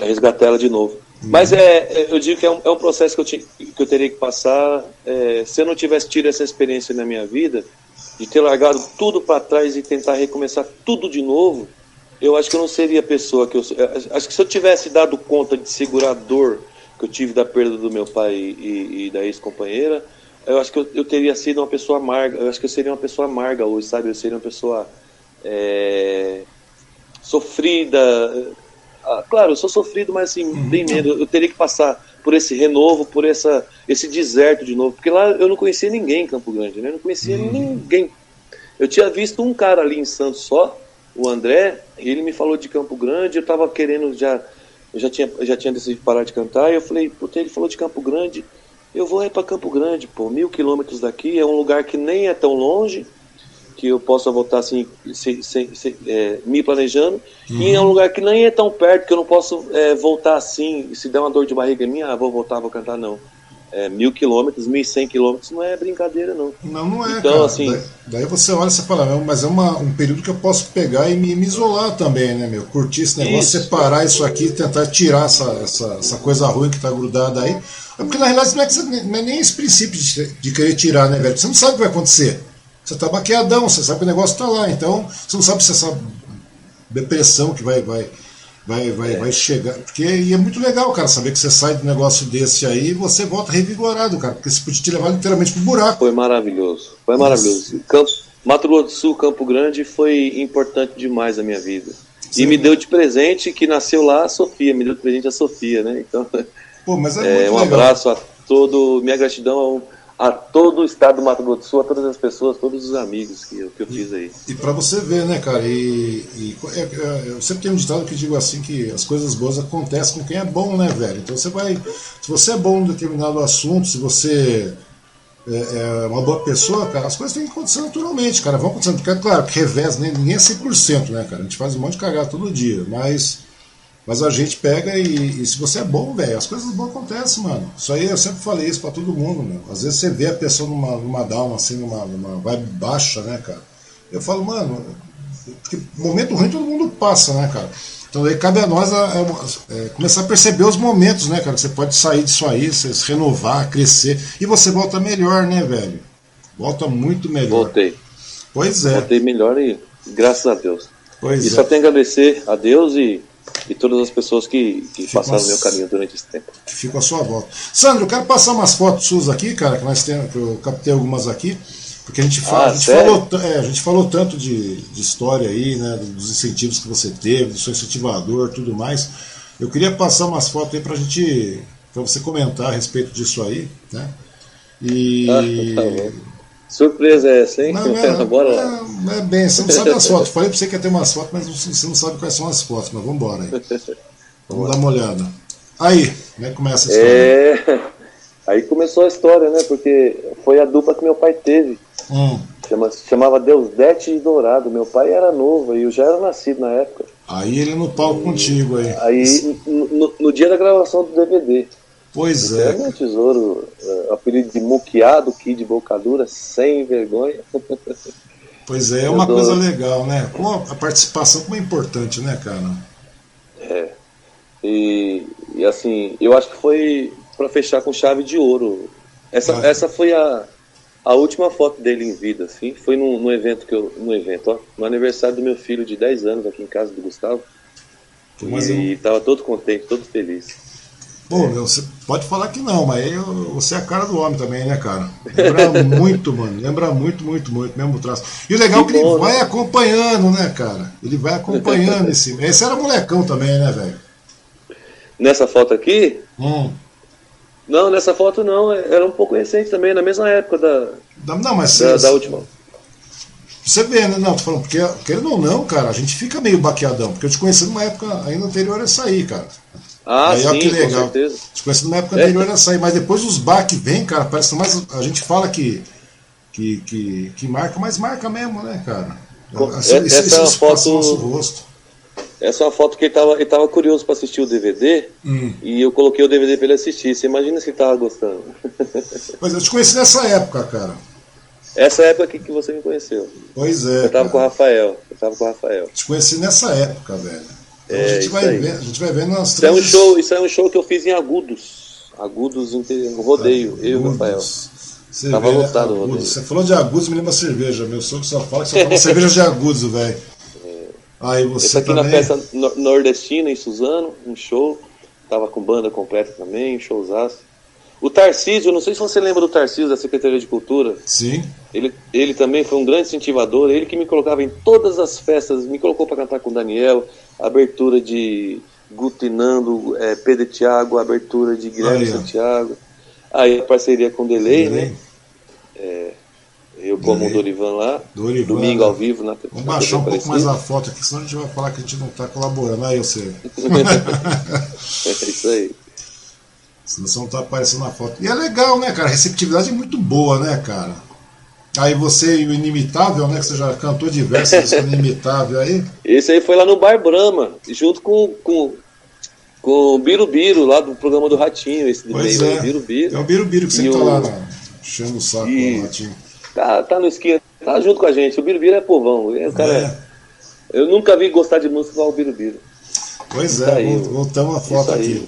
resgatar ela de novo. Uhum. Mas é, é, eu digo que é um, é um processo que eu, tinha, que eu teria que passar. É, se eu não tivesse tido essa experiência na minha vida, de ter largado tudo para trás e tentar recomeçar tudo de novo, eu acho que eu não seria a pessoa que eu sou. Acho que se eu tivesse dado conta de segurar a dor que eu tive da perda do meu pai e, e da ex-companheira, eu acho que eu, eu, teria sido uma pessoa amarga. Eu acho que eu seria uma pessoa amarga hoje, sabe? Eu seria uma pessoa é, sofrida. Ah, claro, eu sou sofrido, mas assim, uhum. bem menos. Eu teria que passar por esse renovo, por essa, esse deserto de novo. Porque lá eu não conhecia ninguém em Campo Grande, né? Eu não conhecia uhum. ninguém. Eu tinha visto um cara ali em Santos só, o André, ele me falou de Campo Grande, eu estava querendo já, eu já tinha, já tinha decidido parar de cantar, e eu falei, puta, ele falou de Campo Grande, eu vou é para Campo Grande, pô, mil quilômetros daqui, é um lugar que nem é tão longe, que eu possa voltar assim, se, se, se, é, me planejando, uhum. e é um lugar que nem é tão perto, que eu não posso é, voltar assim, se der uma dor de barriga minha, ah, vou voltar, vou cantar, não é, mil quilômetros, mil e cem quilômetros não é brincadeira, não. Não, não é. Então, cara. assim. Daí, daí, você olha e você fala, mas é uma, um período que eu posso pegar e me, me isolar também, né, meu? Curtir esse negócio, isso. separar isso aqui tentar tirar essa, essa, essa coisa ruim que tá grudada aí. É porque na realidade não é, que você, não é nem esse princípio de, de querer tirar, né, velho? Você não sabe o que vai acontecer. Você tá baqueadão, você sabe que o negócio tá lá. Então, você não sabe se essa depressão que vai, vai, vai, vai, é. vai chegar. Porque e é muito legal, cara, saber que você sai de um negócio desse aí e você volta revigorado, cara, porque você podia te levar literalmente pro buraco. Foi maravilhoso, foi maravilhoso. Campo, Mato Grosso do Sul, Campo Grande foi importante demais na minha vida. Sim. E me deu de presente que nasceu lá a Sofia, me deu de presente a Sofia, né? Então, Pô, mas é, [LAUGHS] é um legal. abraço a todo, minha gratidão a todo o estado do Mato Grosso do Sul, a todas as pessoas, todos os amigos que eu, que eu fiz aí. E, e para você ver, né, cara, e, e é, é, eu sempre tenho um ditado que digo assim, que as coisas boas acontecem com quem é bom, né, velho? Então você vai, se você é bom em determinado assunto, se você é, é uma boa pessoa, cara, as coisas têm que acontecer naturalmente, cara, vão acontecendo, porque é claro que revés, nem, ninguém é 100%, né, cara, a gente faz um monte de cagada todo dia, mas mas a gente pega e, e se você é bom, velho, as coisas boas acontecem, mano. Isso aí eu sempre falei isso pra todo mundo, meu. Às vezes você vê a pessoa numa, numa down, assim, numa, numa vibe baixa, né, cara? Eu falo, mano, porque momento ruim todo mundo passa, né, cara? Então aí cabe a nós a, a, a, é, começar a perceber os momentos, né, cara? Você pode sair disso aí, se renovar, crescer. E você volta melhor, né, velho? Volta muito melhor. Voltei. Pois é. Voltei melhor e graças a Deus. Pois e é. só tenho a agradecer a Deus e e todas as pessoas que, que passaram o meu caminho durante esse tempo. Que ficam à sua volta. Sandro, eu quero passar umas fotos suas aqui, cara, que nós temos, que eu captei algumas aqui, porque a gente, fala, ah, a gente, falou, é, a gente falou tanto de, de história aí, né, dos incentivos que você teve, do seu incentivador tudo mais. Eu queria passar umas fotos aí pra gente, pra você comentar a respeito disso aí, né? E. Ah, tá Surpresa é essa, hein? Não, é, Bora lá. Não, é bem, você não sabe as fotos. Falei pra você que ia ter umas fotos, mas você não sabe quais são as fotos, mas vamos embora aí. [LAUGHS] Vamos dar uma olhada. Aí, como é que começa a história? É... [LAUGHS] Aí começou a história, né? Porque foi a dupla que meu pai teve. Hum. Chama, chamava Deusdete e Dourado. Meu pai era novo e eu já era nascido na época. Aí ele no palco e... contigo aí. Aí, no, no, dia da gravação do DVD. Pois é. É meu tesouro, uh, apelido de muqueado, kid bocadura, sem vergonha. [LAUGHS] Pois é, é uma coisa legal, né? Como a participação como é importante, né, cara? É. E, e assim, eu acho que foi para fechar com chave de ouro. Essa, ah. essa foi a, a última foto dele em vida, assim. Foi no, no evento que eu. No evento, ó. No aniversário do meu filho de 10 anos aqui em casa do Gustavo. Mas e eu... tava todo contente, todo feliz. Pô, meu, você pode falar que não, mas eu, você é a cara do homem também, né, cara? Lembra [LAUGHS] muito, mano. Lembra muito, muito, muito, mesmo o traço. E o legal é que, ele vai acompanhando, né, cara? Ele vai acompanhando [LAUGHS] esse. Esse era molecão também, né, velho? Nessa foto aqui? Hum. Não, nessa foto não. Era um pouco recente também, na mesma época da. Não, mas da, da última. Você vê, né? Não, tô falando, porque, querendo ou não, cara, a gente fica meio baqueadão, porque eu te conheci numa época ainda anterior a essa aí, cara. Ah, aí, sim, que legal. com certeza. Te conheci na época anterior é. a sair, mas depois os baques vêm, cara, parece mais. A gente fala que, que, que, que marca, mas marca mesmo, né, cara? Essa, essa, essa é foto. Nosso rosto. Essa é uma foto que ele tava, ele tava curioso para assistir o DVD hum. e eu coloquei o DVD para ele assistir. Você imagina se ele tava gostando. [LAUGHS] Pois eu te conheci nessa época, cara. Essa época aqui que você me conheceu. Pois é. Eu tava cara. com o Rafael. Eu tava com o Rafael. Te conheci nessa época, velho. Então é, a, gente vai ver, a gente vai vendo nas isso três... é um show Isso é um show que eu fiz em Agudos. Agudos no rodeio, Agudos. eu e o Rafael. Você Tava lotado o rodeio. Você falou de Agudos, me lembra cerveja. Meu sogro só fala que só toma [LAUGHS] cerveja de Agudos, velho. É. Aí você Esse aqui também... na festa nordestina em Suzano, um show. Tava com banda completa também, um showzaço. O Tarcísio, não sei se você lembra do Tarcísio da Secretaria de Cultura. Sim. Ele, ele também foi um grande incentivador, ele que me colocava em todas as festas, me colocou para cantar com o Daniel, abertura de Gutinando, é, Pedro Tiago, abertura de Guilherme Aí, Santiago. Aí a parceria com o Delay, Delay. né? É, eu como Delay. o Dorivan lá, Dorivan, domingo ao vivo na Vamos baixar um pouco mais a foto aqui, senão a gente vai falar que a gente não está colaborando. Aí eu sei. [LAUGHS] é isso aí. Senão você não tá aparecendo na foto. E é legal, né, cara? A receptividade é muito boa, né, cara? Aí você e o Inimitável, né? Que você já cantou diversas vezes Inimitável aí. Esse aí foi lá no Bar Brahma, junto com, com, com o Birubiru, lá do programa do Ratinho. Esse pois meio, é. Birubiru. É o Birubiru que sempre tá o... lá, né? enchendo o saco e... do Ratinho. Tá, tá no esquina, tá junto com a gente. O Birubiru é povão. O cara é. é. Eu nunca vi gostar de música igual o Birubiru. Pois é, voltamos a foto aqui.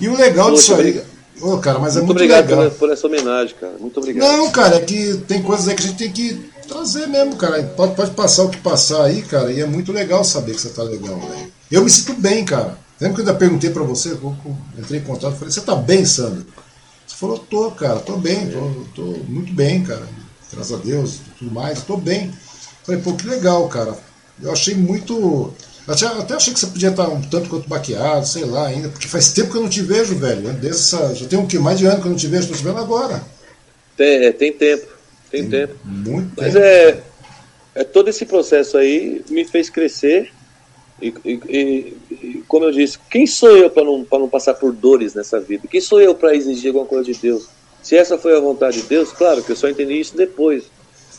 E o legal disso aí. Oh, cara, mas é muito, muito obrigado legal. por essa homenagem, cara. Muito obrigado. Não, cara, é que tem coisas aí que a gente tem que trazer mesmo, cara. Pode, pode passar o que passar aí, cara, e é muito legal saber que você tá legal, velho. Eu me sinto bem, cara. Lembra que eu ainda perguntei pra você, eu entrei em contato, falei, você tá bem, Sandro? Você falou, tô, cara, tô bem, tô, tô muito bem, cara. Graças a Deus, tudo mais, tô bem. Falei, pô, que legal, cara. Eu achei muito até, até achei que você podia estar um tanto quanto baqueado, sei lá, ainda, porque faz tempo que eu não te vejo, velho. Dessa, já tem um que mais de ano que eu não te vejo, estou te vendo agora. Tem, é, tem tempo, tem, tem tempo. Muito Mas tempo. é, é todo esse processo aí me fez crescer. E, e, e como eu disse, quem sou eu para não, não passar por dores nessa vida? Quem sou eu para exigir alguma coisa de Deus? Se essa foi a vontade de Deus, claro que eu só entendi isso depois.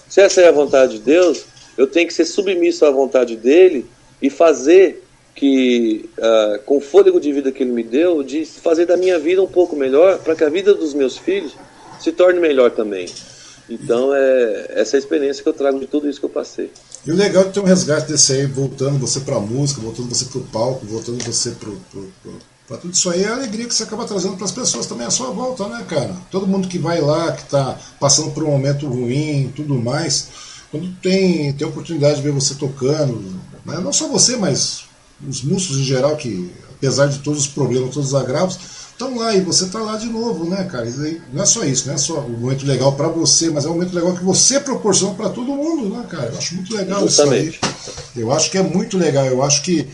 Se essa é a vontade de Deus, eu tenho que ser submisso à vontade dele e fazer que, uh, com o fôlego de vida que ele me deu, de fazer da minha vida um pouco melhor, para que a vida dos meus filhos se torne melhor também. Então, é essa é a experiência que eu trago de tudo isso que eu passei. E o legal é ter um resgate desse aí, voltando você para a música, voltando você para o palco, voltando você para tudo isso aí, é a alegria que você acaba trazendo para as pessoas também à sua volta, né, cara? Todo mundo que vai lá, que está passando por um momento ruim tudo mais, quando tem, tem oportunidade de ver você tocando, né? não só você, mas os músicos em geral, que apesar de todos os problemas, todos os agravos, estão lá e você está lá de novo, né, cara? E não é só isso, não é só um momento legal para você, mas é um momento legal que você proporciona para todo mundo, né, cara? Eu acho muito legal Justamente. isso aí. Eu acho que é muito legal, eu acho que.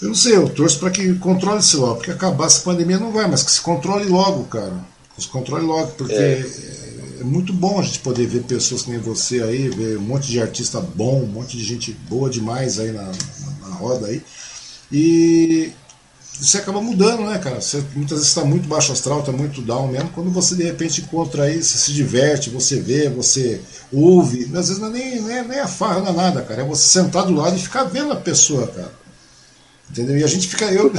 Eu não sei, eu torço para que controle-se logo, porque acabar essa pandemia não vai, mas que se controle logo, cara. Que se controle logo, porque. É é muito bom a gente poder ver pessoas como você aí, ver um monte de artista bom, um monte de gente boa demais aí na, na, na roda aí. E você acaba mudando, né, cara? Você muitas vezes está muito baixo astral, está muito down mesmo. Quando você de repente encontra aí, você se diverte, você vê, você ouve. Às vezes não é nem, nem, nem a farra, não é nada, cara. É você sentar do lado e ficar vendo a pessoa, cara. Entendeu? E a gente fica. Eu,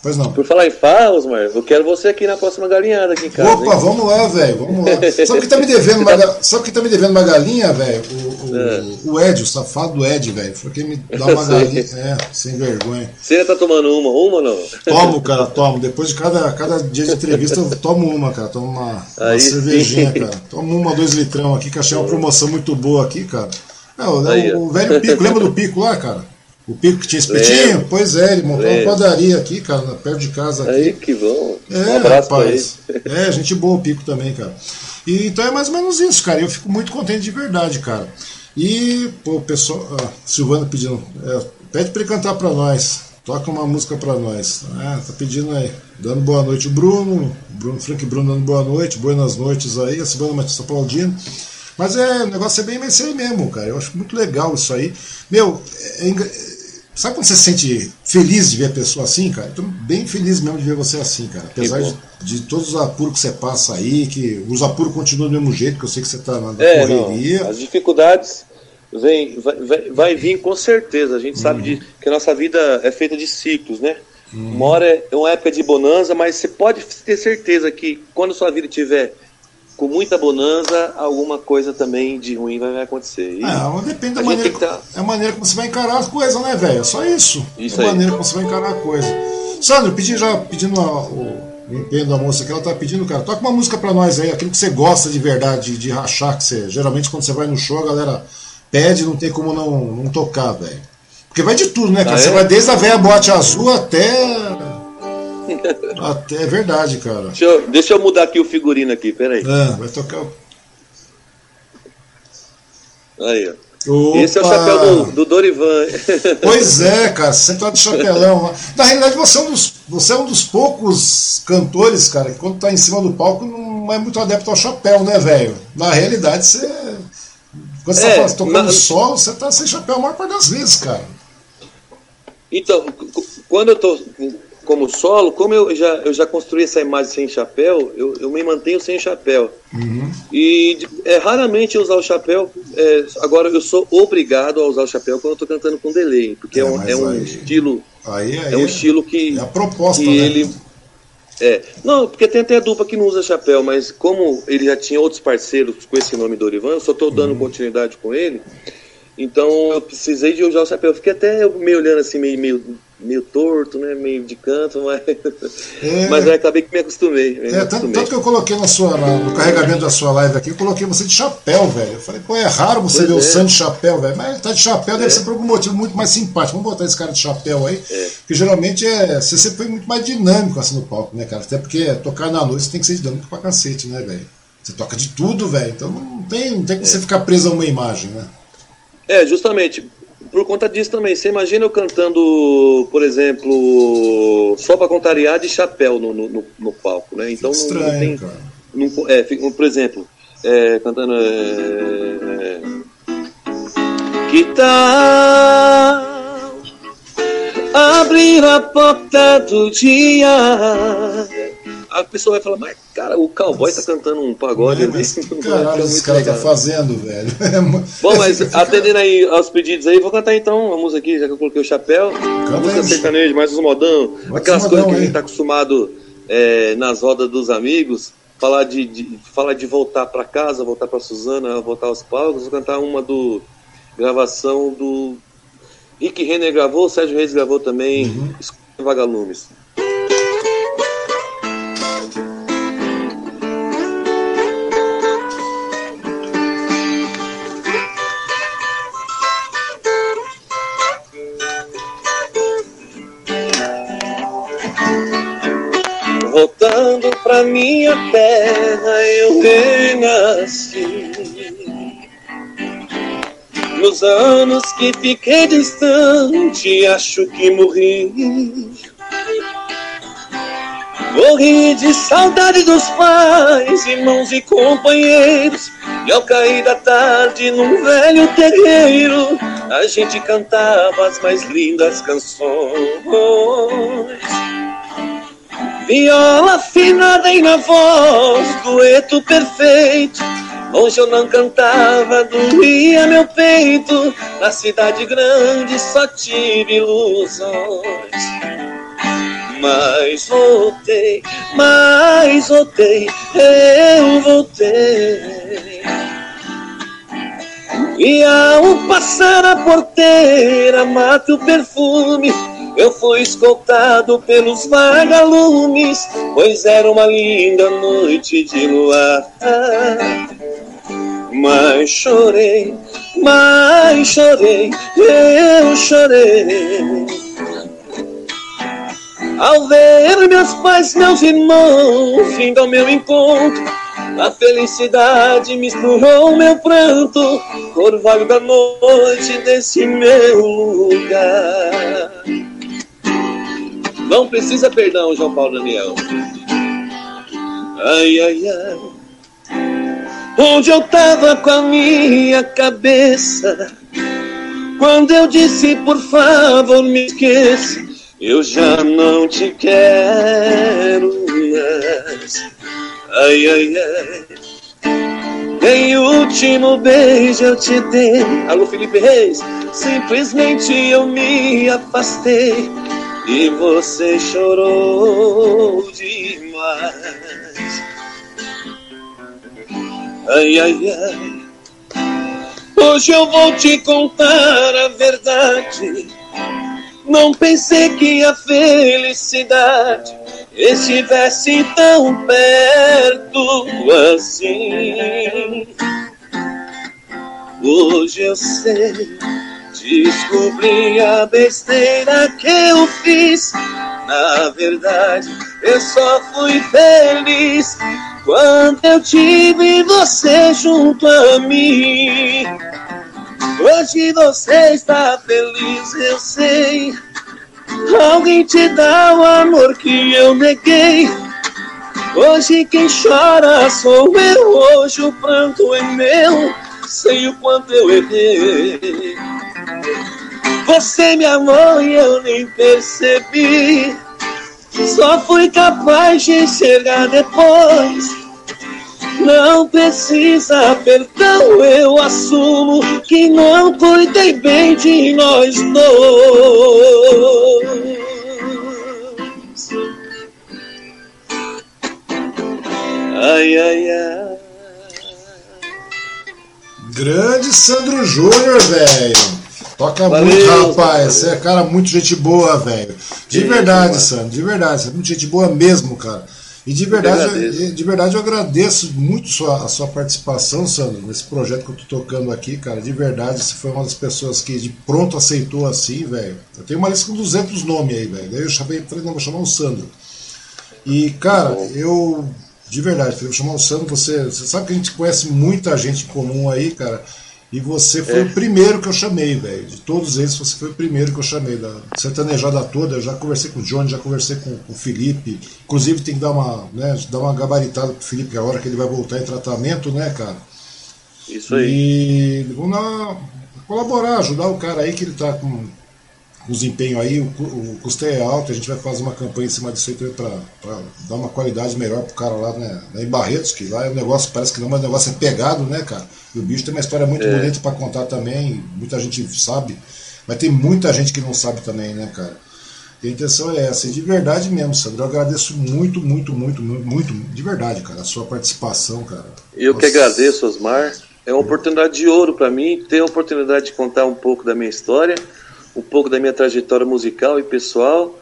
Pois não. Por falar em farra, Osmar, eu quero você aqui na próxima galinhada aqui em casa. Opa, hein? vamos lá, velho, vamos lá. [LAUGHS] Sabe que tá me devendo uma, sabe [LAUGHS] que tá me devendo uma galinha, velho? O, o, é. o Ed, o safado do Ed, velho. Foi quem me dá uma [LAUGHS] galinha. É, sem vergonha. Você tá tomando uma, uma ou não? Tomo, cara, tomo. Depois de cada, cada dia de entrevista, eu tomo uma, cara. Tomo uma, uma cervejinha, cara. Tomo uma, dois litrão aqui, que achei uma promoção muito boa aqui, cara. É, o, Aí, o velho Pico, lembra do Pico lá, cara? O Pico que tinha espetinho? Pois é, ele montou Lembro. uma padaria aqui, cara, perto de casa. Aqui. Aí, que bom. É, um abraço rapaz. [LAUGHS] É, gente boa o Pico também, cara. E, então é mais ou menos isso, cara. Eu fico muito contente de verdade, cara. E, pô, o pessoal. Ah, Silvana pedindo. É, pede pra ele cantar pra nós. Toca uma música pra nós. Ah, tá pedindo aí. Dando boa noite o Bruno. Bruno Frank Bruno dando boa noite. Boas noites aí. A Silvana Matista Paladino. Mas é, o negócio é bem mais aí mesmo, cara. Eu acho muito legal isso aí. Meu, é, é Sabe quando você se sente feliz de ver a pessoa assim, cara? Estou bem feliz mesmo de ver você assim, cara. Apesar de, de, todos os apuros que você passa aí, que os apuros continuam do mesmo jeito, que eu sei que você está na é, correria. Não, as dificuldades, vem, vai, vai, vai vir com certeza. A gente uhum. sabe de, que a nossa vida é feita de ciclos, né? Uhum. Uma hora é uma época de bonança, mas você pode ter certeza que quando sua vida estiver com muita bonança, alguma coisa também de ruim vai acontecer. E é, depende da maneira, tá... é a maneira como você vai encarar as coisas, né, velho? É só isso. isso é a maneira como você vai encarar a coisa. Sandro, pedi já pedindo a, o, o empenho da moça que ela tá pedindo, cara, toca uma música pra nós aí, aquilo que você gosta de verdade, de, de rachar, que você. Geralmente quando você vai no show, a galera pede, não tem como não, não tocar, velho. Porque vai de tudo, né, cara? Ah, você é? vai desde a velha bote azul até até é verdade, cara. Deixa eu, deixa eu mudar aqui o figurino aqui, peraí. É, vai tocar. Aí, ó. Opa. Esse é o chapéu do, do Dorivan. [LAUGHS] Pois é, cara, você tá de chapelão. Na realidade, você é, um dos, você é um dos poucos cantores, cara, que quando tá em cima do palco não é muito adepto ao chapéu, né, velho? Na realidade, você. Quando você tá é, tá tocando mas... solo, você tá sem chapéu a maior parte das vezes, cara. Então, quando eu tô como solo, como eu já, eu já construí essa imagem sem chapéu, eu, eu me mantenho sem chapéu. Uhum. E é, raramente usar o chapéu. É, agora, eu sou obrigado a usar o chapéu quando eu estou cantando com delay, porque é, é um, é um aí, estilo. Aí, aí, é um estilo que. É a proposta, que né? ele. É, não, porque tem até a dupla que não usa chapéu, mas como ele já tinha outros parceiros com esse nome Dorivan, eu só estou dando uhum. continuidade com ele. Então eu precisei de usar o chapéu. Eu fiquei até meio olhando assim, meio, meio meio torto, né? Meio de canto, mas, é, mas aí acabei que me acostumei. Me é, acostumei. Tanto, que eu coloquei na sua, no carregamento da sua live aqui, eu coloquei você de chapéu, velho. Eu falei, pô, é raro você pois ver é. o Sam de chapéu, velho. Mas ele tá de chapéu, é. deve ser por algum motivo muito mais simpático. Vamos botar esse cara de chapéu aí. É. Que geralmente é. Você sempre foi muito mais dinâmico assim no palco, né, cara? Até porque tocar na noite tem que ser dinâmico pra cacete, né, velho? Você toca de tudo, velho. Então não tem, não tem como é. você ficar preso a uma imagem, né? É, justamente por conta disso também. Você imagina eu cantando, por exemplo, só para contrariar de chapéu no, no, no palco, né? Então Estranho, não, tem. Cara. Não, é, por exemplo, é, cantando. É, que tal abrir a porta do dia? A pessoa vai falar, mas cara, o cowboy tá cantando um pagode ali. [LAUGHS] Caralho, esse cara tá fazendo, velho. [LAUGHS] Bom, mas [LAUGHS] atendendo aí aos pedidos aí, vou cantar então a música aqui, já que eu coloquei o chapéu. Canta música sertaneja, mais uns modão. Mais aquelas modão, coisas que a gente tá acostumado é, nas rodas dos amigos. Falar de, de, falar de voltar para casa, voltar para Suzana, voltar aos palcos. Vou cantar uma do gravação do Rick Renner gravou, Sérgio Reis gravou também, uhum. Vagalumes. Voltando pra minha terra eu renasci. Nos anos que fiquei distante, acho que morri. Morri de saudade dos pais, irmãos e companheiros. E ao cair da tarde num velho terreiro, a gente cantava as mais lindas canções. Viola afinada e na voz, dueto perfeito. Hoje eu não cantava, doía meu peito. Na cidade grande só tive ilusões. Mas voltei, mas voltei, eu voltei. E ao passar a porteira, mata o perfume eu fui escoltado pelos vagalumes, pois era uma linda noite de luar. Mas chorei, mas chorei, eu chorei. Ao ver meus pais, meus irmãos, vindo ao meu encontro, a felicidade misturou meu pranto, orvalho da noite desse meu lugar. Não precisa perdão, João Paulo Daniel. Ai, ai, ai. Onde eu tava com a minha cabeça? Quando eu disse, por favor, me esqueça, eu já não te quero mais. Ai, ai, ai. Nem o último beijo eu te dei. Alô, Felipe Reis. Simplesmente eu me afastei e você chorou demais. Ai, ai, ai. Hoje eu vou te contar a verdade. Não pensei que a felicidade estivesse tão perto assim. Hoje eu sei, descobri a besteira que eu fiz. Na verdade, eu só fui feliz quando eu tive você junto a mim. Hoje você está feliz, eu sei. Alguém te dá o amor que eu neguei. Hoje quem chora sou eu, hoje o pranto é meu, sei o quanto eu errei. Você me amou e eu nem percebi. Só fui capaz de enxergar depois. Não precisa perdão, eu assumo que não cuidei bem de nós dois. Ai, ai, ai. Grande Sandro Júnior, velho. Toca Valeu, muito, rapaz. Você é cara muito gente boa, velho. De verdade, Sandro, de verdade. Você é muito gente boa mesmo, cara. E de verdade, eu, de verdade eu agradeço muito sua, a sua participação, Sandro, nesse projeto que eu tô tocando aqui, cara. De verdade, você foi uma das pessoas que de pronto aceitou assim, velho. Eu tenho uma lista com 200 nomes aí, velho. Daí eu chamei, falei, não, vou chamar o Sandro. E, cara, eu, de verdade, falei, vou chamar o Sandro, você, você sabe que a gente conhece muita gente comum aí, cara. E você foi é. o primeiro que eu chamei, velho. De todos eles, você foi o primeiro que eu chamei. Da sertanejada toda, eu já conversei com o Johnny, já conversei com, com o Felipe. Inclusive tem que dar uma, né, dar uma gabaritada pro Felipe a hora que ele vai voltar em tratamento, né, cara? Isso aí. E vamos colaborar, ajudar o cara aí que ele tá com o desempenho aí, o, o custeio é alto, a gente vai fazer uma campanha em cima disso aí para dar uma qualidade melhor pro cara lá né, em Barretos, que lá é um negócio, parece que não, mas o negócio é pegado, né, cara? E o bicho tem uma história muito é. bonita para contar também, muita gente sabe, mas tem muita gente que não sabe também, né, cara? E a intenção é essa, e de verdade mesmo, Sandro, eu agradeço muito, muito, muito, muito, muito, de verdade, cara, a sua participação, cara. Eu Nossa. que agradeço, Osmar. É uma oportunidade de ouro para mim ter a oportunidade de contar um pouco da minha história um pouco da minha trajetória musical e pessoal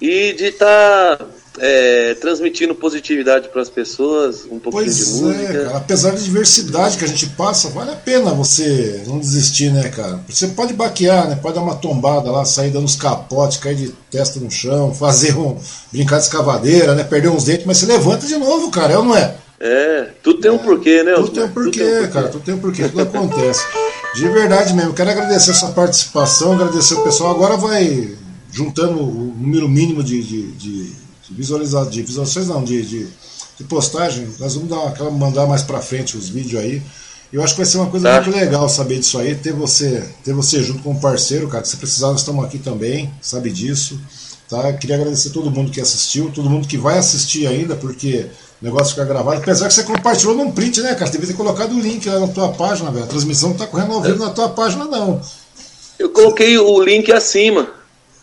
e de estar tá, é, transmitindo positividade para as pessoas, um pouquinho pois de é, música. É, cara, apesar da diversidade que a gente passa, vale a pena você não desistir, né, cara? Você pode baquear, né? Pode dar uma tombada lá, sair dando os capotes, cair de testa no chão, [LAUGHS] fazer um brincar de escavadeira, né? Perder uns dentes, mas você levanta de novo, cara, é ou não é? É, tudo tem um porquê, né? Tudo tem um porquê, tudo tem um porquê. cara, tudo tem um porquê, tudo acontece. [LAUGHS] De verdade mesmo, quero agradecer a sua participação, agradecer o pessoal. Agora vai juntando o número mínimo de, de, de, de, visualiza, de visualizações, não, de, de, de, postagem. Nós vamos dar aquela, mandar mais pra frente os vídeos aí. Eu acho que vai ser uma coisa tá. muito legal saber disso aí, ter você, ter você junto com um parceiro, cara. Se precisar, nós estamos aqui também, sabe disso. Tá? Queria agradecer todo mundo que assistiu, todo mundo que vai assistir ainda, porque o negócio fica gravado. Apesar que você compartilhou num print, né, cara? Você devia ter colocado o link lá na tua página, velho. A transmissão não tá correndo ao vivo é. na tua página, não. Eu coloquei o link acima.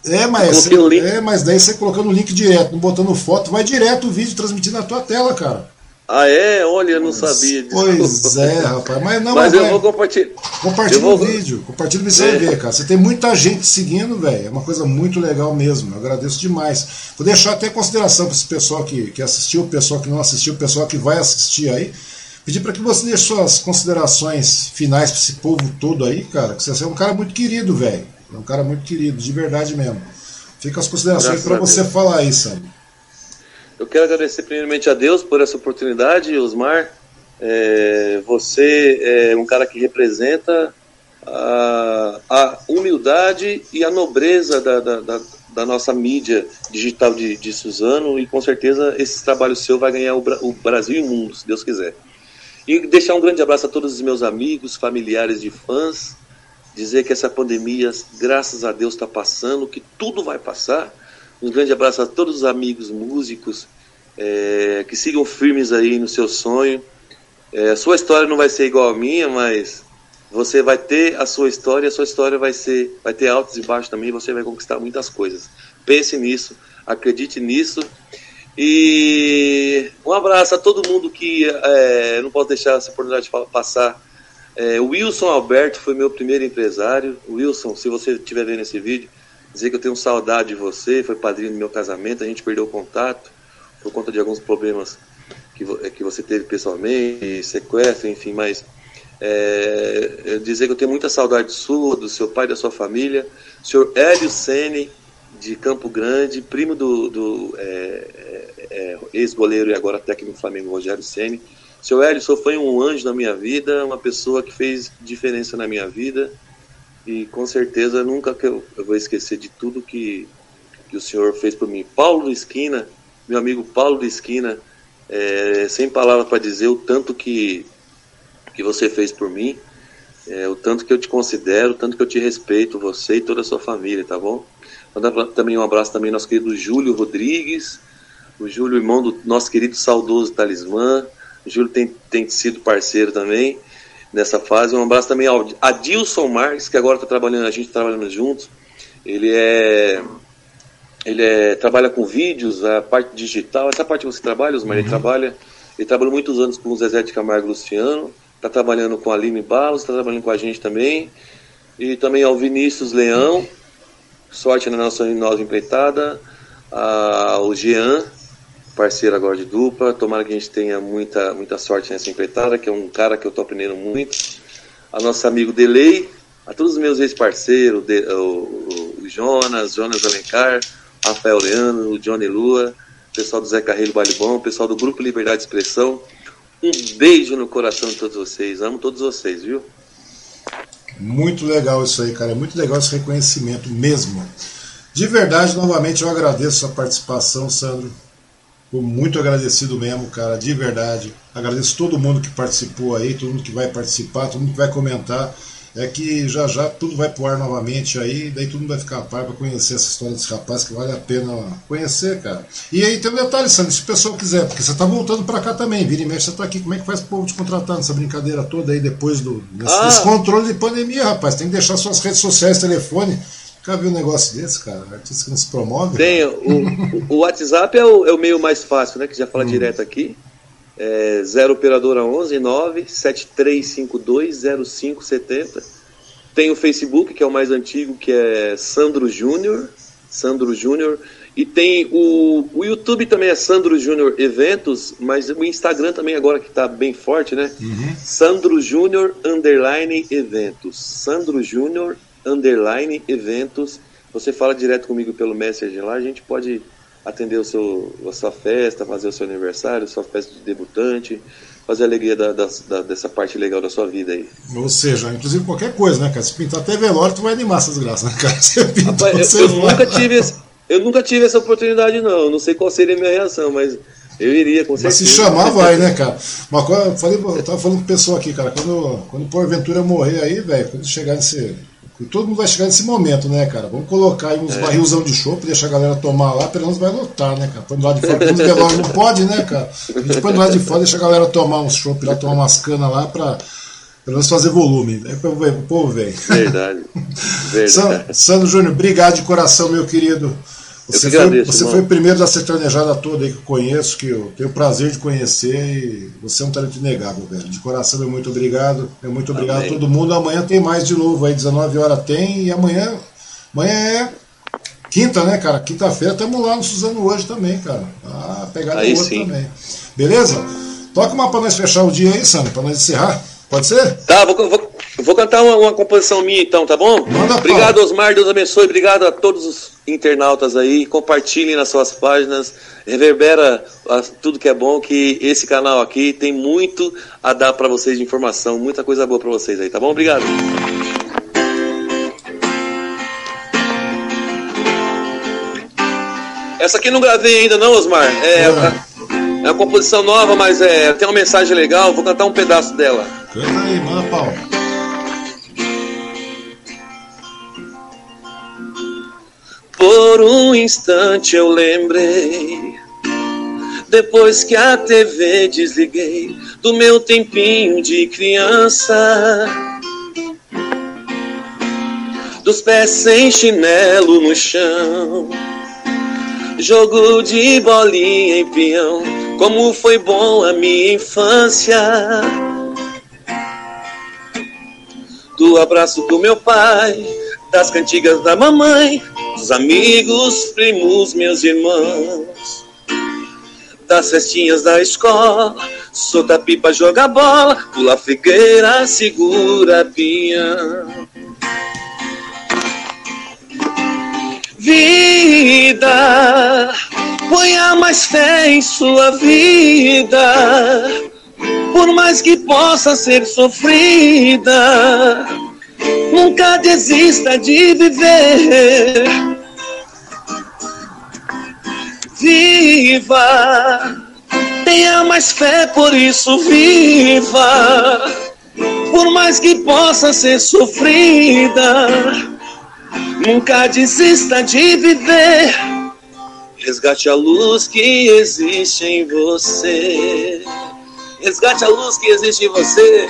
É, mas, é, mas daí você colocando o link direto, não botando foto, vai direto o vídeo transmitido na tua tela, cara. Ah, é? Olha, eu não sabia disso. Pois [LAUGHS] é, rapaz. Mas não, mas, mas eu vai. vou compartilhar. Compartilha vou... o vídeo. Compartilha o vídeo é. ver, cara. Você tem muita gente seguindo, velho. É uma coisa muito legal mesmo. Eu agradeço demais. Vou deixar até consideração para esse pessoal que, que assistiu, o pessoal que não assistiu, o pessoal que vai assistir aí. Pedir para que você deixe suas considerações finais para esse povo todo aí, cara. Que você é um cara muito querido, velho. É um cara muito querido, de verdade mesmo. Fica as considerações para você falar aí, sabe? Eu quero agradecer primeiramente a Deus por essa oportunidade, Osmar. É, você é um cara que representa a, a humildade e a nobreza da, da, da, da nossa mídia digital de, de, Suzano e com certeza esse trabalho seu vai ganhar o, o Brasil e o mundo, se Deus quiser. E deixar um grande abraço a todos os meus amigos, familiares e fãs. Dizer que essa pandemia, graças a Deus, está passando, que tudo vai passar um grande abraço a todos os amigos músicos é, que sigam firmes aí no seu sonho. É, sua história não vai ser igual a minha, mas você vai ter a sua história, a sua história vai ser, vai ter altos e baixos também, você vai conquistar muitas coisas. Pense nisso, acredite nisso. E um abraço a todo mundo que é, não posso deixar essa oportunidade de passar. É, Wilson Alberto foi meu primeiro empresário. Wilson, se você estiver vendo esse vídeo, dizer que eu tenho saudade de você, foi padrinho do meu casamento, a gente perdeu o contato por conta de alguns problemas que, que você teve pessoalmente, sequestro, enfim, mas é, dizer que eu tenho muita saudade sua, do seu pai, da sua família. senhor Hélio Sene, de Campo Grande, primo do, do é, é, ex-goleiro e agora técnico do Flamengo, Rogério Sene. Seu Hélio, o senhor foi um anjo na minha vida, uma pessoa que fez diferença na minha vida e com certeza nunca que eu, eu vou esquecer de tudo que, que o senhor fez por mim. Paulo Esquina, meu amigo Paulo Esquina, é, sem palavras para dizer o tanto que que você fez por mim, é, o tanto que eu te considero, o tanto que eu te respeito, você e toda a sua família, tá bom? Mandar também um abraço também ao nosso querido Júlio Rodrigues, o Júlio, irmão do nosso querido saudoso Talismã. O Júlio tem, tem sido parceiro também nessa fase. Um abraço também ao Adilson Marques, que agora está trabalhando, a gente tá trabalhando juntos. Ele é. Ele é, trabalha com vídeos, a parte digital. Essa parte que você trabalha, Osmar, uhum. ele trabalha. Ele trabalhou muitos anos com o Zezé de Camargo Luciano está trabalhando com a Aline Barros, está trabalhando com a gente também. E também ao Vinícius Leão, sorte na nossa nova empreitada. Ao Jean, parceiro agora de dupla. Tomara que a gente tenha muita, muita sorte nessa empreitada, que é um cara que eu estou aprendendo muito. A nosso amigo Delay, a todos os meus ex-parceiros, o, o, Jonas, Jonas Alencar, Rafael Leandro, o Johnny Lua, pessoal do Zé Carreiro Balibão, pessoal do Grupo Liberdade de Expressão. Um beijo no coração de todos vocês. Amo todos vocês, viu? Muito legal isso aí, cara. É muito legal esse reconhecimento mesmo. De verdade, novamente, eu agradeço a participação, Sandro. Muito agradecido mesmo, cara, de verdade. Agradeço todo mundo que participou aí, todo mundo que vai participar, todo mundo que vai comentar é que já já tudo vai pro ar novamente aí, daí todo mundo vai ficar a par para conhecer essa história desse rapaz que vale a pena conhecer, cara. E aí tem um detalhe, Sandro, se o pessoal quiser, porque você tá voltando para cá também, vira e mexe, você tá aqui, como é que faz o povo te contratar nessa brincadeira toda aí depois do ah. desse controle de pandemia, rapaz? Tem que deixar suas redes sociais, telefone. Nunca viu um negócio desse, cara? Artista que não se promove? Tem, o, o, WhatsApp é o, é o meio mais fácil, né? Que já fala hum. direto aqui. É 0 operadora 11 9 7352 0570. Tem o Facebook, que é o mais antigo, que é Sandro Júnior. Sandro Júnior. E tem o, o YouTube também é Sandro Júnior Eventos, mas o Instagram também agora que está bem forte, né? Uhum. Sandro Júnior Underline Eventos. Sandro Júnior Underline Eventos. Você fala direto comigo pelo Messenger lá, a gente pode atender o seu, a sua festa, fazer o seu aniversário, sua festa de debutante, fazer a alegria da, da, da, dessa parte legal da sua vida aí. Ou seja, inclusive qualquer coisa, né, cara? Se pintar até velório, tu vai animar essas graças, né, cara? [LAUGHS] Você pinta, Rapaz, você eu, eu nunca tive esse, eu nunca tive essa oportunidade, não. Não sei qual seria a minha reação, mas eu iria, com certeza. Mas se chamar, [LAUGHS] vai, né, cara? Uma coisa, eu, falei, eu tava falando com o pessoal aqui, cara, quando, quando porventura morrer aí, velho, quando chegar nesse e todo mundo vai chegar nesse momento, né, cara? Vamos colocar aí uns é. barrilzão de chopp, deixar a galera tomar lá, pelo menos vai lotar, né, cara? Põe do lado de fora, quando velório não pode, né, cara? A gente põe do lado de fora, deixa a galera tomar uns chopp lá, tomar umas canas lá pra pelo menos fazer volume. Aí o povo vem. Verdade. [LAUGHS] Verdade. Sandro Júnior, obrigado de coração, meu querido. Você, foi, agradeço, você foi, o primeiro da sertanejada toda aí que eu conheço, que eu tenho o prazer de conhecer e você é um talento inegável, velho. De coração, meu muito obrigado. Meu muito obrigado Amém. a todo mundo. Amanhã tem mais de novo aí, 19 horas tem, e amanhã, amanhã é quinta, né, cara? Quinta-feira estamos lá no Suzano hoje também, cara. Ah, pegada aí outra também. Beleza? Toca uma pra nós fechar o dia aí, Sandro, pra nós encerrar. Pode ser? Tá, vou, vou, vou cantar uma, uma composição minha então, tá bom? Manda Obrigado, Osmar, Deus abençoe. Obrigado a todos os internautas aí, compartilhem nas suas páginas, reverbera tudo que é bom, que esse canal aqui tem muito a dar para vocês de informação, muita coisa boa para vocês aí, tá bom? Obrigado. Essa aqui não gravei ainda não, Osmar. É, é uma composição nova, mas é, tem uma mensagem legal, vou cantar um pedaço dela. Canta aí, manda pau. Por um instante eu lembrei Depois que a TV desliguei do meu tempinho de criança. Dos pés sem chinelo no chão. Jogo de bolinha em peão. Como foi bom a minha infância. Do abraço do meu pai, das cantigas da mamãe, dos amigos, primos, meus irmãos das festinhas da escola, solta pipa, joga bola, pula figueira, segura pinhão. Vida, ponha mais fé em sua vida, por mais que possa ser sofrida, nunca desista de viver viva. Tenha mais fé, por isso viva. Por mais que possa ser sofrida, nunca desista de viver. Resgate a luz que existe em você. Resgate a luz que existe em você.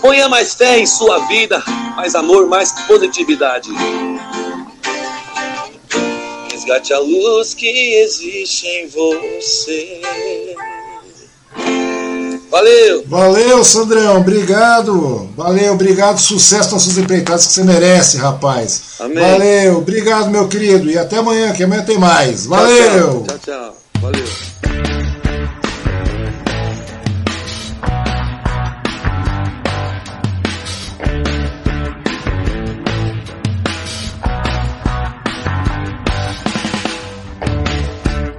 Ponha mais fé em sua vida, mais amor, mais positividade. Resgate a luz que existe em você. Valeu! Valeu, Sandrão, obrigado. Valeu, obrigado. Sucesso nas suas empreitadas que você merece, rapaz. Amém. Valeu, obrigado, meu querido. E até amanhã, que amanhã tem mais. Valeu! Tchau, tchau. tchau. Valeu.